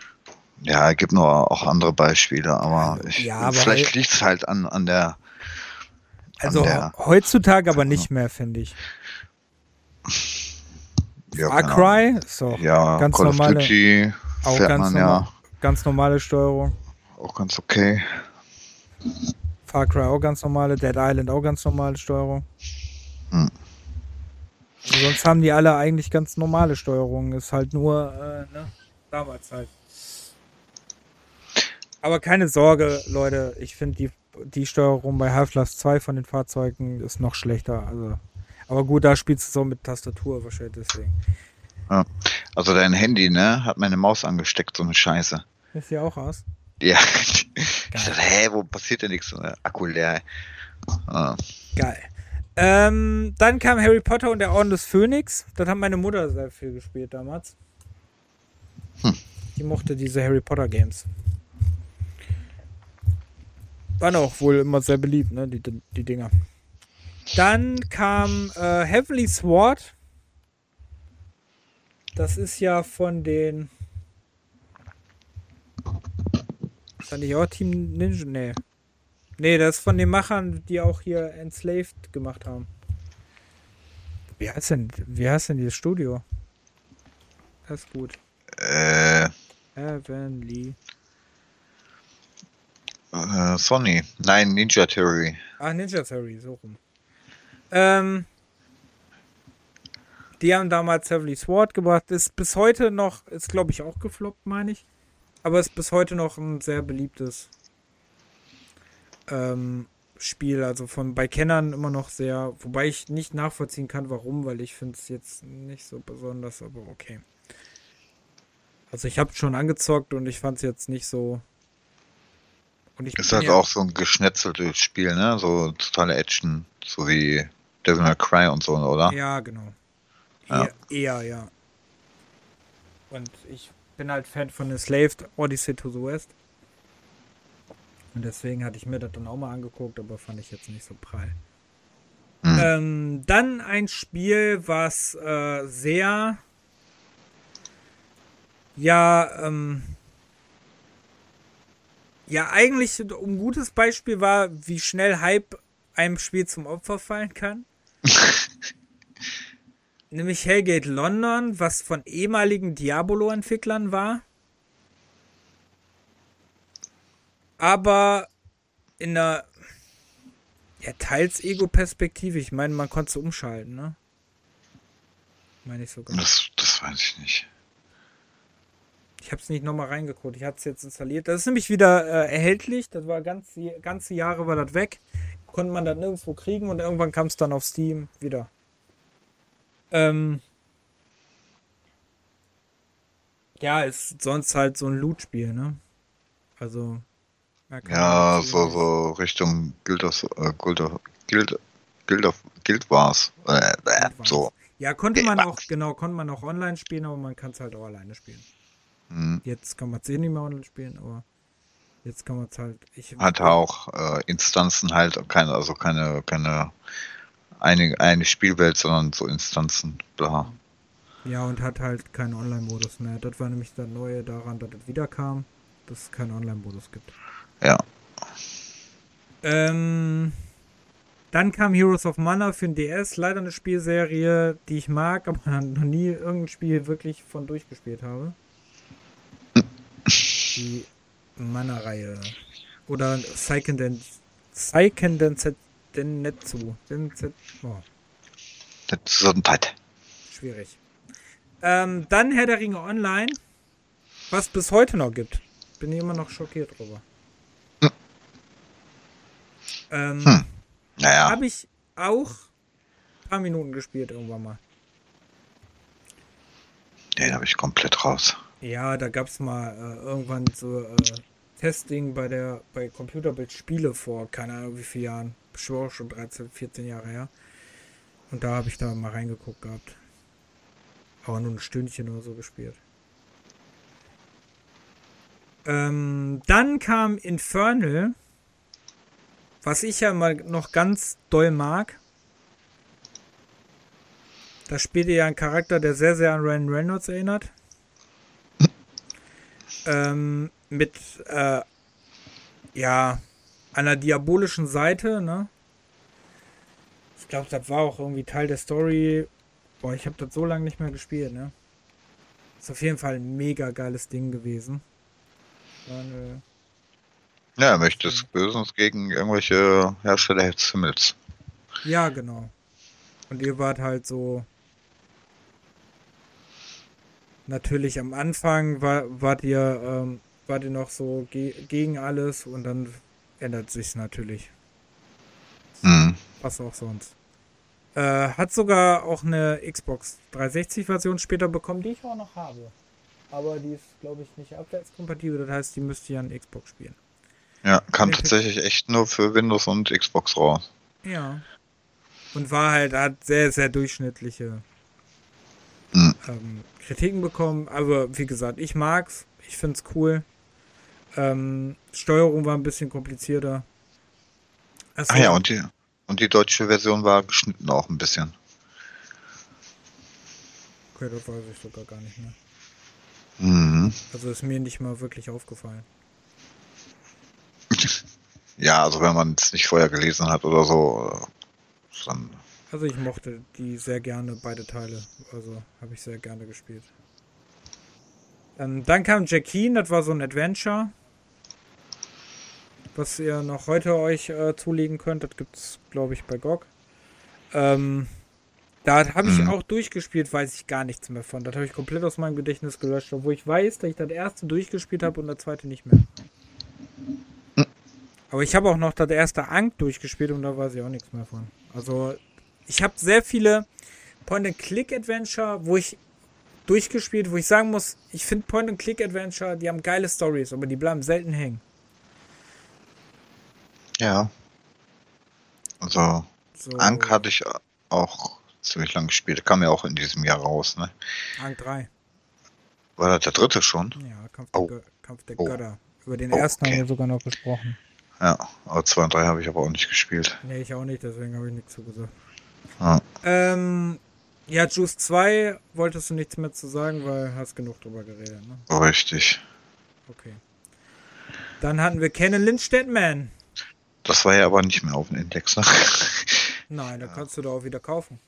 Ja, es gibt noch auch andere Beispiele, aber, ich, Ja, aber vielleicht liegt es halt an, an der. Also der- heutzutage aber nicht mehr, finde ich. Ja, Far keine Cry Ahnung. Ja, ganz Call normale- of Duty auch ganz, man normal, ja ganz normale Steuerung. auch ganz okay. Far Cry auch ganz normale, Dead Island auch ganz normale Steuerung. Hm. Also sonst haben die alle eigentlich ganz normale Steuerungen. Ist halt nur, äh, ne, damals halt. Aber keine Sorge, Leute, ich finde die, die Steuerung bei Half-Life 2 von den Fahrzeugen ist noch schlechter. Also, aber gut, da spielst du so mit Tastatur wahrscheinlich deswegen. Also dein Handy, ne, hat meine Maus angesteckt, so eine Scheiße. Ist ja auch aus. Ja. [laughs] Ich dachte, hä, wo passiert denn nichts? Akku leer. Ah, Geil. Ähm, dann kam Harry Potter und der Orden des Phönix. Das hat meine Mutter sehr viel gespielt damals. Hm. Die mochte diese Harry Potter Games. Waren auch wohl immer sehr beliebt, ne, die, die Dinger. Dann kam äh, Heavenly Sword. Das ist ja von den. Fand ich auch Team Ninja? Nee. Nee, das ist von den Machern, die auch hier Enslaved gemacht haben. Wie heißt denn, wie heißt denn dieses Studio? Das ist gut. Äh, Heavenly. Äh, Sony. Nein, Ninja Theory. Ach, Ninja Theory, so rum. Ähm, die haben damals Heavenly Sword gebracht. Ist bis heute noch, ist glaube ich auch gefloppt, meine ich. Aber ist bis heute noch ein sehr beliebtes ähm, Spiel. Also von bei Kennern immer noch sehr, wobei ich nicht nachvollziehen kann, warum, weil ich finde es jetzt nicht so besonders, aber okay. Also ich habe schon angezockt und ich fand es jetzt nicht so. Und ich Ist halt ja- auch so ein geschnetzeltes Spiel, ne? So totale Action, so wie Devil May Cry und so, oder? Ja, genau. Ja. Eher, eher, ja. Und ich bin halt Fan von Enslaved Odyssey to the West. Und deswegen hatte ich mir das dann auch mal angeguckt, aber fand ich jetzt nicht so prall. Hm. Ähm, dann ein Spiel, was äh, sehr ja, ähm, ja, eigentlich ein gutes Beispiel war, wie schnell Hype einem Spiel zum Opfer fallen kann. [laughs] Nämlich Hellgate London, was von ehemaligen Diabolo-Entwicklern war. Aber in einer ja, teils Ego-Perspektive. Ich meine, man konnte umschalten, ne? Meine ich sogar. Das, das weiß ich nicht. Ich habe es nicht nochmal reingeguckt. Ich hatte es jetzt installiert. Das ist nämlich wieder äh, erhältlich. Das war ganz, ganze Jahre war das weg. Konnte man das nirgendwo kriegen und irgendwann kam es dann auf Steam wieder. Ähm ja, ist sonst halt so ein Loot-Spiel, ne? Also. Ja, so, so Richtung Guild of, äh, Guild of, Guild, Guild of, Guild Wars. Äh, äh, so. Ja, konnte man auch, genau, konnte man auch online spielen, aber man kann es halt auch alleine spielen. Hm. Jetzt kann man es eh nicht mehr online spielen, aber jetzt kann man es halt. Ich, Hat auch äh, Instanzen halt, keine, also keine, keine eine, eine Spielwelt, sondern so Instanzen, bla. Ja, und hat halt keinen Online-Modus mehr. Das war nämlich das Neue daran, dass es wiederkam, dass es keinen Online-Modus gibt. Ja. Ähm, dann kam Heroes of Mana für den DS. Leider eine Spielserie, die ich mag, [laughs] aber noch nie irgendein Spiel wirklich von durchgespielt habe. Die Mana-Reihe. Oder Seiken Den Seiken Densetsu. Densetsu. Oh. Tat. Schwierig. Ähm, dann Herr der Ringe Online, was bis heute noch gibt. Bin ich immer noch schockiert drüber. Hm. Ähm, Hm. Naja, Habe ich auch ein paar Minuten gespielt irgendwann mal. den habe ich komplett raus. Ja, da gab es mal äh, irgendwann so äh, Testing bei der bei Computerbild Spiele vor, keine Ahnung wie vielen Jahren. Schon, schon 13, 14 Jahre her. Und da habe ich da mal reingeguckt gehabt. Aber nur ein Stündchen oder so gespielt. Ähm, dann kam Infernal, was ich ja mal noch ganz doll mag. Da spielt ihr ja einen Charakter, der sehr, sehr an Ryan Reynolds erinnert. Ähm, mit, äh, ja, einer diabolischen Seite, ne? Ich glaube, das war auch irgendwie Teil der Story. Boah, ich habe das so lange nicht mehr gespielt, ne? Ist auf jeden Fall ein mega geiles Ding gewesen. Eine ja, er möchte des Bösens gegen irgendwelche Hersteller des Himmels. Ja, genau. Und ihr wart halt so. Natürlich am Anfang war, wart ihr, ähm, wart ihr noch so ge gegen alles und dann ändert sich natürlich. Mhm. Was auch sonst. Äh, hat sogar auch eine Xbox 360 Version später bekommen, die ich auch noch habe aber die ist, glaube ich, nicht abwärtskompatibel. Das heißt, die müsste ja an Xbox spielen. Ja, kam tatsächlich echt nur für Windows und Xbox raus. Ja. Und war halt, hat sehr, sehr durchschnittliche. Ähm, Kritiken bekommen. Aber wie gesagt, ich mag's. Ich find's cool. Ähm, Steuerung war ein bisschen komplizierter. Ach ja, und die, und die deutsche Version war geschnitten auch ein bisschen. Okay, das weiß ich sogar gar nicht mehr. Mhm. Also ist mir nicht mal wirklich aufgefallen. [laughs] Ja, also wenn man es nicht vorher gelesen hat oder so, dann. Also ich mochte die sehr gerne, beide Teile. Also habe ich sehr gerne gespielt. Ähm, dann kam Jackie, das war so ein Adventure. Was ihr noch heute euch äh, zulegen könnt. Das gibt es, glaube ich, bei GOG. Ähm, da habe ich mhm. auch durchgespielt, weiß ich gar nichts mehr von. Das habe ich komplett aus meinem Gedächtnis gelöscht, obwohl ich weiß, dass ich das erste durchgespielt habe und das zweite nicht mehr. Mhm. Aber ich habe auch noch das erste Ank durchgespielt und da weiß ich auch nichts mehr von. Also, ich habe sehr viele Point-and-Click-Adventure, wo ich durchgespielt, wo ich sagen muss, ich finde Point-and-Click-Adventure, die haben geile Stories, aber die bleiben selten hängen. Ja. Also, so. Ank hatte ich auch ziemlich lang gespielt. Kam ja auch in diesem Jahr raus, ne? Rang 3. War das der dritte schon? Ja, Kampf der, oh. Kampf der oh. Götter. Über den ersten okay. haben wir sogar noch gesprochen. Ja, aber 2 und 3 habe ich aber auch nicht gespielt. Nee, ich auch nicht, deswegen habe ich nichts zu gesagt. Ah. Ähm, ja, Juice 2 wolltest du nichts mehr zu sagen, weil hast genug drüber geredet, ne? Richtig. Okay. Dann hatten wir Canon Lynch Deadman. Das war ja aber nicht mehr auf dem Index, ne? [laughs] Nein, da kannst du da auch wieder kaufen.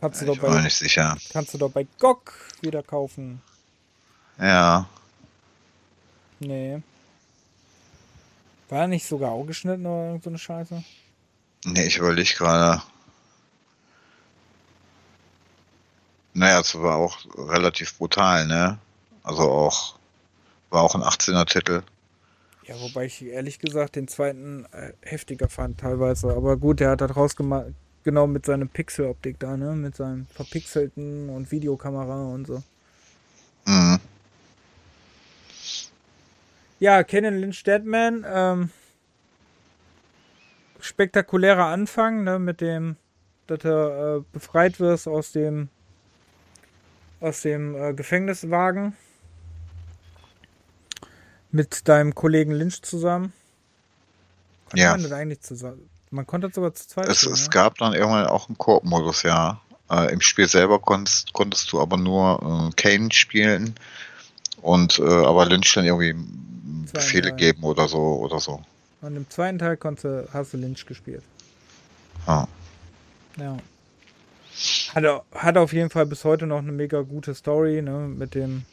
Kannst du ich doch bei, nicht sicher. Kannst du doch bei GOG wieder kaufen. Ja. Nee. War er nicht sogar auch geschnitten oder so eine Scheiße? Nee, ich überlege gerade. Naja, es war auch relativ brutal, ne? Also auch, war auch ein 18er Titel. Ja, wobei ich ehrlich gesagt den zweiten äh, heftiger fand teilweise. Aber gut, der hat da draus gemacht, genau mit seiner Pixeloptik da, ne? Mit seinem verpixelten und Videokamera und so. Mhm. Ja, Kennen Lynch Deadman, ähm, spektakulärer Anfang, ne, mit dem, dass er äh, befreit wirst aus dem aus dem äh, Gefängniswagen mit deinem Kollegen Lynch zusammen. Kann ja. man das eigentlich zusammen? Man konnte sogar zu zweit es, spielen, es ja? gab dann irgendwann auch einen Koop-Modus, ja. Äh, Im Spiel selber konntest, konntest du aber nur äh, Kane spielen und äh, aber Lynch dann irgendwie Befehle Teil. geben oder so oder so. Und im zweiten Teil konnte, hast du Lynch gespielt. Ah. Ja. Hat, hat auf jeden Fall bis heute noch eine mega gute Story, ne, mit dem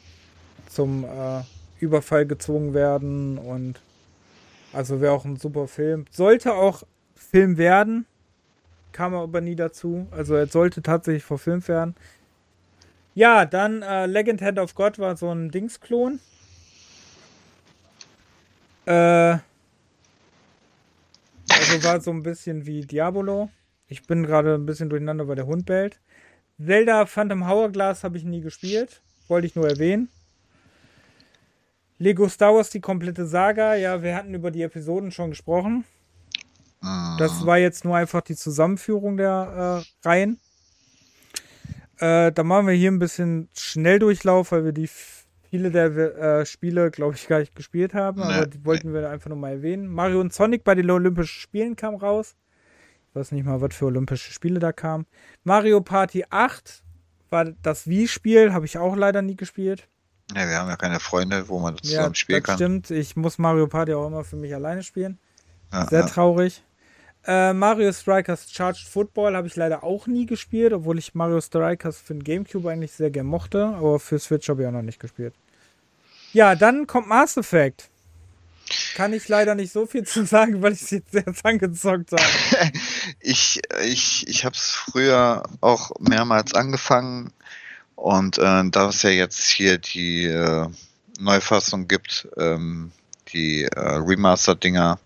zum äh, Überfall gezwungen werden und also wäre auch ein super Film. Sollte auch Film werden. Kam aber nie dazu. Also er sollte tatsächlich verfilmt werden. Ja, dann äh, Legend Hand of God war so ein Dingsklon. Äh, also war so ein bisschen wie Diabolo. Ich bin gerade ein bisschen durcheinander, weil der Hund bellt. Zelda Phantom Hourglass habe ich nie gespielt. Wollte ich nur erwähnen. Lego Star Wars, die komplette Saga. Ja, wir hatten über die Episoden schon gesprochen. Das Mhm. war jetzt nur einfach die Zusammenführung der äh, Reihen. Äh, da machen wir hier ein bisschen Schnelldurchlauf, weil wir die viele der äh, Spiele, glaube ich, gar nicht gespielt haben, Nee, aber die wollten wir einfach nur mal erwähnen. Mario und Sonic bei den Olympischen Spielen kam raus. Ich weiß nicht mal, was für Olympische Spiele da kamen. Mario Party 8 war das Wii-Spiel, habe ich auch leider nie gespielt. Ja, wir haben ja keine Freunde, wo man das Ja, zusammen spielen das kann. stimmt. Ich muss Mario Party auch immer für mich alleine spielen. Ja, Sehr ja. traurig. Äh, Mario Strikers Charged Football habe ich leider auch nie gespielt, obwohl ich Mario Strikers für den Gamecube eigentlich sehr gern mochte, aber für Switch habe ich auch noch nicht gespielt. Ja, dann kommt Mass Effect. Kann ich leider nicht so viel zu sagen, weil ich es jetzt erst angezockt habe. [laughs] Ich, ich, ich habe es früher auch mehrmals angefangen und äh, da es ja jetzt hier die äh, Neufassung gibt, ähm, die äh, Remaster-Dinger,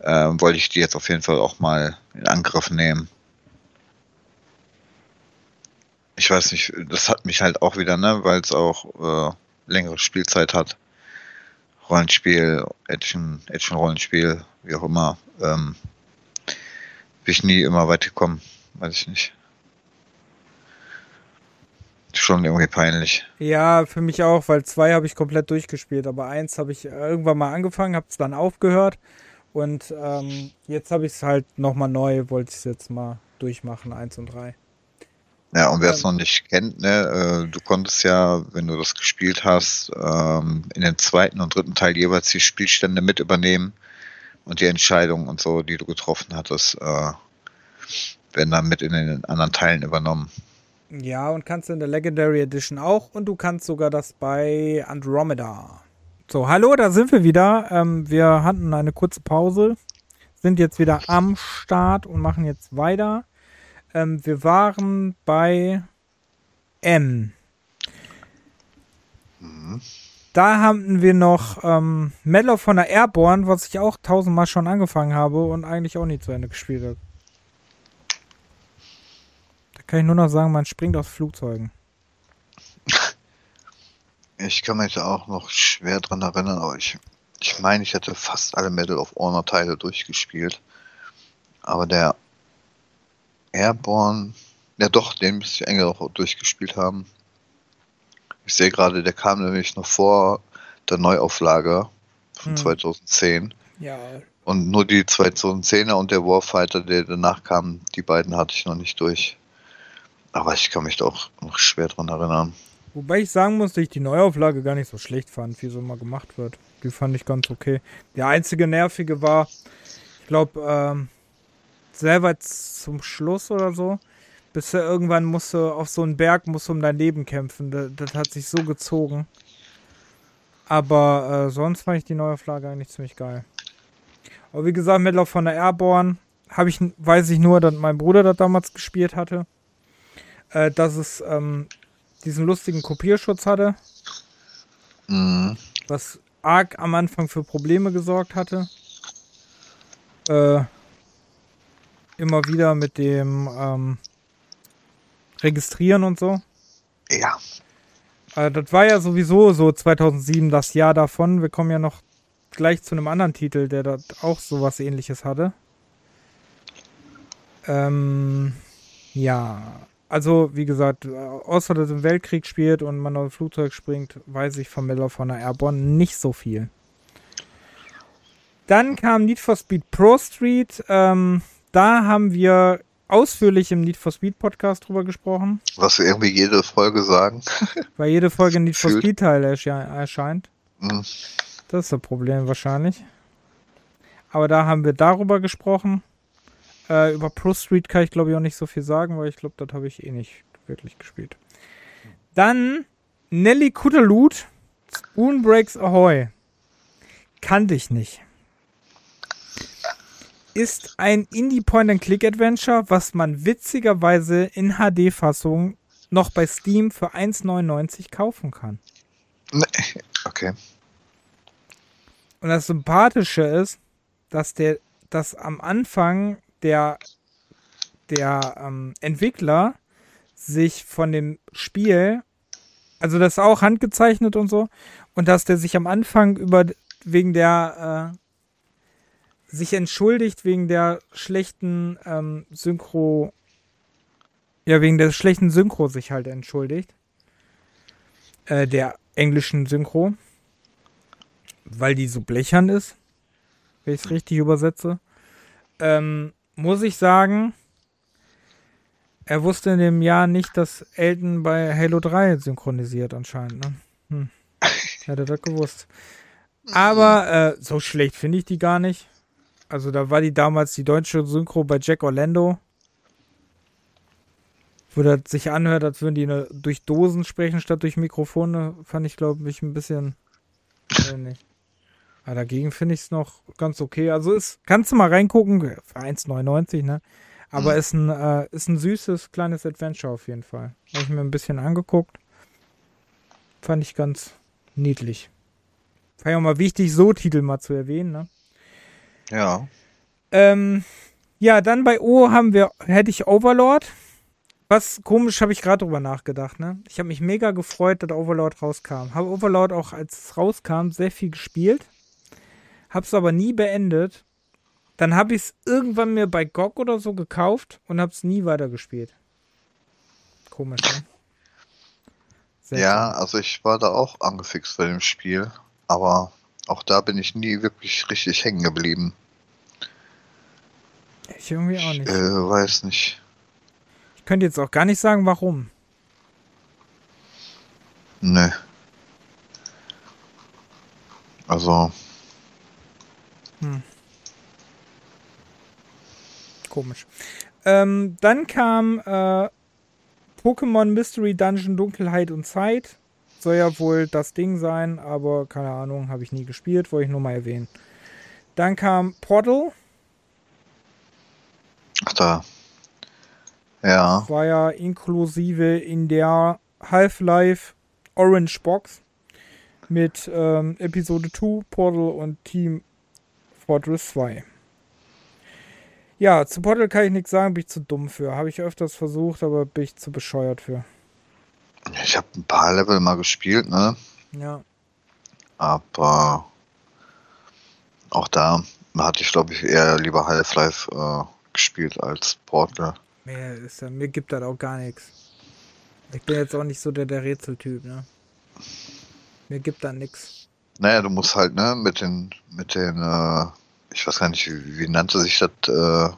äh, wollte ich die jetzt auf jeden Fall auch mal in Angriff nehmen. Ich weiß nicht, das hat mich halt auch wieder, ne, weil es auch äh, längere Spielzeit hat. Rollenspiel, Action, Action-Rollenspiel, wie auch immer. Ähm, bin ich nie immer weit gekommen. Weiß ich nicht. Schon irgendwie peinlich. Ja, für mich auch, weil zwei habe ich komplett durchgespielt, aber eins habe ich irgendwann mal angefangen, habe es dann aufgehört und ähm, jetzt habe ich es halt nochmal neu, wollte ich es jetzt mal durchmachen, eins und drei. Ja, und wer es noch nicht kennt, ne, äh, du konntest ja, wenn du das gespielt hast, ähm, in den zweiten und dritten Teil jeweils die Spielstände mit übernehmen und die Entscheidungen und so, die du getroffen hattest, äh, werden dann mit in den anderen Teilen übernommen. Ja, und kannst in der Legendary Edition auch. Und du kannst sogar das bei Andromeda. So, hallo, da sind wir wieder. Ähm, wir hatten eine kurze Pause, sind jetzt wieder am Start und machen jetzt weiter. Ähm, wir waren bei M. Da hatten wir noch ähm, Medal von der Airborne, was ich auch tausendmal schon angefangen habe und eigentlich auch nie zu Ende gespielt habe. Da kann ich nur noch sagen, man springt aus Flugzeugen. [laughs] Ich kann mich da auch noch schwer dran erinnern, aber ich, ich meine, ich hätte fast alle Medal of Honor Teile durchgespielt. Aber der Airborne, ja doch, den müsste ich eigentlich auch durchgespielt haben. Ich sehe gerade, der kam nämlich noch vor der Neuauflage von Hm. 2010. Ja, Und nur die 2010er und der Warfighter, der danach kam, die beiden hatte ich noch nicht durch. Aber ich kann mich da auch noch schwer dran erinnern. Wobei ich sagen muss, dass ich die Neuauflage gar nicht so schlecht fand, wie so mal gemacht wird. Die fand ich ganz okay. Der einzige nervige war, ich glaube, ähm, sehr weit zum Schluss oder so. Bis er irgendwann musste auf so einen Berg, musste um dein Leben kämpfen. Das, das hat sich so gezogen. Aber äh, sonst fand ich die Neuauflage eigentlich ziemlich geil. Aber wie gesagt, Medal von der Airborne habe ich, weiß ich nur, dass mein Bruder das damals gespielt hatte. Äh, dass es ähm, diesen lustigen Kopierschutz hatte, Mhm. was arg am Anfang für Probleme gesorgt hatte. Äh, immer wieder mit dem ähm, Registrieren und so. Ja, Äh, das war ja sowieso so 2007 das Jahr davon. Wir kommen ja noch gleich zu einem anderen Titel, der dort auch sowas ähnliches hatte. Ähm, ja, also wie gesagt, äh, außer dass im Weltkrieg spielt und man auf ein Flugzeug springt, weiß ich von Miller von der Airborne nicht so viel. Dann kam Need for Speed Pro Street. Ähm, da haben wir ausführlich im Need for Speed Podcast drüber gesprochen. was wir irgendwie jede Folge sagen. [laughs] Weil jede Folge Need for. Speed Teil ersche erscheint. Mhm. Das ist das Problem wahrscheinlich. Aber da haben wir darüber gesprochen. Äh, über Pro Street kann ich glaube ich auch nicht so viel sagen, weil ich glaube, das habe ich eh nicht wirklich gespielt. Dann Nelly Kutterlut, Spoon Breaks Ahoy. Kannte ich nicht. Ist ein Indie-Point-and-Click-Adventure, was man witzigerweise in HD-Fassung noch bei Steam für 1,99 kaufen kann. Okay. Und das Sympathische ist, dass der, dass am Anfang der, der ähm, Entwickler sich von dem Spiel, also das ist auch handgezeichnet und so, und dass der sich am Anfang über wegen der äh, sich entschuldigt wegen der schlechten ähm, Synchro. Ja, wegen der schlechten Synchro sich halt entschuldigt. Äh, der englischen Synchro. Weil die so blechern ist. Wenn ich es richtig übersetze. Ähm, muss ich sagen, er wusste in dem Jahr nicht, dass Elton bei Halo 3 synchronisiert anscheinend. Ne? Hm. [laughs] Hätte das gewusst. Aber äh, so schlecht finde ich die gar nicht. Also da war die damals die deutsche Synchro bei Jack Orlando. Wo das sich anhört, als würden die eine, durch Dosen sprechen statt durch Mikrofone, fand ich, glaube ich, ein bisschen. Äh, nicht. Aber dagegen finde ich es noch ganz okay. Also ist, kannst du mal reingucken, für 1,99, ne? Aber mhm. ist, ein, äh, ist ein süßes kleines Adventure auf jeden Fall. Habe ich mir ein bisschen angeguckt. Fand ich ganz niedlich. War ja auch mal wichtig, so Titel mal zu erwähnen, ne? Ja. Ähm, ja, dann bei O haben wir, hätte ich Overlord. Was komisch, habe ich gerade drüber nachgedacht, ne? Ich habe mich mega gefreut, dass Overlord rauskam. Habe Overlord auch, als es rauskam, sehr viel gespielt. Hab's aber nie beendet. Dann habe ich es irgendwann mir bei GOG oder so gekauft und habe es nie weitergespielt. Komisch, ne? Seltsam. Ja, also ich war da auch angefixt bei dem Spiel, aber auch da bin ich nie wirklich richtig hängen geblieben. Ich irgendwie auch nicht. Ich, äh, weiß nicht. Ich könnte jetzt auch gar nicht sagen, warum. Nö. Also. Hm. Komisch. Ähm, dann kam äh, Pokémon Mystery Dungeon Dunkelheit und Zeit. Soll ja wohl das Ding sein, aber keine Ahnung, habe ich nie gespielt, wollte ich nur mal erwähnen. Dann kam Portal. Ach da. Ja. war ja inklusive in der Half-Life Orange Box mit ähm, Episode 2, Portal und Team Fortress 2. Ja, zu Portal kann ich nichts sagen, bin ich zu dumm für. Habe ich öfters versucht, aber bin ich zu bescheuert für. Ich habe ein paar Level mal gespielt, ne? Ja. Aber auch da hatte ich, glaube ich, eher lieber Half-Life äh, gespielt als Portal. Mir, ist, mir gibt das auch gar nichts. Ich bin jetzt auch nicht so der, der Rätseltyp, ne? Mir gibt da nichts. Naja, du musst halt, ne, mit den, mit den, äh, ich weiß gar nicht, wie, wie nannte sich das? Äh,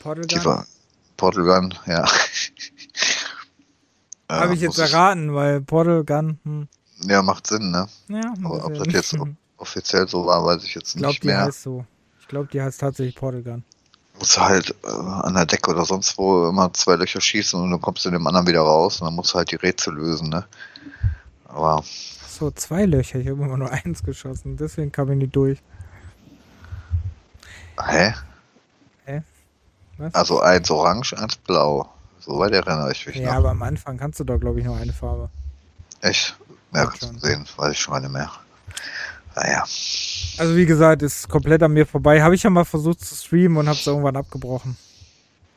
Portal Gun? Portal Gun, ja. Habe ich jetzt erraten, weil Portal Gun. Hm. Ja, macht Sinn, ne? Ja, Aber ob das jetzt [laughs] offiziell so war, weiß ich jetzt ich glaub, nicht mehr. Die heißt so. Ich glaube, die heißt tatsächlich Portal Gun. Du musst halt äh, an der Decke oder sonst wo immer zwei Löcher schießen und dann kommst du in dem anderen wieder raus und dann musst du halt die Rätsel lösen, ne? Aber. Ach so, zwei Löcher. Ich habe immer nur eins geschossen. Deswegen kam ich nicht durch. Hä? Hä? Was? Also eins orange, eins blau. Soweit erinnere ich mich ja, noch. Aber am Anfang kannst du da, glaube ich, nur eine Farbe. Echt? Ja, sehen. Weiß ich schon nicht mehr. Naja. Also wie gesagt, ist komplett an mir vorbei. Habe ich ja mal versucht zu streamen und habe es irgendwann abgebrochen.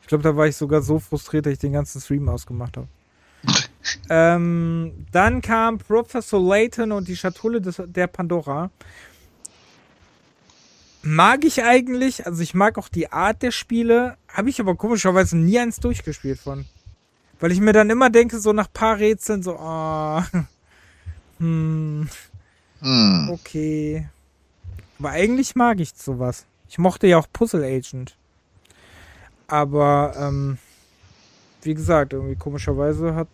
Ich glaube, da war ich sogar so frustriert, dass ich den ganzen Stream ausgemacht habe. [laughs] ähm, dann kam Professor Layton und die Schatulle des, der Pandora mag ich eigentlich. Also ich mag auch die Art der Spiele. Habe ich aber komischerweise nie eins durchgespielt von. Weil ich mir dann immer denke, so nach paar Rätseln, so, oh, [laughs] hm, hm. okay. Aber eigentlich mag ich sowas. Ich mochte ja auch Puzzle Agent. Aber, ähm, wie gesagt, irgendwie komischerweise hat,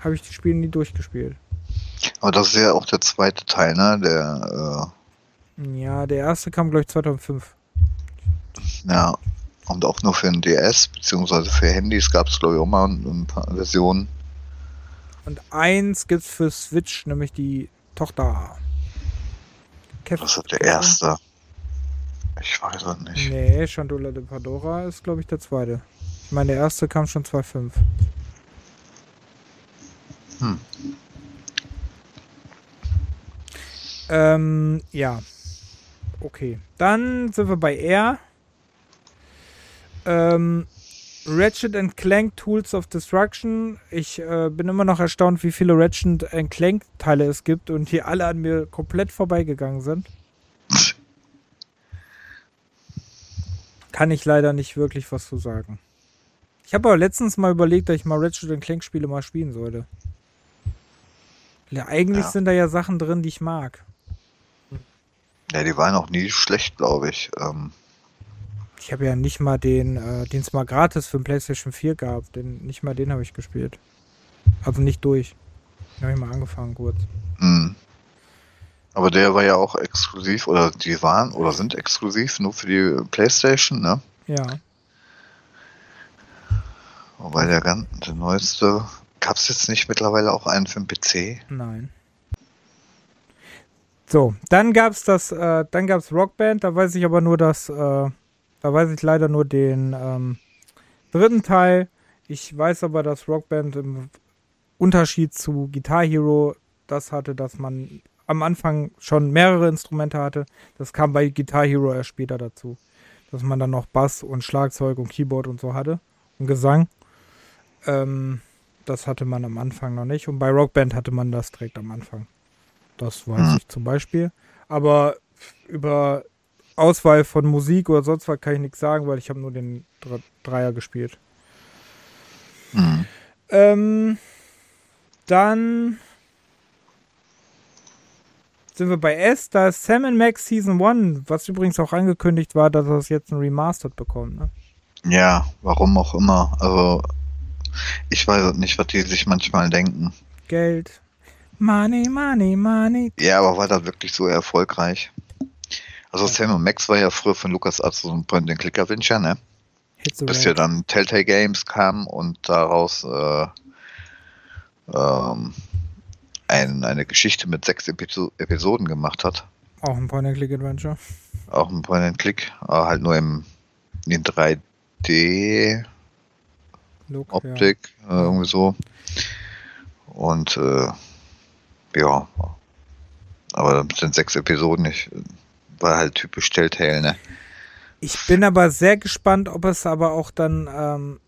habe ich die Spiele nie durchgespielt. Aber das ist ja auch der zweite Teil, ne? Der, äh ja, der erste kam, glaube ich, 2005. Ja, und auch nur für ein DS, beziehungsweise für Handys gab es, glaube ich, auch mal ein paar Versionen. Und eins gibt es für Switch, nämlich die Tochter. Kev das ist der erste. Ich weiß es nicht. Nee, Chandula de Padora ist, glaube ich, der zweite. Ich meine, der erste kam schon 2005. Hm. Ähm, ja. Okay. Dann sind wir bei R. Ähm, Ratchet and Clank Tools of Destruction. Ich äh, bin immer noch erstaunt, wie viele Ratchet and Clank Teile es gibt und die alle an mir komplett vorbeigegangen sind. Kann ich leider nicht wirklich was zu sagen. Ich habe aber letztens mal überlegt, dass ich mal Ratchet Clank Spiele mal spielen sollte. Ja, eigentlich Ja. sind da ja Sachen drin, die ich mag. Ja, die waren auch nie schlecht, glaube ich. Ähm, Ich habe ja nicht mal den, äh, den es mal gratis für den PlayStation 4 gab. Den, nicht mal den habe ich gespielt. Also nicht durch. Den habe ich mal angefangen kurz. mh. Aber der war ja auch exklusiv, oder die waren oder sind exklusiv nur für die Playstation, ne? Ja. Wobei der ganze der neueste. Gab es jetzt nicht mittlerweile auch einen für den PC? Nein. So, dann gab's das, äh, dann gab's Rockband, da weiß ich aber nur das, äh, da weiß ich leider nur den ähm, dritten Teil. Ich weiß aber, dass Rockband im Unterschied zu Guitar Hero das hatte, dass man am Anfang schon mehrere Instrumente hatte. Das kam bei Guitar Hero erst später dazu. Dass man dann noch Bass und Schlagzeug und Keyboard und so hatte. Und Gesang. Ähm, das hatte man am Anfang noch nicht. Und bei Rockband hatte man das direkt am Anfang. Das weiß Mhm. ich zum Beispiel. Aber über Auswahl von Musik oder sonst was kann ich nichts sagen, weil ich habe nur den Dre- Dreier gespielt. Mhm. Ähm, dann sind wir bei S. Da ist Sam Max Season 1, was übrigens auch angekündigt war, dass das jetzt ein Remastered bekommt. Ne? Ja, warum auch immer. Also, ich weiß nicht, was die sich manchmal denken. Geld. Money, money, money. Ja, aber war das wirklich so erfolgreich? Also Sam Max war ja früher von LucasArts so ein Point-and-Click-Adventure, ne? Hits Bis ja dann Telltale Games kam und daraus äh, ähm, ein, eine Geschichte mit sechs Episo Episoden gemacht hat. Auch ein Point-and-Click-Adventure. Auch ein Point-and-Click, aber halt nur im, in 3D Look, Optik, äh, irgendwie so. Und äh, ja, aber mit den sechs Episoden, ich, war halt typisch Telltale, ne? Ich bin aber sehr gespannt, ob es aber auch dann ähm,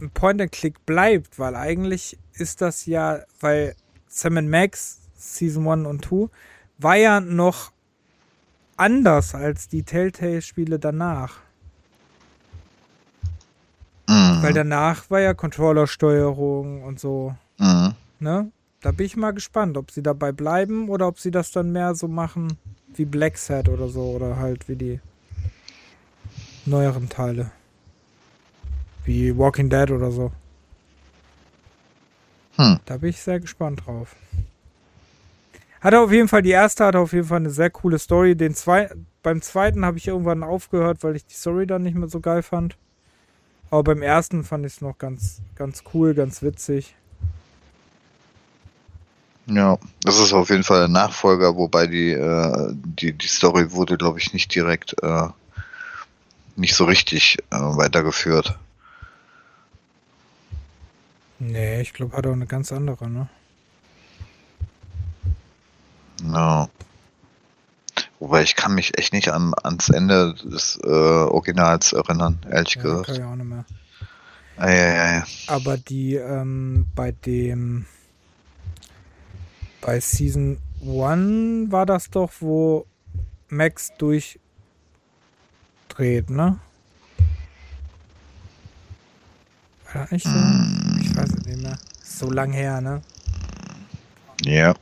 ein Point-and-Click bleibt, weil eigentlich ist das ja, weil Sam Max Season 1 und 2 war ja noch anders als die Telltale-Spiele danach. Mhm. Weil danach war ja Controllersteuerung und so, Mhm. ne? Da bin ich mal gespannt, ob sie dabei bleiben oder ob sie das dann mehr so machen wie Black Set oder so oder halt wie die neueren Teile. Wie Walking Dead oder so. Hm. Da bin ich sehr gespannt drauf. Hatte auf jeden Fall, die erste hatte auf jeden Fall eine sehr coole Story. Den zwei, beim zweiten habe ich irgendwann aufgehört, weil ich die Story dann nicht mehr so geil fand. Aber beim ersten fand ich es noch ganz, ganz cool, ganz witzig. Ja, das ist auf jeden Fall der Nachfolger, wobei die, äh, die, die Story wurde, glaube ich, nicht direkt, äh, nicht so richtig äh, weitergeführt. Nee, ich glaube, hat auch eine ganz andere, ne? Ja. Wobei ich kann mich echt nicht an, ans Ende des äh, Originals erinnern, ehrlich Ja, kann gesagt. ich auch nicht mehr. Eieiei. Aber die ähm, bei dem bei Season 1 war das doch, wo Max durchdreht, ne? War das nicht so? Ich weiß es nicht mehr. Ist so lang her, ne? Ja.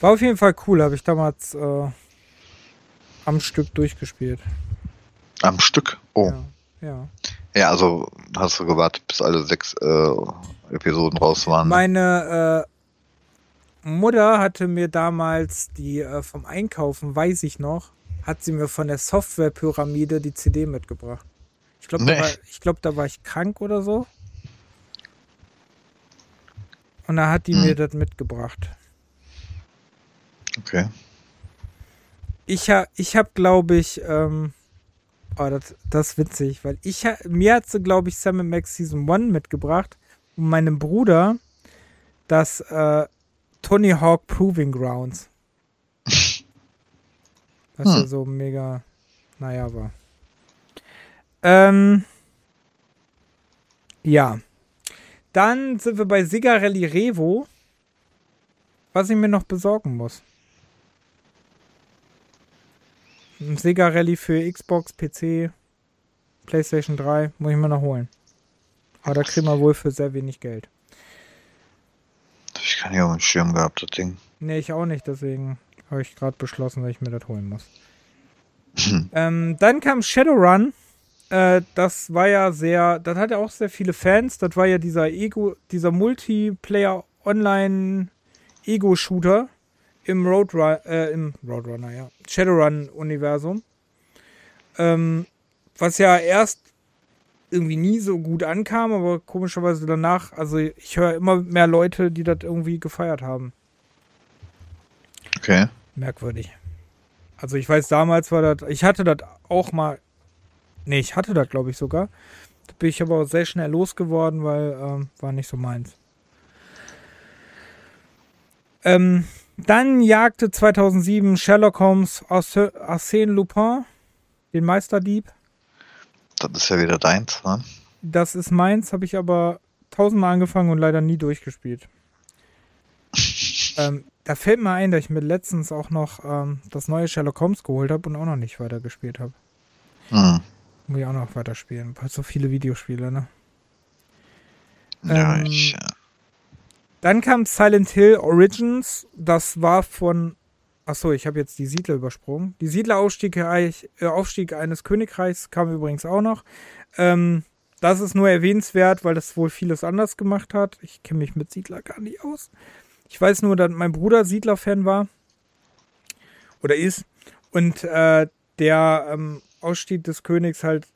War auf jeden Fall cool, habe ich damals äh, am Stück durchgespielt. Am Stück. Oh. Ja, ja. Ja, also hast du gewartet, bis alle sechs äh, Episoden raus waren. Meine äh, Mutter hatte mir damals die äh, vom Einkaufen, weiß ich noch, hat sie mir von der Softwarepyramide die CD mitgebracht. Ich glaube, Nee. da, war- ich glaub, da war ich krank oder so. Und da hat die Hm. mir das mitgebracht. Okay. Ich, ha, ich habe, glaube ich, ähm, oh, das, das ist witzig, weil ich, ha, mir hat sie, glaube ich, Sam Max Season 1 mitgebracht und meinem Bruder das äh, Tony Hawk Proving Grounds. [laughs] Was ja Hm. so mega, naja, war. Ähm, ja. Dann sind wir bei Sigarelli Revo, was ich mir noch besorgen muss. ein Sega Rally für Xbox, PC, PlayStation 3 muss ich mir noch holen. Aber da kriegen wir wohl für sehr wenig Geld. Ich kann ja auch einen Schirm gehabt, das Ding. Nee, ich auch nicht, deswegen habe ich gerade beschlossen, dass ich mir das holen muss. [laughs] ähm, dann kam Shadowrun. Äh, das war ja sehr, das hat ja auch sehr viele Fans. Das war ja dieser Ego, dieser Multiplayer Online Ego-Shooter im Roadrunner, äh, im Roadrunner, ja, Shadowrun-Universum. Ähm, was ja erst irgendwie nie so gut ankam, aber komischerweise danach, also ich höre immer mehr Leute, die das irgendwie gefeiert haben. Okay. Merkwürdig. Also ich weiß, damals war das, ich hatte das auch mal, nee, ich hatte das glaube ich sogar. Da bin ich aber auch sehr schnell losgeworden, weil ähm, war nicht so meins. Ähm, dann jagte 2007 Sherlock Holmes Arsène Lupin, den Meisterdieb. Das ist ja wieder deins, ne? Das ist meins, habe ich aber tausendmal angefangen und leider nie durchgespielt. [laughs] ähm, da fällt mir ein, dass ich mir letztens auch noch ähm, das neue Sherlock Holmes geholt habe und auch noch nicht weitergespielt habe. Hm. Muss ich auch noch weiterspielen. Weil so viele Videospiele, ne? Ja, ähm, ich. Äh dann kam Silent Hill Origins. Das war von. Achso, ich habe jetzt die Siedler übersprungen. Die Siedleraufstieg äh, Aufstieg eines Königreichs kam übrigens auch noch. Ähm, das ist nur erwähnenswert, weil das wohl vieles anders gemacht hat. Ich kenne mich mit Siedler gar nicht aus. Ich weiß nur, dass mein Bruder Siedler-Fan war. Oder ist. Und äh, der ähm, Ausstieg des Königs halt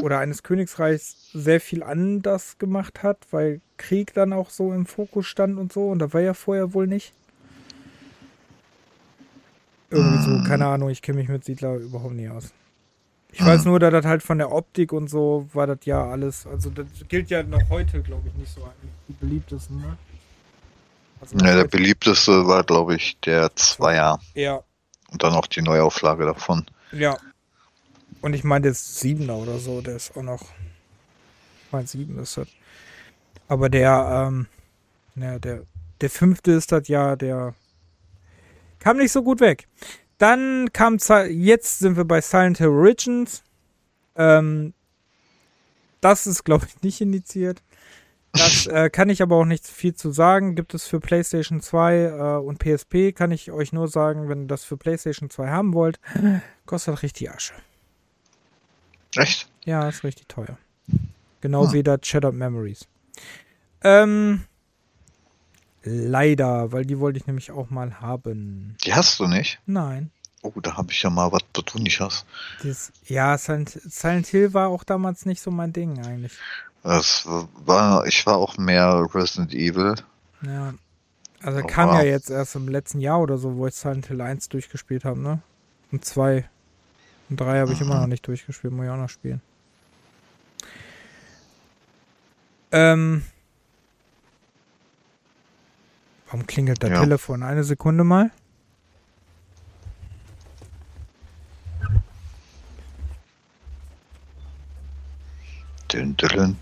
oder eines Königsreichs sehr viel anders gemacht hat, weil Krieg dann auch so im Fokus stand und so. Und da war ja vorher wohl nicht. Irgendwie so, keine Ahnung, ich kenne mich mit Siedler überhaupt nie aus. Ich weiß nur, dass das halt von der Optik und so war das ja alles. Also das gilt ja noch heute, glaube ich, nicht so die beliebtesten, ne? Also ja, der beliebteste war, glaube ich, der Zweier. Ja. Und dann auch die Neuauflage davon. Ja, und ich meine, der Siebener oder so, der ist auch noch. Ich meine, sieben ist das. Aber der, ähm, ja, der, der fünfte ist das ja, der kam nicht so gut weg. Dann kam, jetzt sind wir bei Silent Hill Origins. Ähm, das ist, glaube ich, nicht indiziert. Das [laughs] äh, kann ich aber auch nicht viel zu sagen. Gibt es für PlayStation 2 äh, und PSP, kann ich euch nur sagen, wenn ihr das für PlayStation 2 haben wollt, kostet richtig Asche. Echt? Ja, ist richtig teuer. Genau hm. wie das Shattered Memories. Ähm, leider, weil die wollte ich nämlich auch mal haben. Die hast du nicht? Nein. Oh, da habe ich ja mal was, was du nicht hast. Das, ja, Silent, Silent Hill war auch damals nicht so mein Ding eigentlich. Das war, ich war auch mehr Resident Evil. Ja. Also oh, kam ja jetzt erst im letzten Jahr oder so, wo ich Silent Hill 1 durchgespielt habe, ne? Und 2. Und drei habe ich immer noch nicht durchgespielt, muss ich auch noch spielen. Ähm. Warum klingelt das ja. Telefon? Eine Sekunde mal. Dun, dun.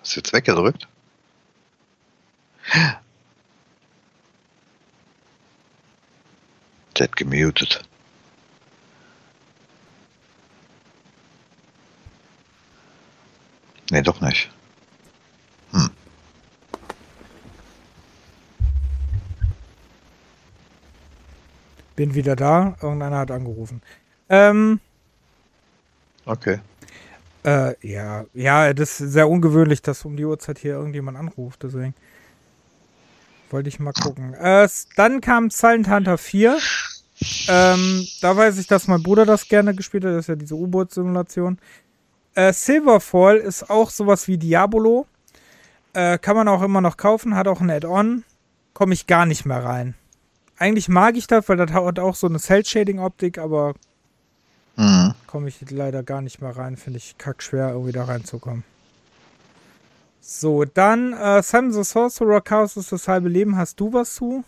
Hast du jetzt weggedrückt? [laughs] Chat gemutet. Nee, doch nicht. Hm. Bin wieder da. Irgendeiner hat angerufen. Ähm. Okay. Äh, ja, ja, das ist sehr ungewöhnlich, dass um die Uhrzeit hier irgendjemand anruft, deswegen. Wollte ich mal gucken. Äh, dann kam Silent Hunter 4. Ähm, da weiß ich, dass mein Bruder das gerne gespielt hat. Das ist ja diese U-Boot-Simulation. Äh, Silverfall ist auch sowas wie Diabolo. Äh, kann man auch immer noch kaufen, hat auch ein Add-on. Komme ich gar nicht mehr rein. Eigentlich mag ich das, weil das hat auch so eine Cell-Shading-Optik, aber mhm. komme ich leider gar nicht mehr rein. Finde ich kack schwer, irgendwie da reinzukommen. So, dann äh, Simon the Sorcerer Chaos ist das halbe Leben. Hast du was zu?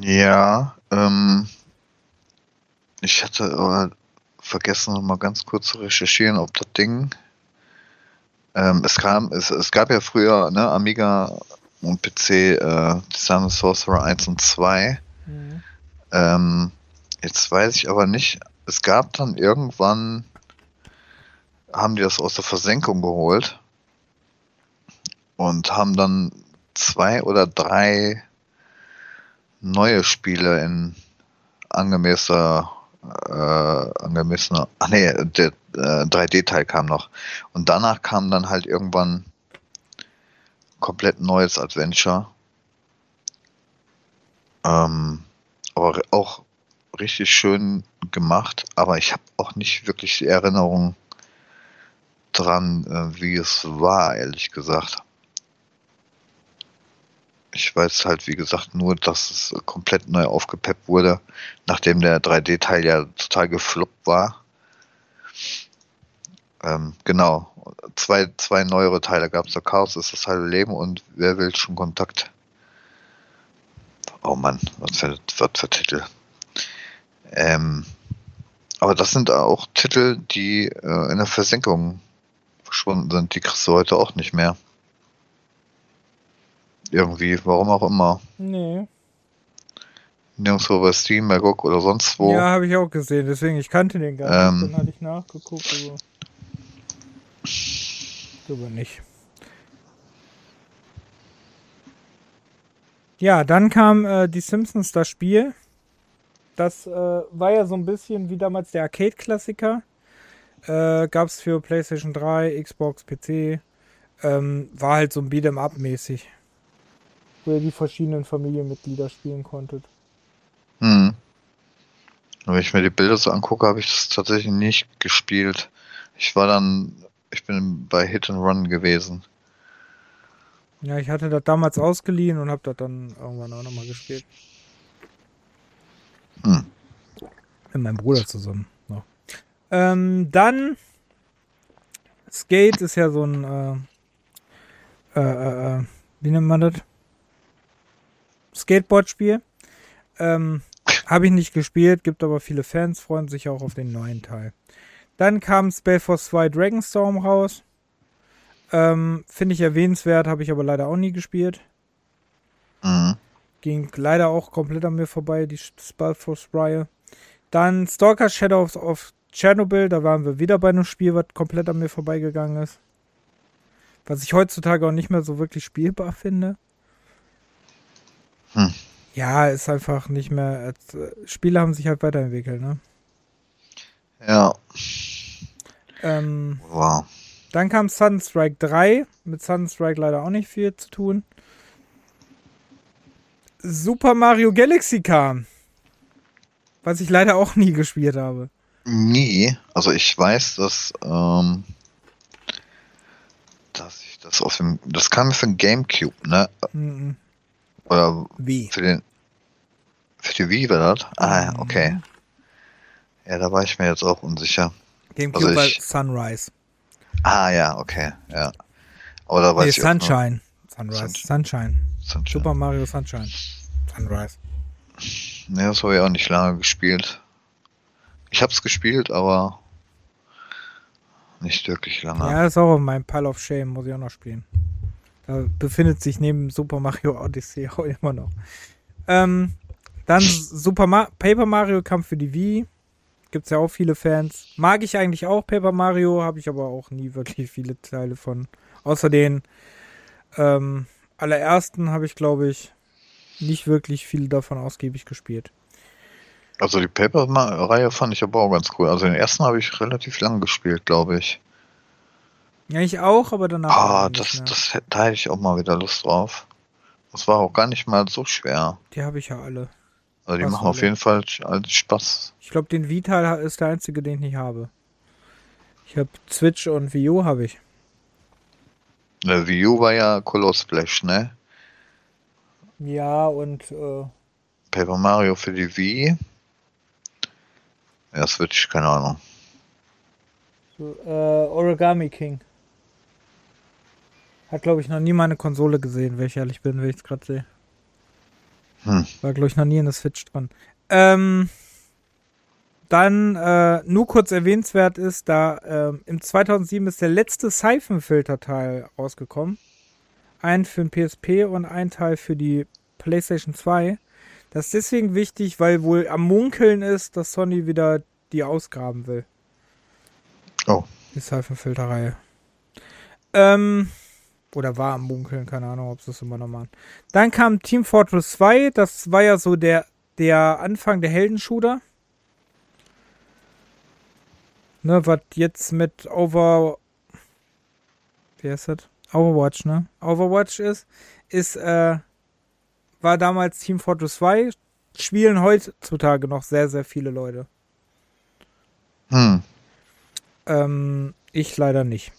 Ja, ähm, ich hatte aber vergessen, noch mal ganz kurz zu recherchieren, ob das Ding. Ähm, es kam, es, es gab ja früher, ne, Amiga und PC äh, Design Sorcerer 1 und 2. Mhm. Ähm, jetzt weiß ich aber nicht, es gab dann irgendwann, haben die das aus der Versenkung geholt und haben dann zwei oder drei neue Spiele in angemäßer äh, angemessener, ach nee, der äh, 3D-Teil kam noch. Und danach kam dann halt irgendwann komplett neues Adventure. Ähm, aber auch richtig schön gemacht, aber ich habe auch nicht wirklich die Erinnerung dran, äh, wie es war, ehrlich gesagt. Ich weiß halt, wie gesagt, nur, dass es komplett neu aufgepeppt wurde, nachdem der 3D-Teil ja total gefloppt war. Ähm, genau. Zwei, zwei neuere Teile gab es. Chaos ist das halbe Leben und Wer will schon Kontakt? Oh Mann, was für, was für Titel. Ähm, aber das sind auch Titel, die äh, in der Versenkung verschwunden sind. Die kriegst du heute auch nicht mehr. Irgendwie, warum auch immer. Nee. Nirgendwo bei Steam, Magog oder sonst wo. Ja, habe ich auch gesehen, deswegen, ich kannte den gar nicht. Ähm, Dann hatte ich nachgeguckt, aber. Aber nicht. Ja, dann kam äh, die Simpsons das Spiel. Das äh, war ja so ein bisschen wie damals der Arcade-Klassiker. Äh, Gab es für PlayStation 3, Xbox, PC. Ähm, war halt so ein Beat'em Up mäßig. Wo ihr die verschiedenen Familienmitglieder spielen konntet. Hm. Wenn ich mir die Bilder so angucke, habe ich das tatsächlich nicht gespielt. Ich war dann ich bin bei Hit and Run gewesen. Ja, ich hatte das damals ausgeliehen und habe das dann irgendwann auch nochmal gespielt. Hm. Mit meinem Bruder zusammen. Noch. Ähm, dann Skate ist ja so ein äh, äh, äh, äh wie nennt man das? Skateboard-Spiel. Ähm, Habe ich nicht gespielt, gibt aber viele Fans, freuen sich auch auf den neuen Teil. Dann kam Spellforce 2 Dragonstorm raus. Ähm, Finde ich erwähnenswert, habe ich aber leider auch nie gespielt. Mhm. Ging leider auch komplett an mir vorbei, die Spellforce-Reihe. Dann Stalker Shadows of Chernobyl, da waren wir wieder bei einem Spiel, was komplett an mir vorbeigegangen ist. Was ich heutzutage auch nicht mehr so wirklich spielbar finde. Hm. Ja, ist einfach nicht mehr. Äh, Spiele haben sich halt weiterentwickelt, ne? Ja. Ähm, wow. Dann kam Sunstrike 3. Mit Sunstrike leider auch nicht viel zu tun. Super Mario Galaxy kam. Was ich leider auch nie gespielt habe. Nie. Also ich weiß, dass, ähm, dass ich das auf dem. Das kam für den Gamecube, ne? Mhm. Oder wie? Für den. Für die Wii war das? Ah, okay. Ja, da war ich mir jetzt auch unsicher. GameCube also ich, Sunrise. Ah ja, okay, ja. Oder weiß nee, ich Sunshine. Sunrise. Sun Sunshine. Sunshine. Super Mario Sunshine. Sunrise. Ne, das habe ich auch nicht lange gespielt. Ich habe es gespielt, aber nicht wirklich lange. Ja, ist auch meinem Pile of Shame, muss ich auch noch spielen. Da befindet sich neben Super Mario Odyssey auch immer noch. Ähm, dann Super Ma Paper Mario kam für die Wii. Gibt es ja auch viele Fans. Mag ich eigentlich auch Paper Mario, habe ich aber auch nie wirklich viele Teile von. Außer den ähm, allerersten habe ich, glaube ich, nicht wirklich viele davon ausgiebig gespielt. Also die Paper-Reihe fand ich aber auch ganz cool. Also den ersten habe ich relativ lang gespielt, glaube ich. Ja, ich auch, aber danach. Ah, das, das, da hätte ich auch mal wieder Lust drauf. Das war auch gar nicht mal so schwer. Die habe ich ja alle. Also die machen auf jeden Fall Spaß. Ich glaube, den Vital ist der einzige, den ich nicht habe. Ich habe Switch und Wii U habe ich. Der Wii U war ja Color ne? Ja, und äh, Paper Mario für die Wii. Ja, Switch, keine Ahnung. So, äh, Origami King. Hat, glaube ich, noch nie meine Konsole gesehen, wenn ich ehrlich bin, wenn ich es gerade sehe. Hm. War, glaube ich, noch nie in der Switch dran. Ähm, dann äh, nur kurz erwähnenswert ist, da äh, im 2007 ist der letzte Siphon-Filter-Teil rausgekommen. einen für den PSP und einen Teil für die PlayStation 2. Das ist deswegen wichtig, weil wohl am Munkeln ist, dass Sony wieder die ausgraben will. Oh. Die Seifenfilterei. Ähm, oder war am Munkeln, keine Ahnung, ob sie es immer noch machen. Dann kam Team Fortress 2, das war ja so der, der Anfang der Heldenshooter. Ne, was jetzt mit Over. Wie heißt das? Overwatch, ne? Overwatch ist, ist, äh, war damals Team Fortress 2, spielen heutzutage noch sehr, sehr viele Leute. Hm. Ähm, ich leider nicht.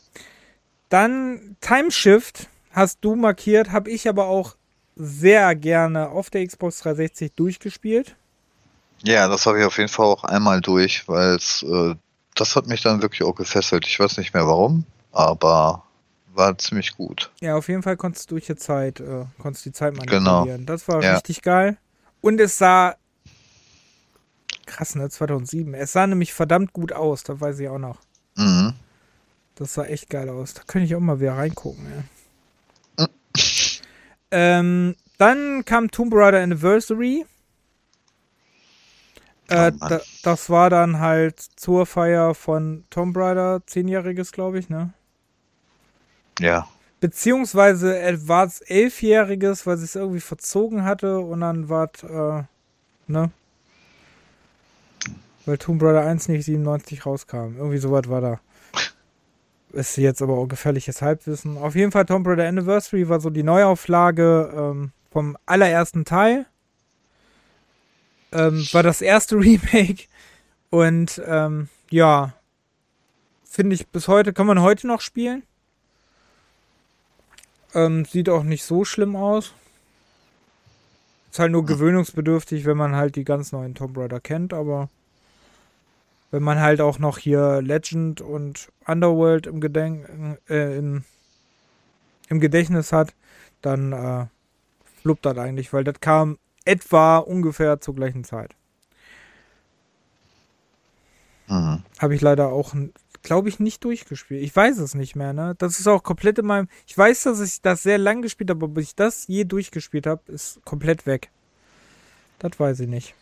Dann Timeshift hast du markiert, habe ich aber auch sehr gerne auf der Xbox 360 durchgespielt. Ja, das habe ich auf jeden Fall auch einmal durch, weil es, äh, das hat mich dann wirklich auch gefesselt. Ich weiß nicht mehr warum, aber war ziemlich gut. Ja, auf jeden Fall konntest du durch die Zeit, äh, konntest die Zeit Genau. manipulieren. Das war Ja. richtig geil. Und es sah krass, ne, 2007. Es sah nämlich verdammt gut aus, da weiß ich auch noch. Mhm. Das sah echt geil aus. Da könnte ich auch mal wieder reingucken, ja. Mhm. ähm, dann kam Tomb Raider Anniversary. Äh, Oh da, das war dann halt zur Feier von Tomb Raider, zehnjähriges, glaube ich, ne? Ja. Beziehungsweise war es elfjähriges, weil sie es irgendwie verzogen hatte und dann war es, äh, ne? Weil Tomb Raider 1 nicht 97 rauskam. Irgendwie sowas war da. Ist jetzt aber auch gefährliches Halbwissen. Auf jeden Fall Tomb Raider Anniversary war so die Neuauflage ähm, vom allerersten Teil. Ähm, war das erste [laughs] Remake. Und ähm, ja, finde ich bis heute, kann man heute noch spielen. Ähm, sieht auch nicht so schlimm aus. Ist halt nur gewöhnungsbedürftig, wenn man halt die ganz neuen Tomb Raider kennt, aber wenn man halt auch noch hier Legend und Underworld im, Gedenk äh, im, im Gedächtnis hat, dann äh, fluppt das eigentlich, weil das kam etwa ungefähr zur gleichen Zeit. Mhm. Habe ich leider auch, glaube ich, nicht durchgespielt. Ich weiß es nicht mehr, ne? Das ist auch komplett in meinem. Ich weiß, dass ich das sehr lang gespielt habe, aber bis ich das je durchgespielt habe, ist komplett weg. Das weiß ich nicht.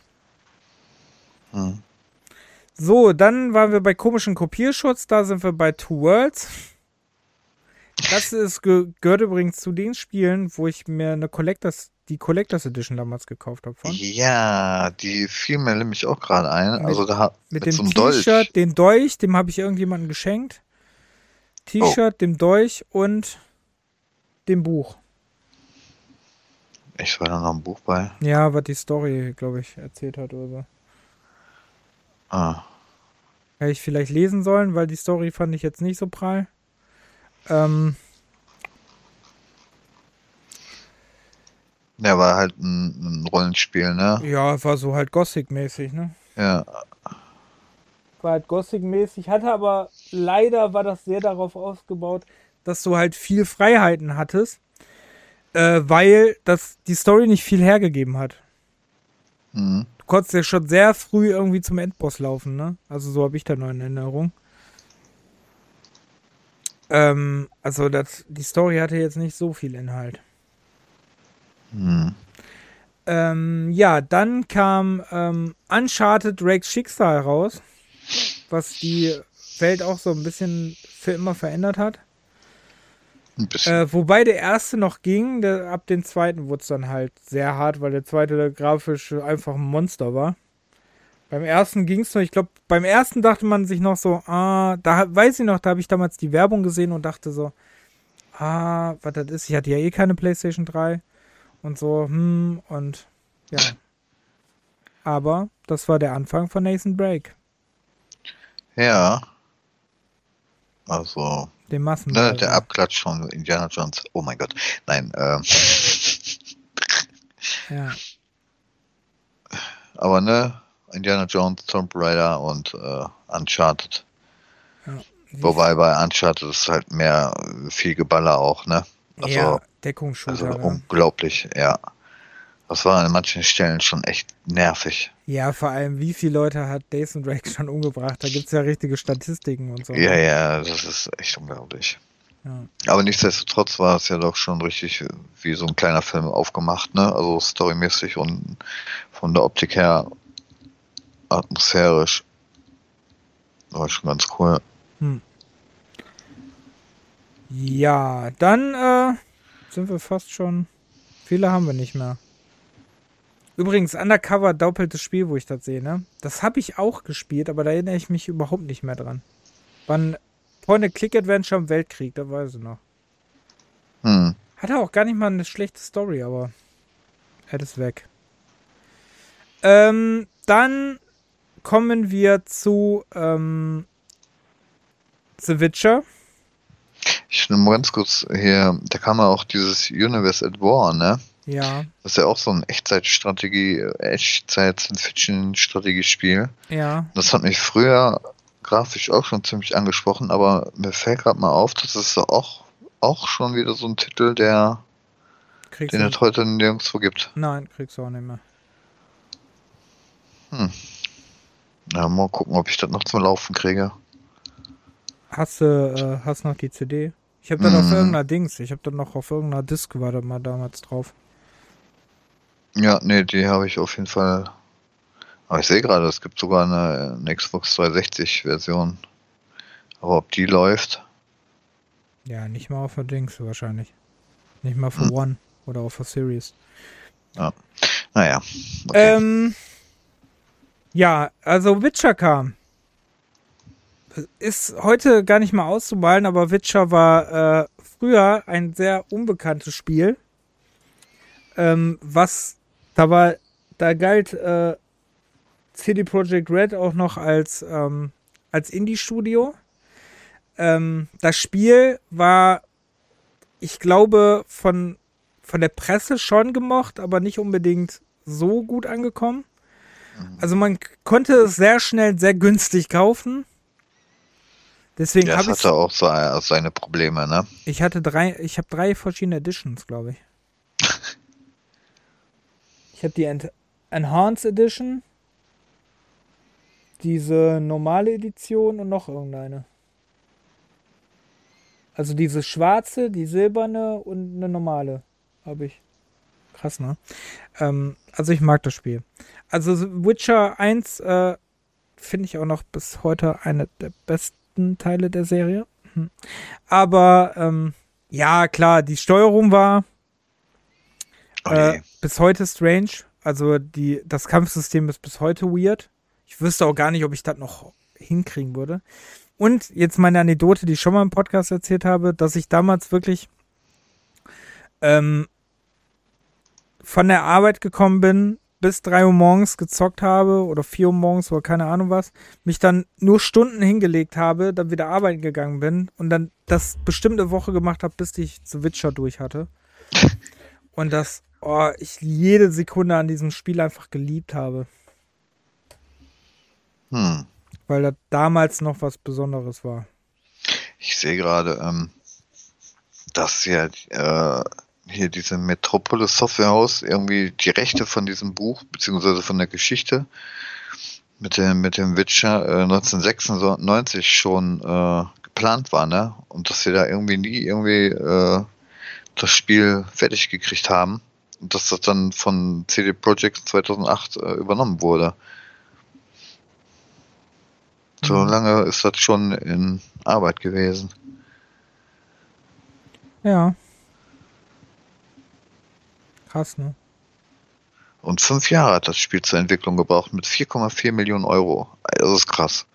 Mhm. So, dann waren wir bei komischen Kopierschutz. Da sind wir bei Two Worlds. Das ist, ge gehört übrigens zu den Spielen, wo ich mir eine Collectors, die Collectors Edition damals gekauft habe von. Ja, die fiel mir nämlich auch gerade ein. Mit- Also da Mit, mit, dem so. T-Shirt, den Dolch, dem habe ich irgendjemandem geschenkt. T-Shirt, dem Dolch und dem Buch. Ich war da noch ein Buch bei. Ja, was die Story, glaube ich, erzählt hat oder so. Ah. Hätte ich vielleicht lesen sollen, weil die Story fand ich jetzt nicht so prall. Ähm, Ja, war halt ein, ein Rollenspiel, ne? ja, war so halt Gothic-mäßig, ne? Ja. War halt Gothic-mäßig, hatte aber leider war das sehr darauf ausgebaut, dass du halt viel Freiheiten hattest, äh, weil das die Story nicht viel hergegeben hat. Mhm. Konntest ja schon sehr früh irgendwie zum Endboss laufen, ne? Also so habe ich da noch in Erinnerung. Ähm, also das, die Story hatte jetzt nicht so viel Inhalt. Mhm. Ähm, ja, dann kam ähm, Uncharted Drakes Schicksal raus, was die Welt auch so ein bisschen für immer verändert hat. Ein bisschen. Äh, wobei der erste noch ging, der, ab dem zweiten wurde es dann halt sehr hart, weil der zweite grafisch einfach ein Monster war. Beim ersten ging es noch, ich glaube, beim ersten dachte man sich noch so, ah, da weiß ich noch, da habe ich damals die Werbung gesehen und dachte so, ah, was das ist, ich hatte ja eh keine PlayStation 3 und so, hm, und ja. Aber das war der Anfang von Nathan Break, ja. Also, dem Massen. ne, der Abklatsch von Indiana Jones. Oh mein Gott. Nein, ähm. Ja. [laughs] Aber ne, Indiana Jones, Tomb Raider und äh, Uncharted. Wobei bei Uncharted ist halt mehr äh, viel Geballer auch, ne? Also, ja, also Deckungsshooter. ja. unglaublich, ja. Das war an manchen Stellen schon echt nervig. Ja, vor allem, wie viele Leute hat Nathan Drake schon umgebracht? Da gibt es ja richtige Statistiken und so. Ja, ja, das ist echt unglaublich. Ja. Aber nichtsdestotrotz war es ja doch schon richtig wie so ein kleiner Film aufgemacht, ne? Also storymäßig und von der Optik her atmosphärisch. War schon ganz cool. Hm. Ja, dann äh, sind wir fast schon. Viele haben wir nicht mehr. Übrigens, Undercover doppeltes Spiel, wo ich das sehe, ne? Das habe ich auch gespielt, aber da erinnere ich mich überhaupt nicht mehr dran. Wann Point-and-Click-Adventure im Weltkrieg, da weiß ich noch. Hm. Hatte auch gar nicht mal eine schlechte Story, aber er ist weg. Ähm, dann kommen wir zu ähm, The Witcher. Ich mal ganz kurz hier, da kam ja auch dieses Universe at War, ne? Ja. Das ist ja auch so ein Echtzeitstrategie, Echtzeit-Science-Fiction-Strategiespiel. Ja. Das hat mich früher grafisch auch schon ziemlich angesprochen, aber mir fällt gerade mal auf, dass es auch, auch schon wieder so ein Titel, der kriegst den es heute nirgendwo gibt. Nein, kriegst du auch nicht mehr. Hm. Ja, mal gucken, ob ich das noch zum Laufen kriege. Hast du äh, hast noch die CD? Ich habe dann mm. auf irgendeiner Dings, ich habe dann noch auf irgendeiner Disc war da mal damals drauf. Ja, nee, die habe ich auf jeden Fall. Aber ich sehe gerade, es gibt sogar eine, eine Xbox 360 Version. Aber ob die läuft? Ja, nicht mal auf der Dings wahrscheinlich. Nicht mal für hm. One oder auf der Series. Ja. Naja. Okay. Ähm, ja, also Witcher kam. Ist heute gar nicht mal auszumalen, aber Witcher war äh, früher ein sehr unbekanntes Spiel. Ähm, was da war, da galt äh, CD Projekt Red auch noch als, ähm, als Indie-Studio. Ähm, das Spiel war, ich glaube, von, von der Presse schon gemocht, aber nicht unbedingt so gut angekommen. Also man konnte es sehr schnell sehr günstig kaufen. Deswegen ja, das hatte auch seine Probleme, ne? Ich hatte drei, ich habe drei verschiedene Editions, glaube ich. Ich habe die Ent Enhanced Edition, diese normale Edition und noch irgendeine. Also diese schwarze, die silberne und eine normale habe ich. Krass, ne? Ähm, also ich mag das Spiel. Also Witcher 1 äh, finde ich auch noch bis heute eine der besten Teile der Serie. Hm. Aber ähm, ja, klar, die Steuerung war äh, bis heute strange. Also die, das Kampfsystem ist bis heute weird. Ich wüsste auch gar nicht, ob ich das noch hinkriegen würde. Und jetzt meine Anekdote, die ich schon mal im Podcast erzählt habe, dass ich damals wirklich ähm, von der Arbeit gekommen bin, bis 3 Uhr morgens gezockt habe oder 4 Uhr morgens oder keine Ahnung was, mich dann nur Stunden hingelegt habe, dann wieder arbeiten gegangen bin und dann das bestimmte Woche gemacht habe, bis ich The Witcher durch hatte. [laughs] Und das, oh, ich jede Sekunde an diesem Spiel einfach geliebt habe. Hm. Weil das damals noch was Besonderes war. Ich sehe gerade, ähm, dass ja äh, hier diese Metropolis Softwarehaus irgendwie die Rechte von diesem Buch, beziehungsweise von der Geschichte mit dem, mit dem Witcher äh, 1996 schon äh, geplant war, ne? Und dass sie da irgendwie nie irgendwie äh, das Spiel fertig gekriegt haben dass das dann von CD Projekt 2008 äh, übernommen wurde. So mhm. lange ist das schon in Arbeit gewesen. Ja. Krass, ne? Und fünf Jahre hat das Spiel zur Entwicklung gebraucht mit 4,4 Millionen Euro. Das ist krass.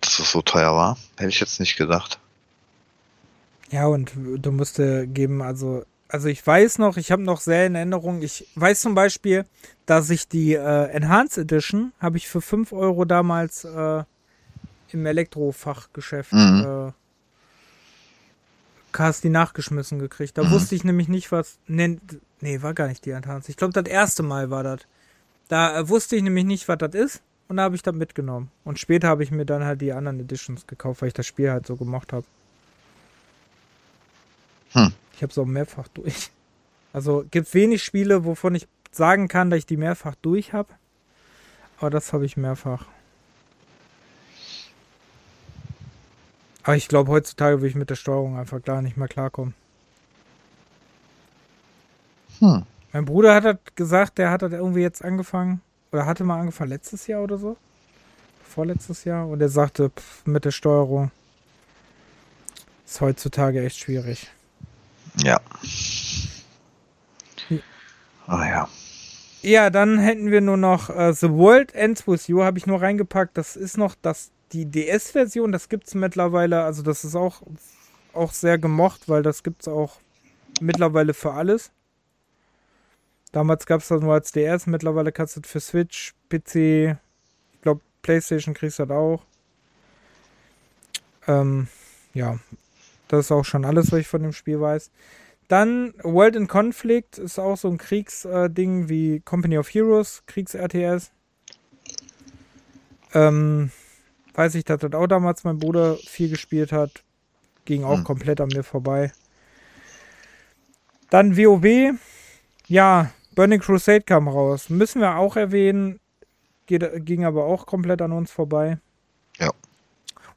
Dass es so teuer war, hätte ich jetzt nicht gedacht. Ja, und du musst geben, also, also ich weiß noch, ich habe noch sehr in Erinnerung, ich weiß zum Beispiel, dass ich die äh, Enhanced Edition habe ich für 5 Euro damals äh, im Elektrofachgeschäft mhm. äh, hast die nachgeschmissen gekriegt. Da mhm. wusste ich nämlich nicht, was. Nee, nee, war gar nicht die Enhanced. Ich glaube, das erste Mal war das. Da äh, wusste ich nämlich nicht, was das ist. Und da habe ich das mitgenommen. Und später habe ich mir dann halt die anderen Editions gekauft, weil ich das Spiel halt so gemocht habe. Hm. Ich habe es auch mehrfach durch. Also gibt wenig Spiele, wovon ich sagen kann, dass ich die mehrfach durch habe. Aber das habe ich mehrfach. Aber ich glaube, heutzutage würde ich mit der Steuerung einfach gar nicht mehr klarkommen. Hm. Mein Bruder hat halt gesagt, der hat halt irgendwie jetzt angefangen, oder hatte mal angefangen letztes Jahr oder so. Vorletztes Jahr. Und er sagte, pff, mit der Steuerung ist heutzutage echt schwierig. Ja. Ja. Ah ja. Ja, dann hätten wir nur noch äh, The World Ends With You, habe ich nur reingepackt. Das ist noch das, die DS-Version, das gibt es mittlerweile. Also, das ist auch, auch sehr gemocht, weil das gibt es auch mittlerweile für alles. Damals gab es das nur als DS, mittlerweile kannst du das für Switch, PC, ich glaube, PlayStation kriegst du das auch. Ähm, ja, das ist auch schon alles, was ich von dem Spiel weiß. Dann World in Conflict ist auch so ein Kriegsding äh, wie Company of Heroes, Kriegs-RTS. Ähm, weiß ich, dass das auch damals mein Bruder viel gespielt hat. Ging auch Hm. komplett an mir vorbei. Dann WoW. Ja, Burning Crusade kam raus. Müssen wir auch erwähnen. Geht, ging aber auch komplett an uns vorbei.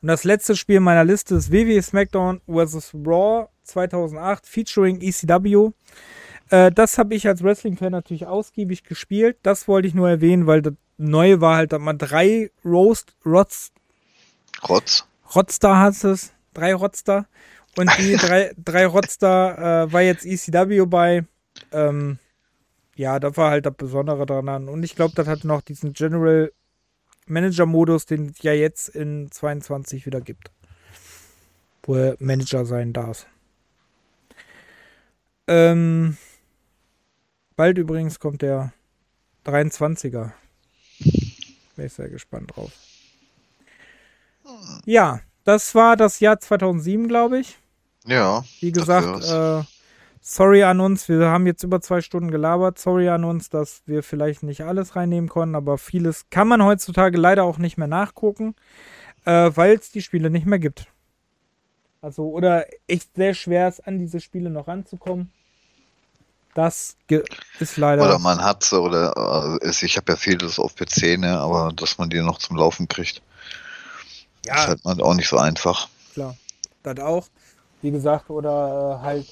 Und das letzte Spiel meiner Liste ist WWE SmackDown vs. Raw 2008 featuring ECW. Äh, das habe ich als Wrestling-Fan natürlich ausgiebig gespielt. Das wollte ich nur erwähnen, weil das Neue war halt, dass man drei Roast, Rots, Rotz. Rotstar hat es. Drei Rotstar. Und die [laughs] drei, drei Rotstar äh, war jetzt ECW bei. Ähm, ja, da war halt das Besondere dran. Und ich glaube, das hat noch diesen General Manager Modus, den es ja jetzt in 22 wieder gibt. Wo er Manager sein darf. Ähm, bald übrigens kommt der 23er. Bin ich sehr gespannt drauf. Ja, das war das Jahr 2007, glaube ich. Ja. Wie gesagt, äh, sorry an uns. Wir haben jetzt über zwei Stunden gelabert. Sorry an uns, dass wir vielleicht nicht alles reinnehmen konnten, aber vieles kann man heutzutage leider auch nicht mehr nachgucken, äh, weil es die Spiele nicht mehr gibt. Also, oder echt sehr schwer ist, an diese Spiele noch ranzukommen. Das ist leider. Oder man hat sie, oder äh, ich habe ja vieles auf PC, ne, aber dass man die noch zum Laufen kriegt, ist ja, halt mal auch nicht so einfach. klar. Das auch. Wie gesagt, oder äh, halt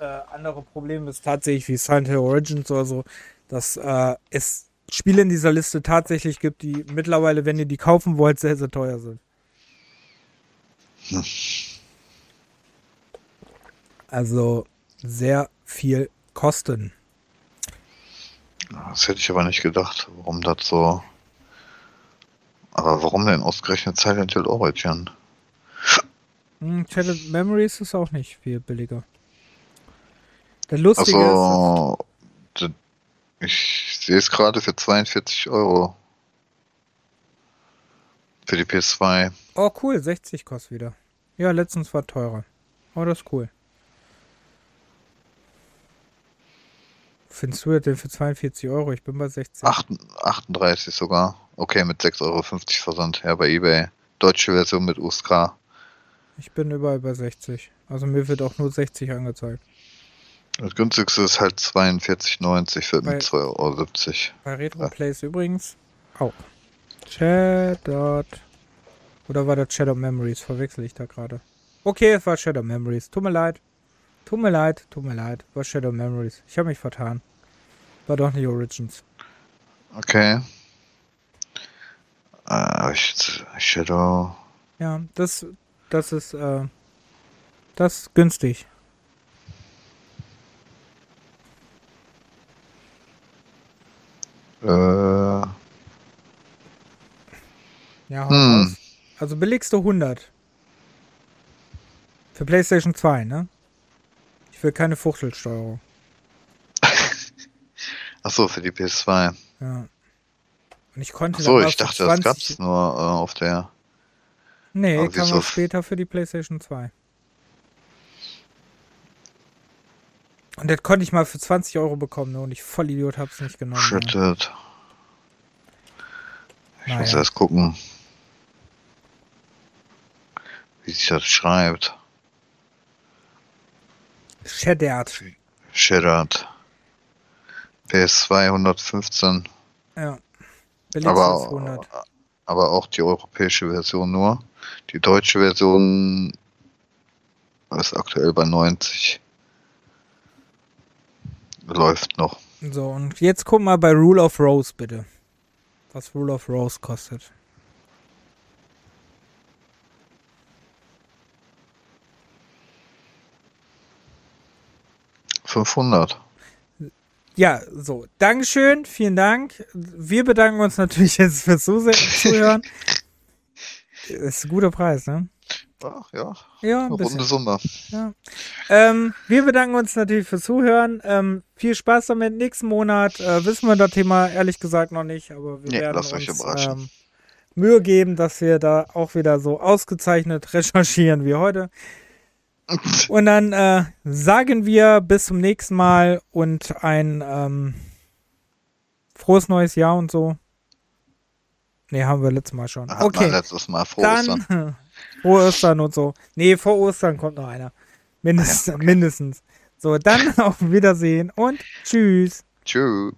äh, andere Probleme ist tatsächlich wie Silent Hill Origins oder so, dass äh, es Spiele in dieser Liste tatsächlich gibt, die mittlerweile, wenn ihr die kaufen wollt, sehr, sehr teuer sind. Hm. Also sehr viel kosten. Das hätte ich aber nicht gedacht, warum das so. Aber warum denn ausgerechnet Silent Hill Origin? Hm, Memories ist auch nicht viel billiger. Der Lustige Also, d- ich sehe es gerade für 42 Euro. Für die PS2. ist, oh cool, 60 kostet wieder. Ja, letztens war teurer. Oh, das ist cool. Findest du das denn für 42 Euro? Ich bin bei 60. Acht- 38 sogar. Okay, mit 6,50 Euro Versand. Ja, bei eBay. Deutsche Version mit USK. Ich bin überall bei 60. Also mir wird auch nur 60 angezeigt. Das günstigste ist halt 42,90 wird Bei- mit 2,70 Euro. Bei Retro Plays übrigens auch. Shattered. Oder war das Shadow Memories? Verwechsel ich da gerade. Okay, es war Shadow Memories. Tut mir leid. Tut mir leid, tut mir leid. War Shadow Memories. Ich habe mich vertan. War doch nicht Origins. Okay. Äh, Shadow. Ja, das, das ist, äh, das ist günstig. Äh, Ja, Hm. Also billigste 100. Für PlayStation 2, ne? Ich will keine Fuchtelsteuerung. [laughs] achso, für die PS2. Ja. Und ich konnte Achso, dann ich dachte, für das 20 gab's nur äh, auf der. Nee, kam wieso? auch später für die PlayStation 2. Und das konnte ich mal für 20 Euro bekommen, ne? Und ich voll Idiot hab's nicht genommen. Ja. Shredded. Ich muss Naja. erst gucken, wie sich das schreibt. Shattered. Shattered. PS2 115. Ja. Aber, 100. aber auch die europäische Version nur. Die deutsche Version ist aktuell bei 90. Läuft noch. So, und jetzt guck mal bei Rule of Rose bitte. Was Rule of Rose kostet. Fünfhundert. Ja, so. Dankeschön, vielen Dank. Wir bedanken uns natürlich jetzt fürs [laughs] Zuhören. ist ein guter Preis, ne? Ach, ja. Ja, ein runde Summe. Ja. Ähm, wir bedanken uns natürlich fürs Zuhören. Ähm, viel Spaß damit. Nächsten Monat äh, wissen wir das Thema ehrlich gesagt noch nicht, aber wir Nee, werden uns ähm, Mühe geben, dass wir da auch wieder so ausgezeichnet [laughs] recherchieren wie heute. [laughs] Und dann äh, sagen wir bis zum nächsten Mal und ein ähm, frohes neues Jahr und so. Nee, haben wir letztes Mal schon. Hat Okay, letztes Mal vor Ostern. dann [laughs] frohe Ostern und so. Nee, vor Ostern kommt noch einer. Mindest, ja, okay. Mindestens. So, dann [laughs] auf Wiedersehen und tschüss. Tschüss.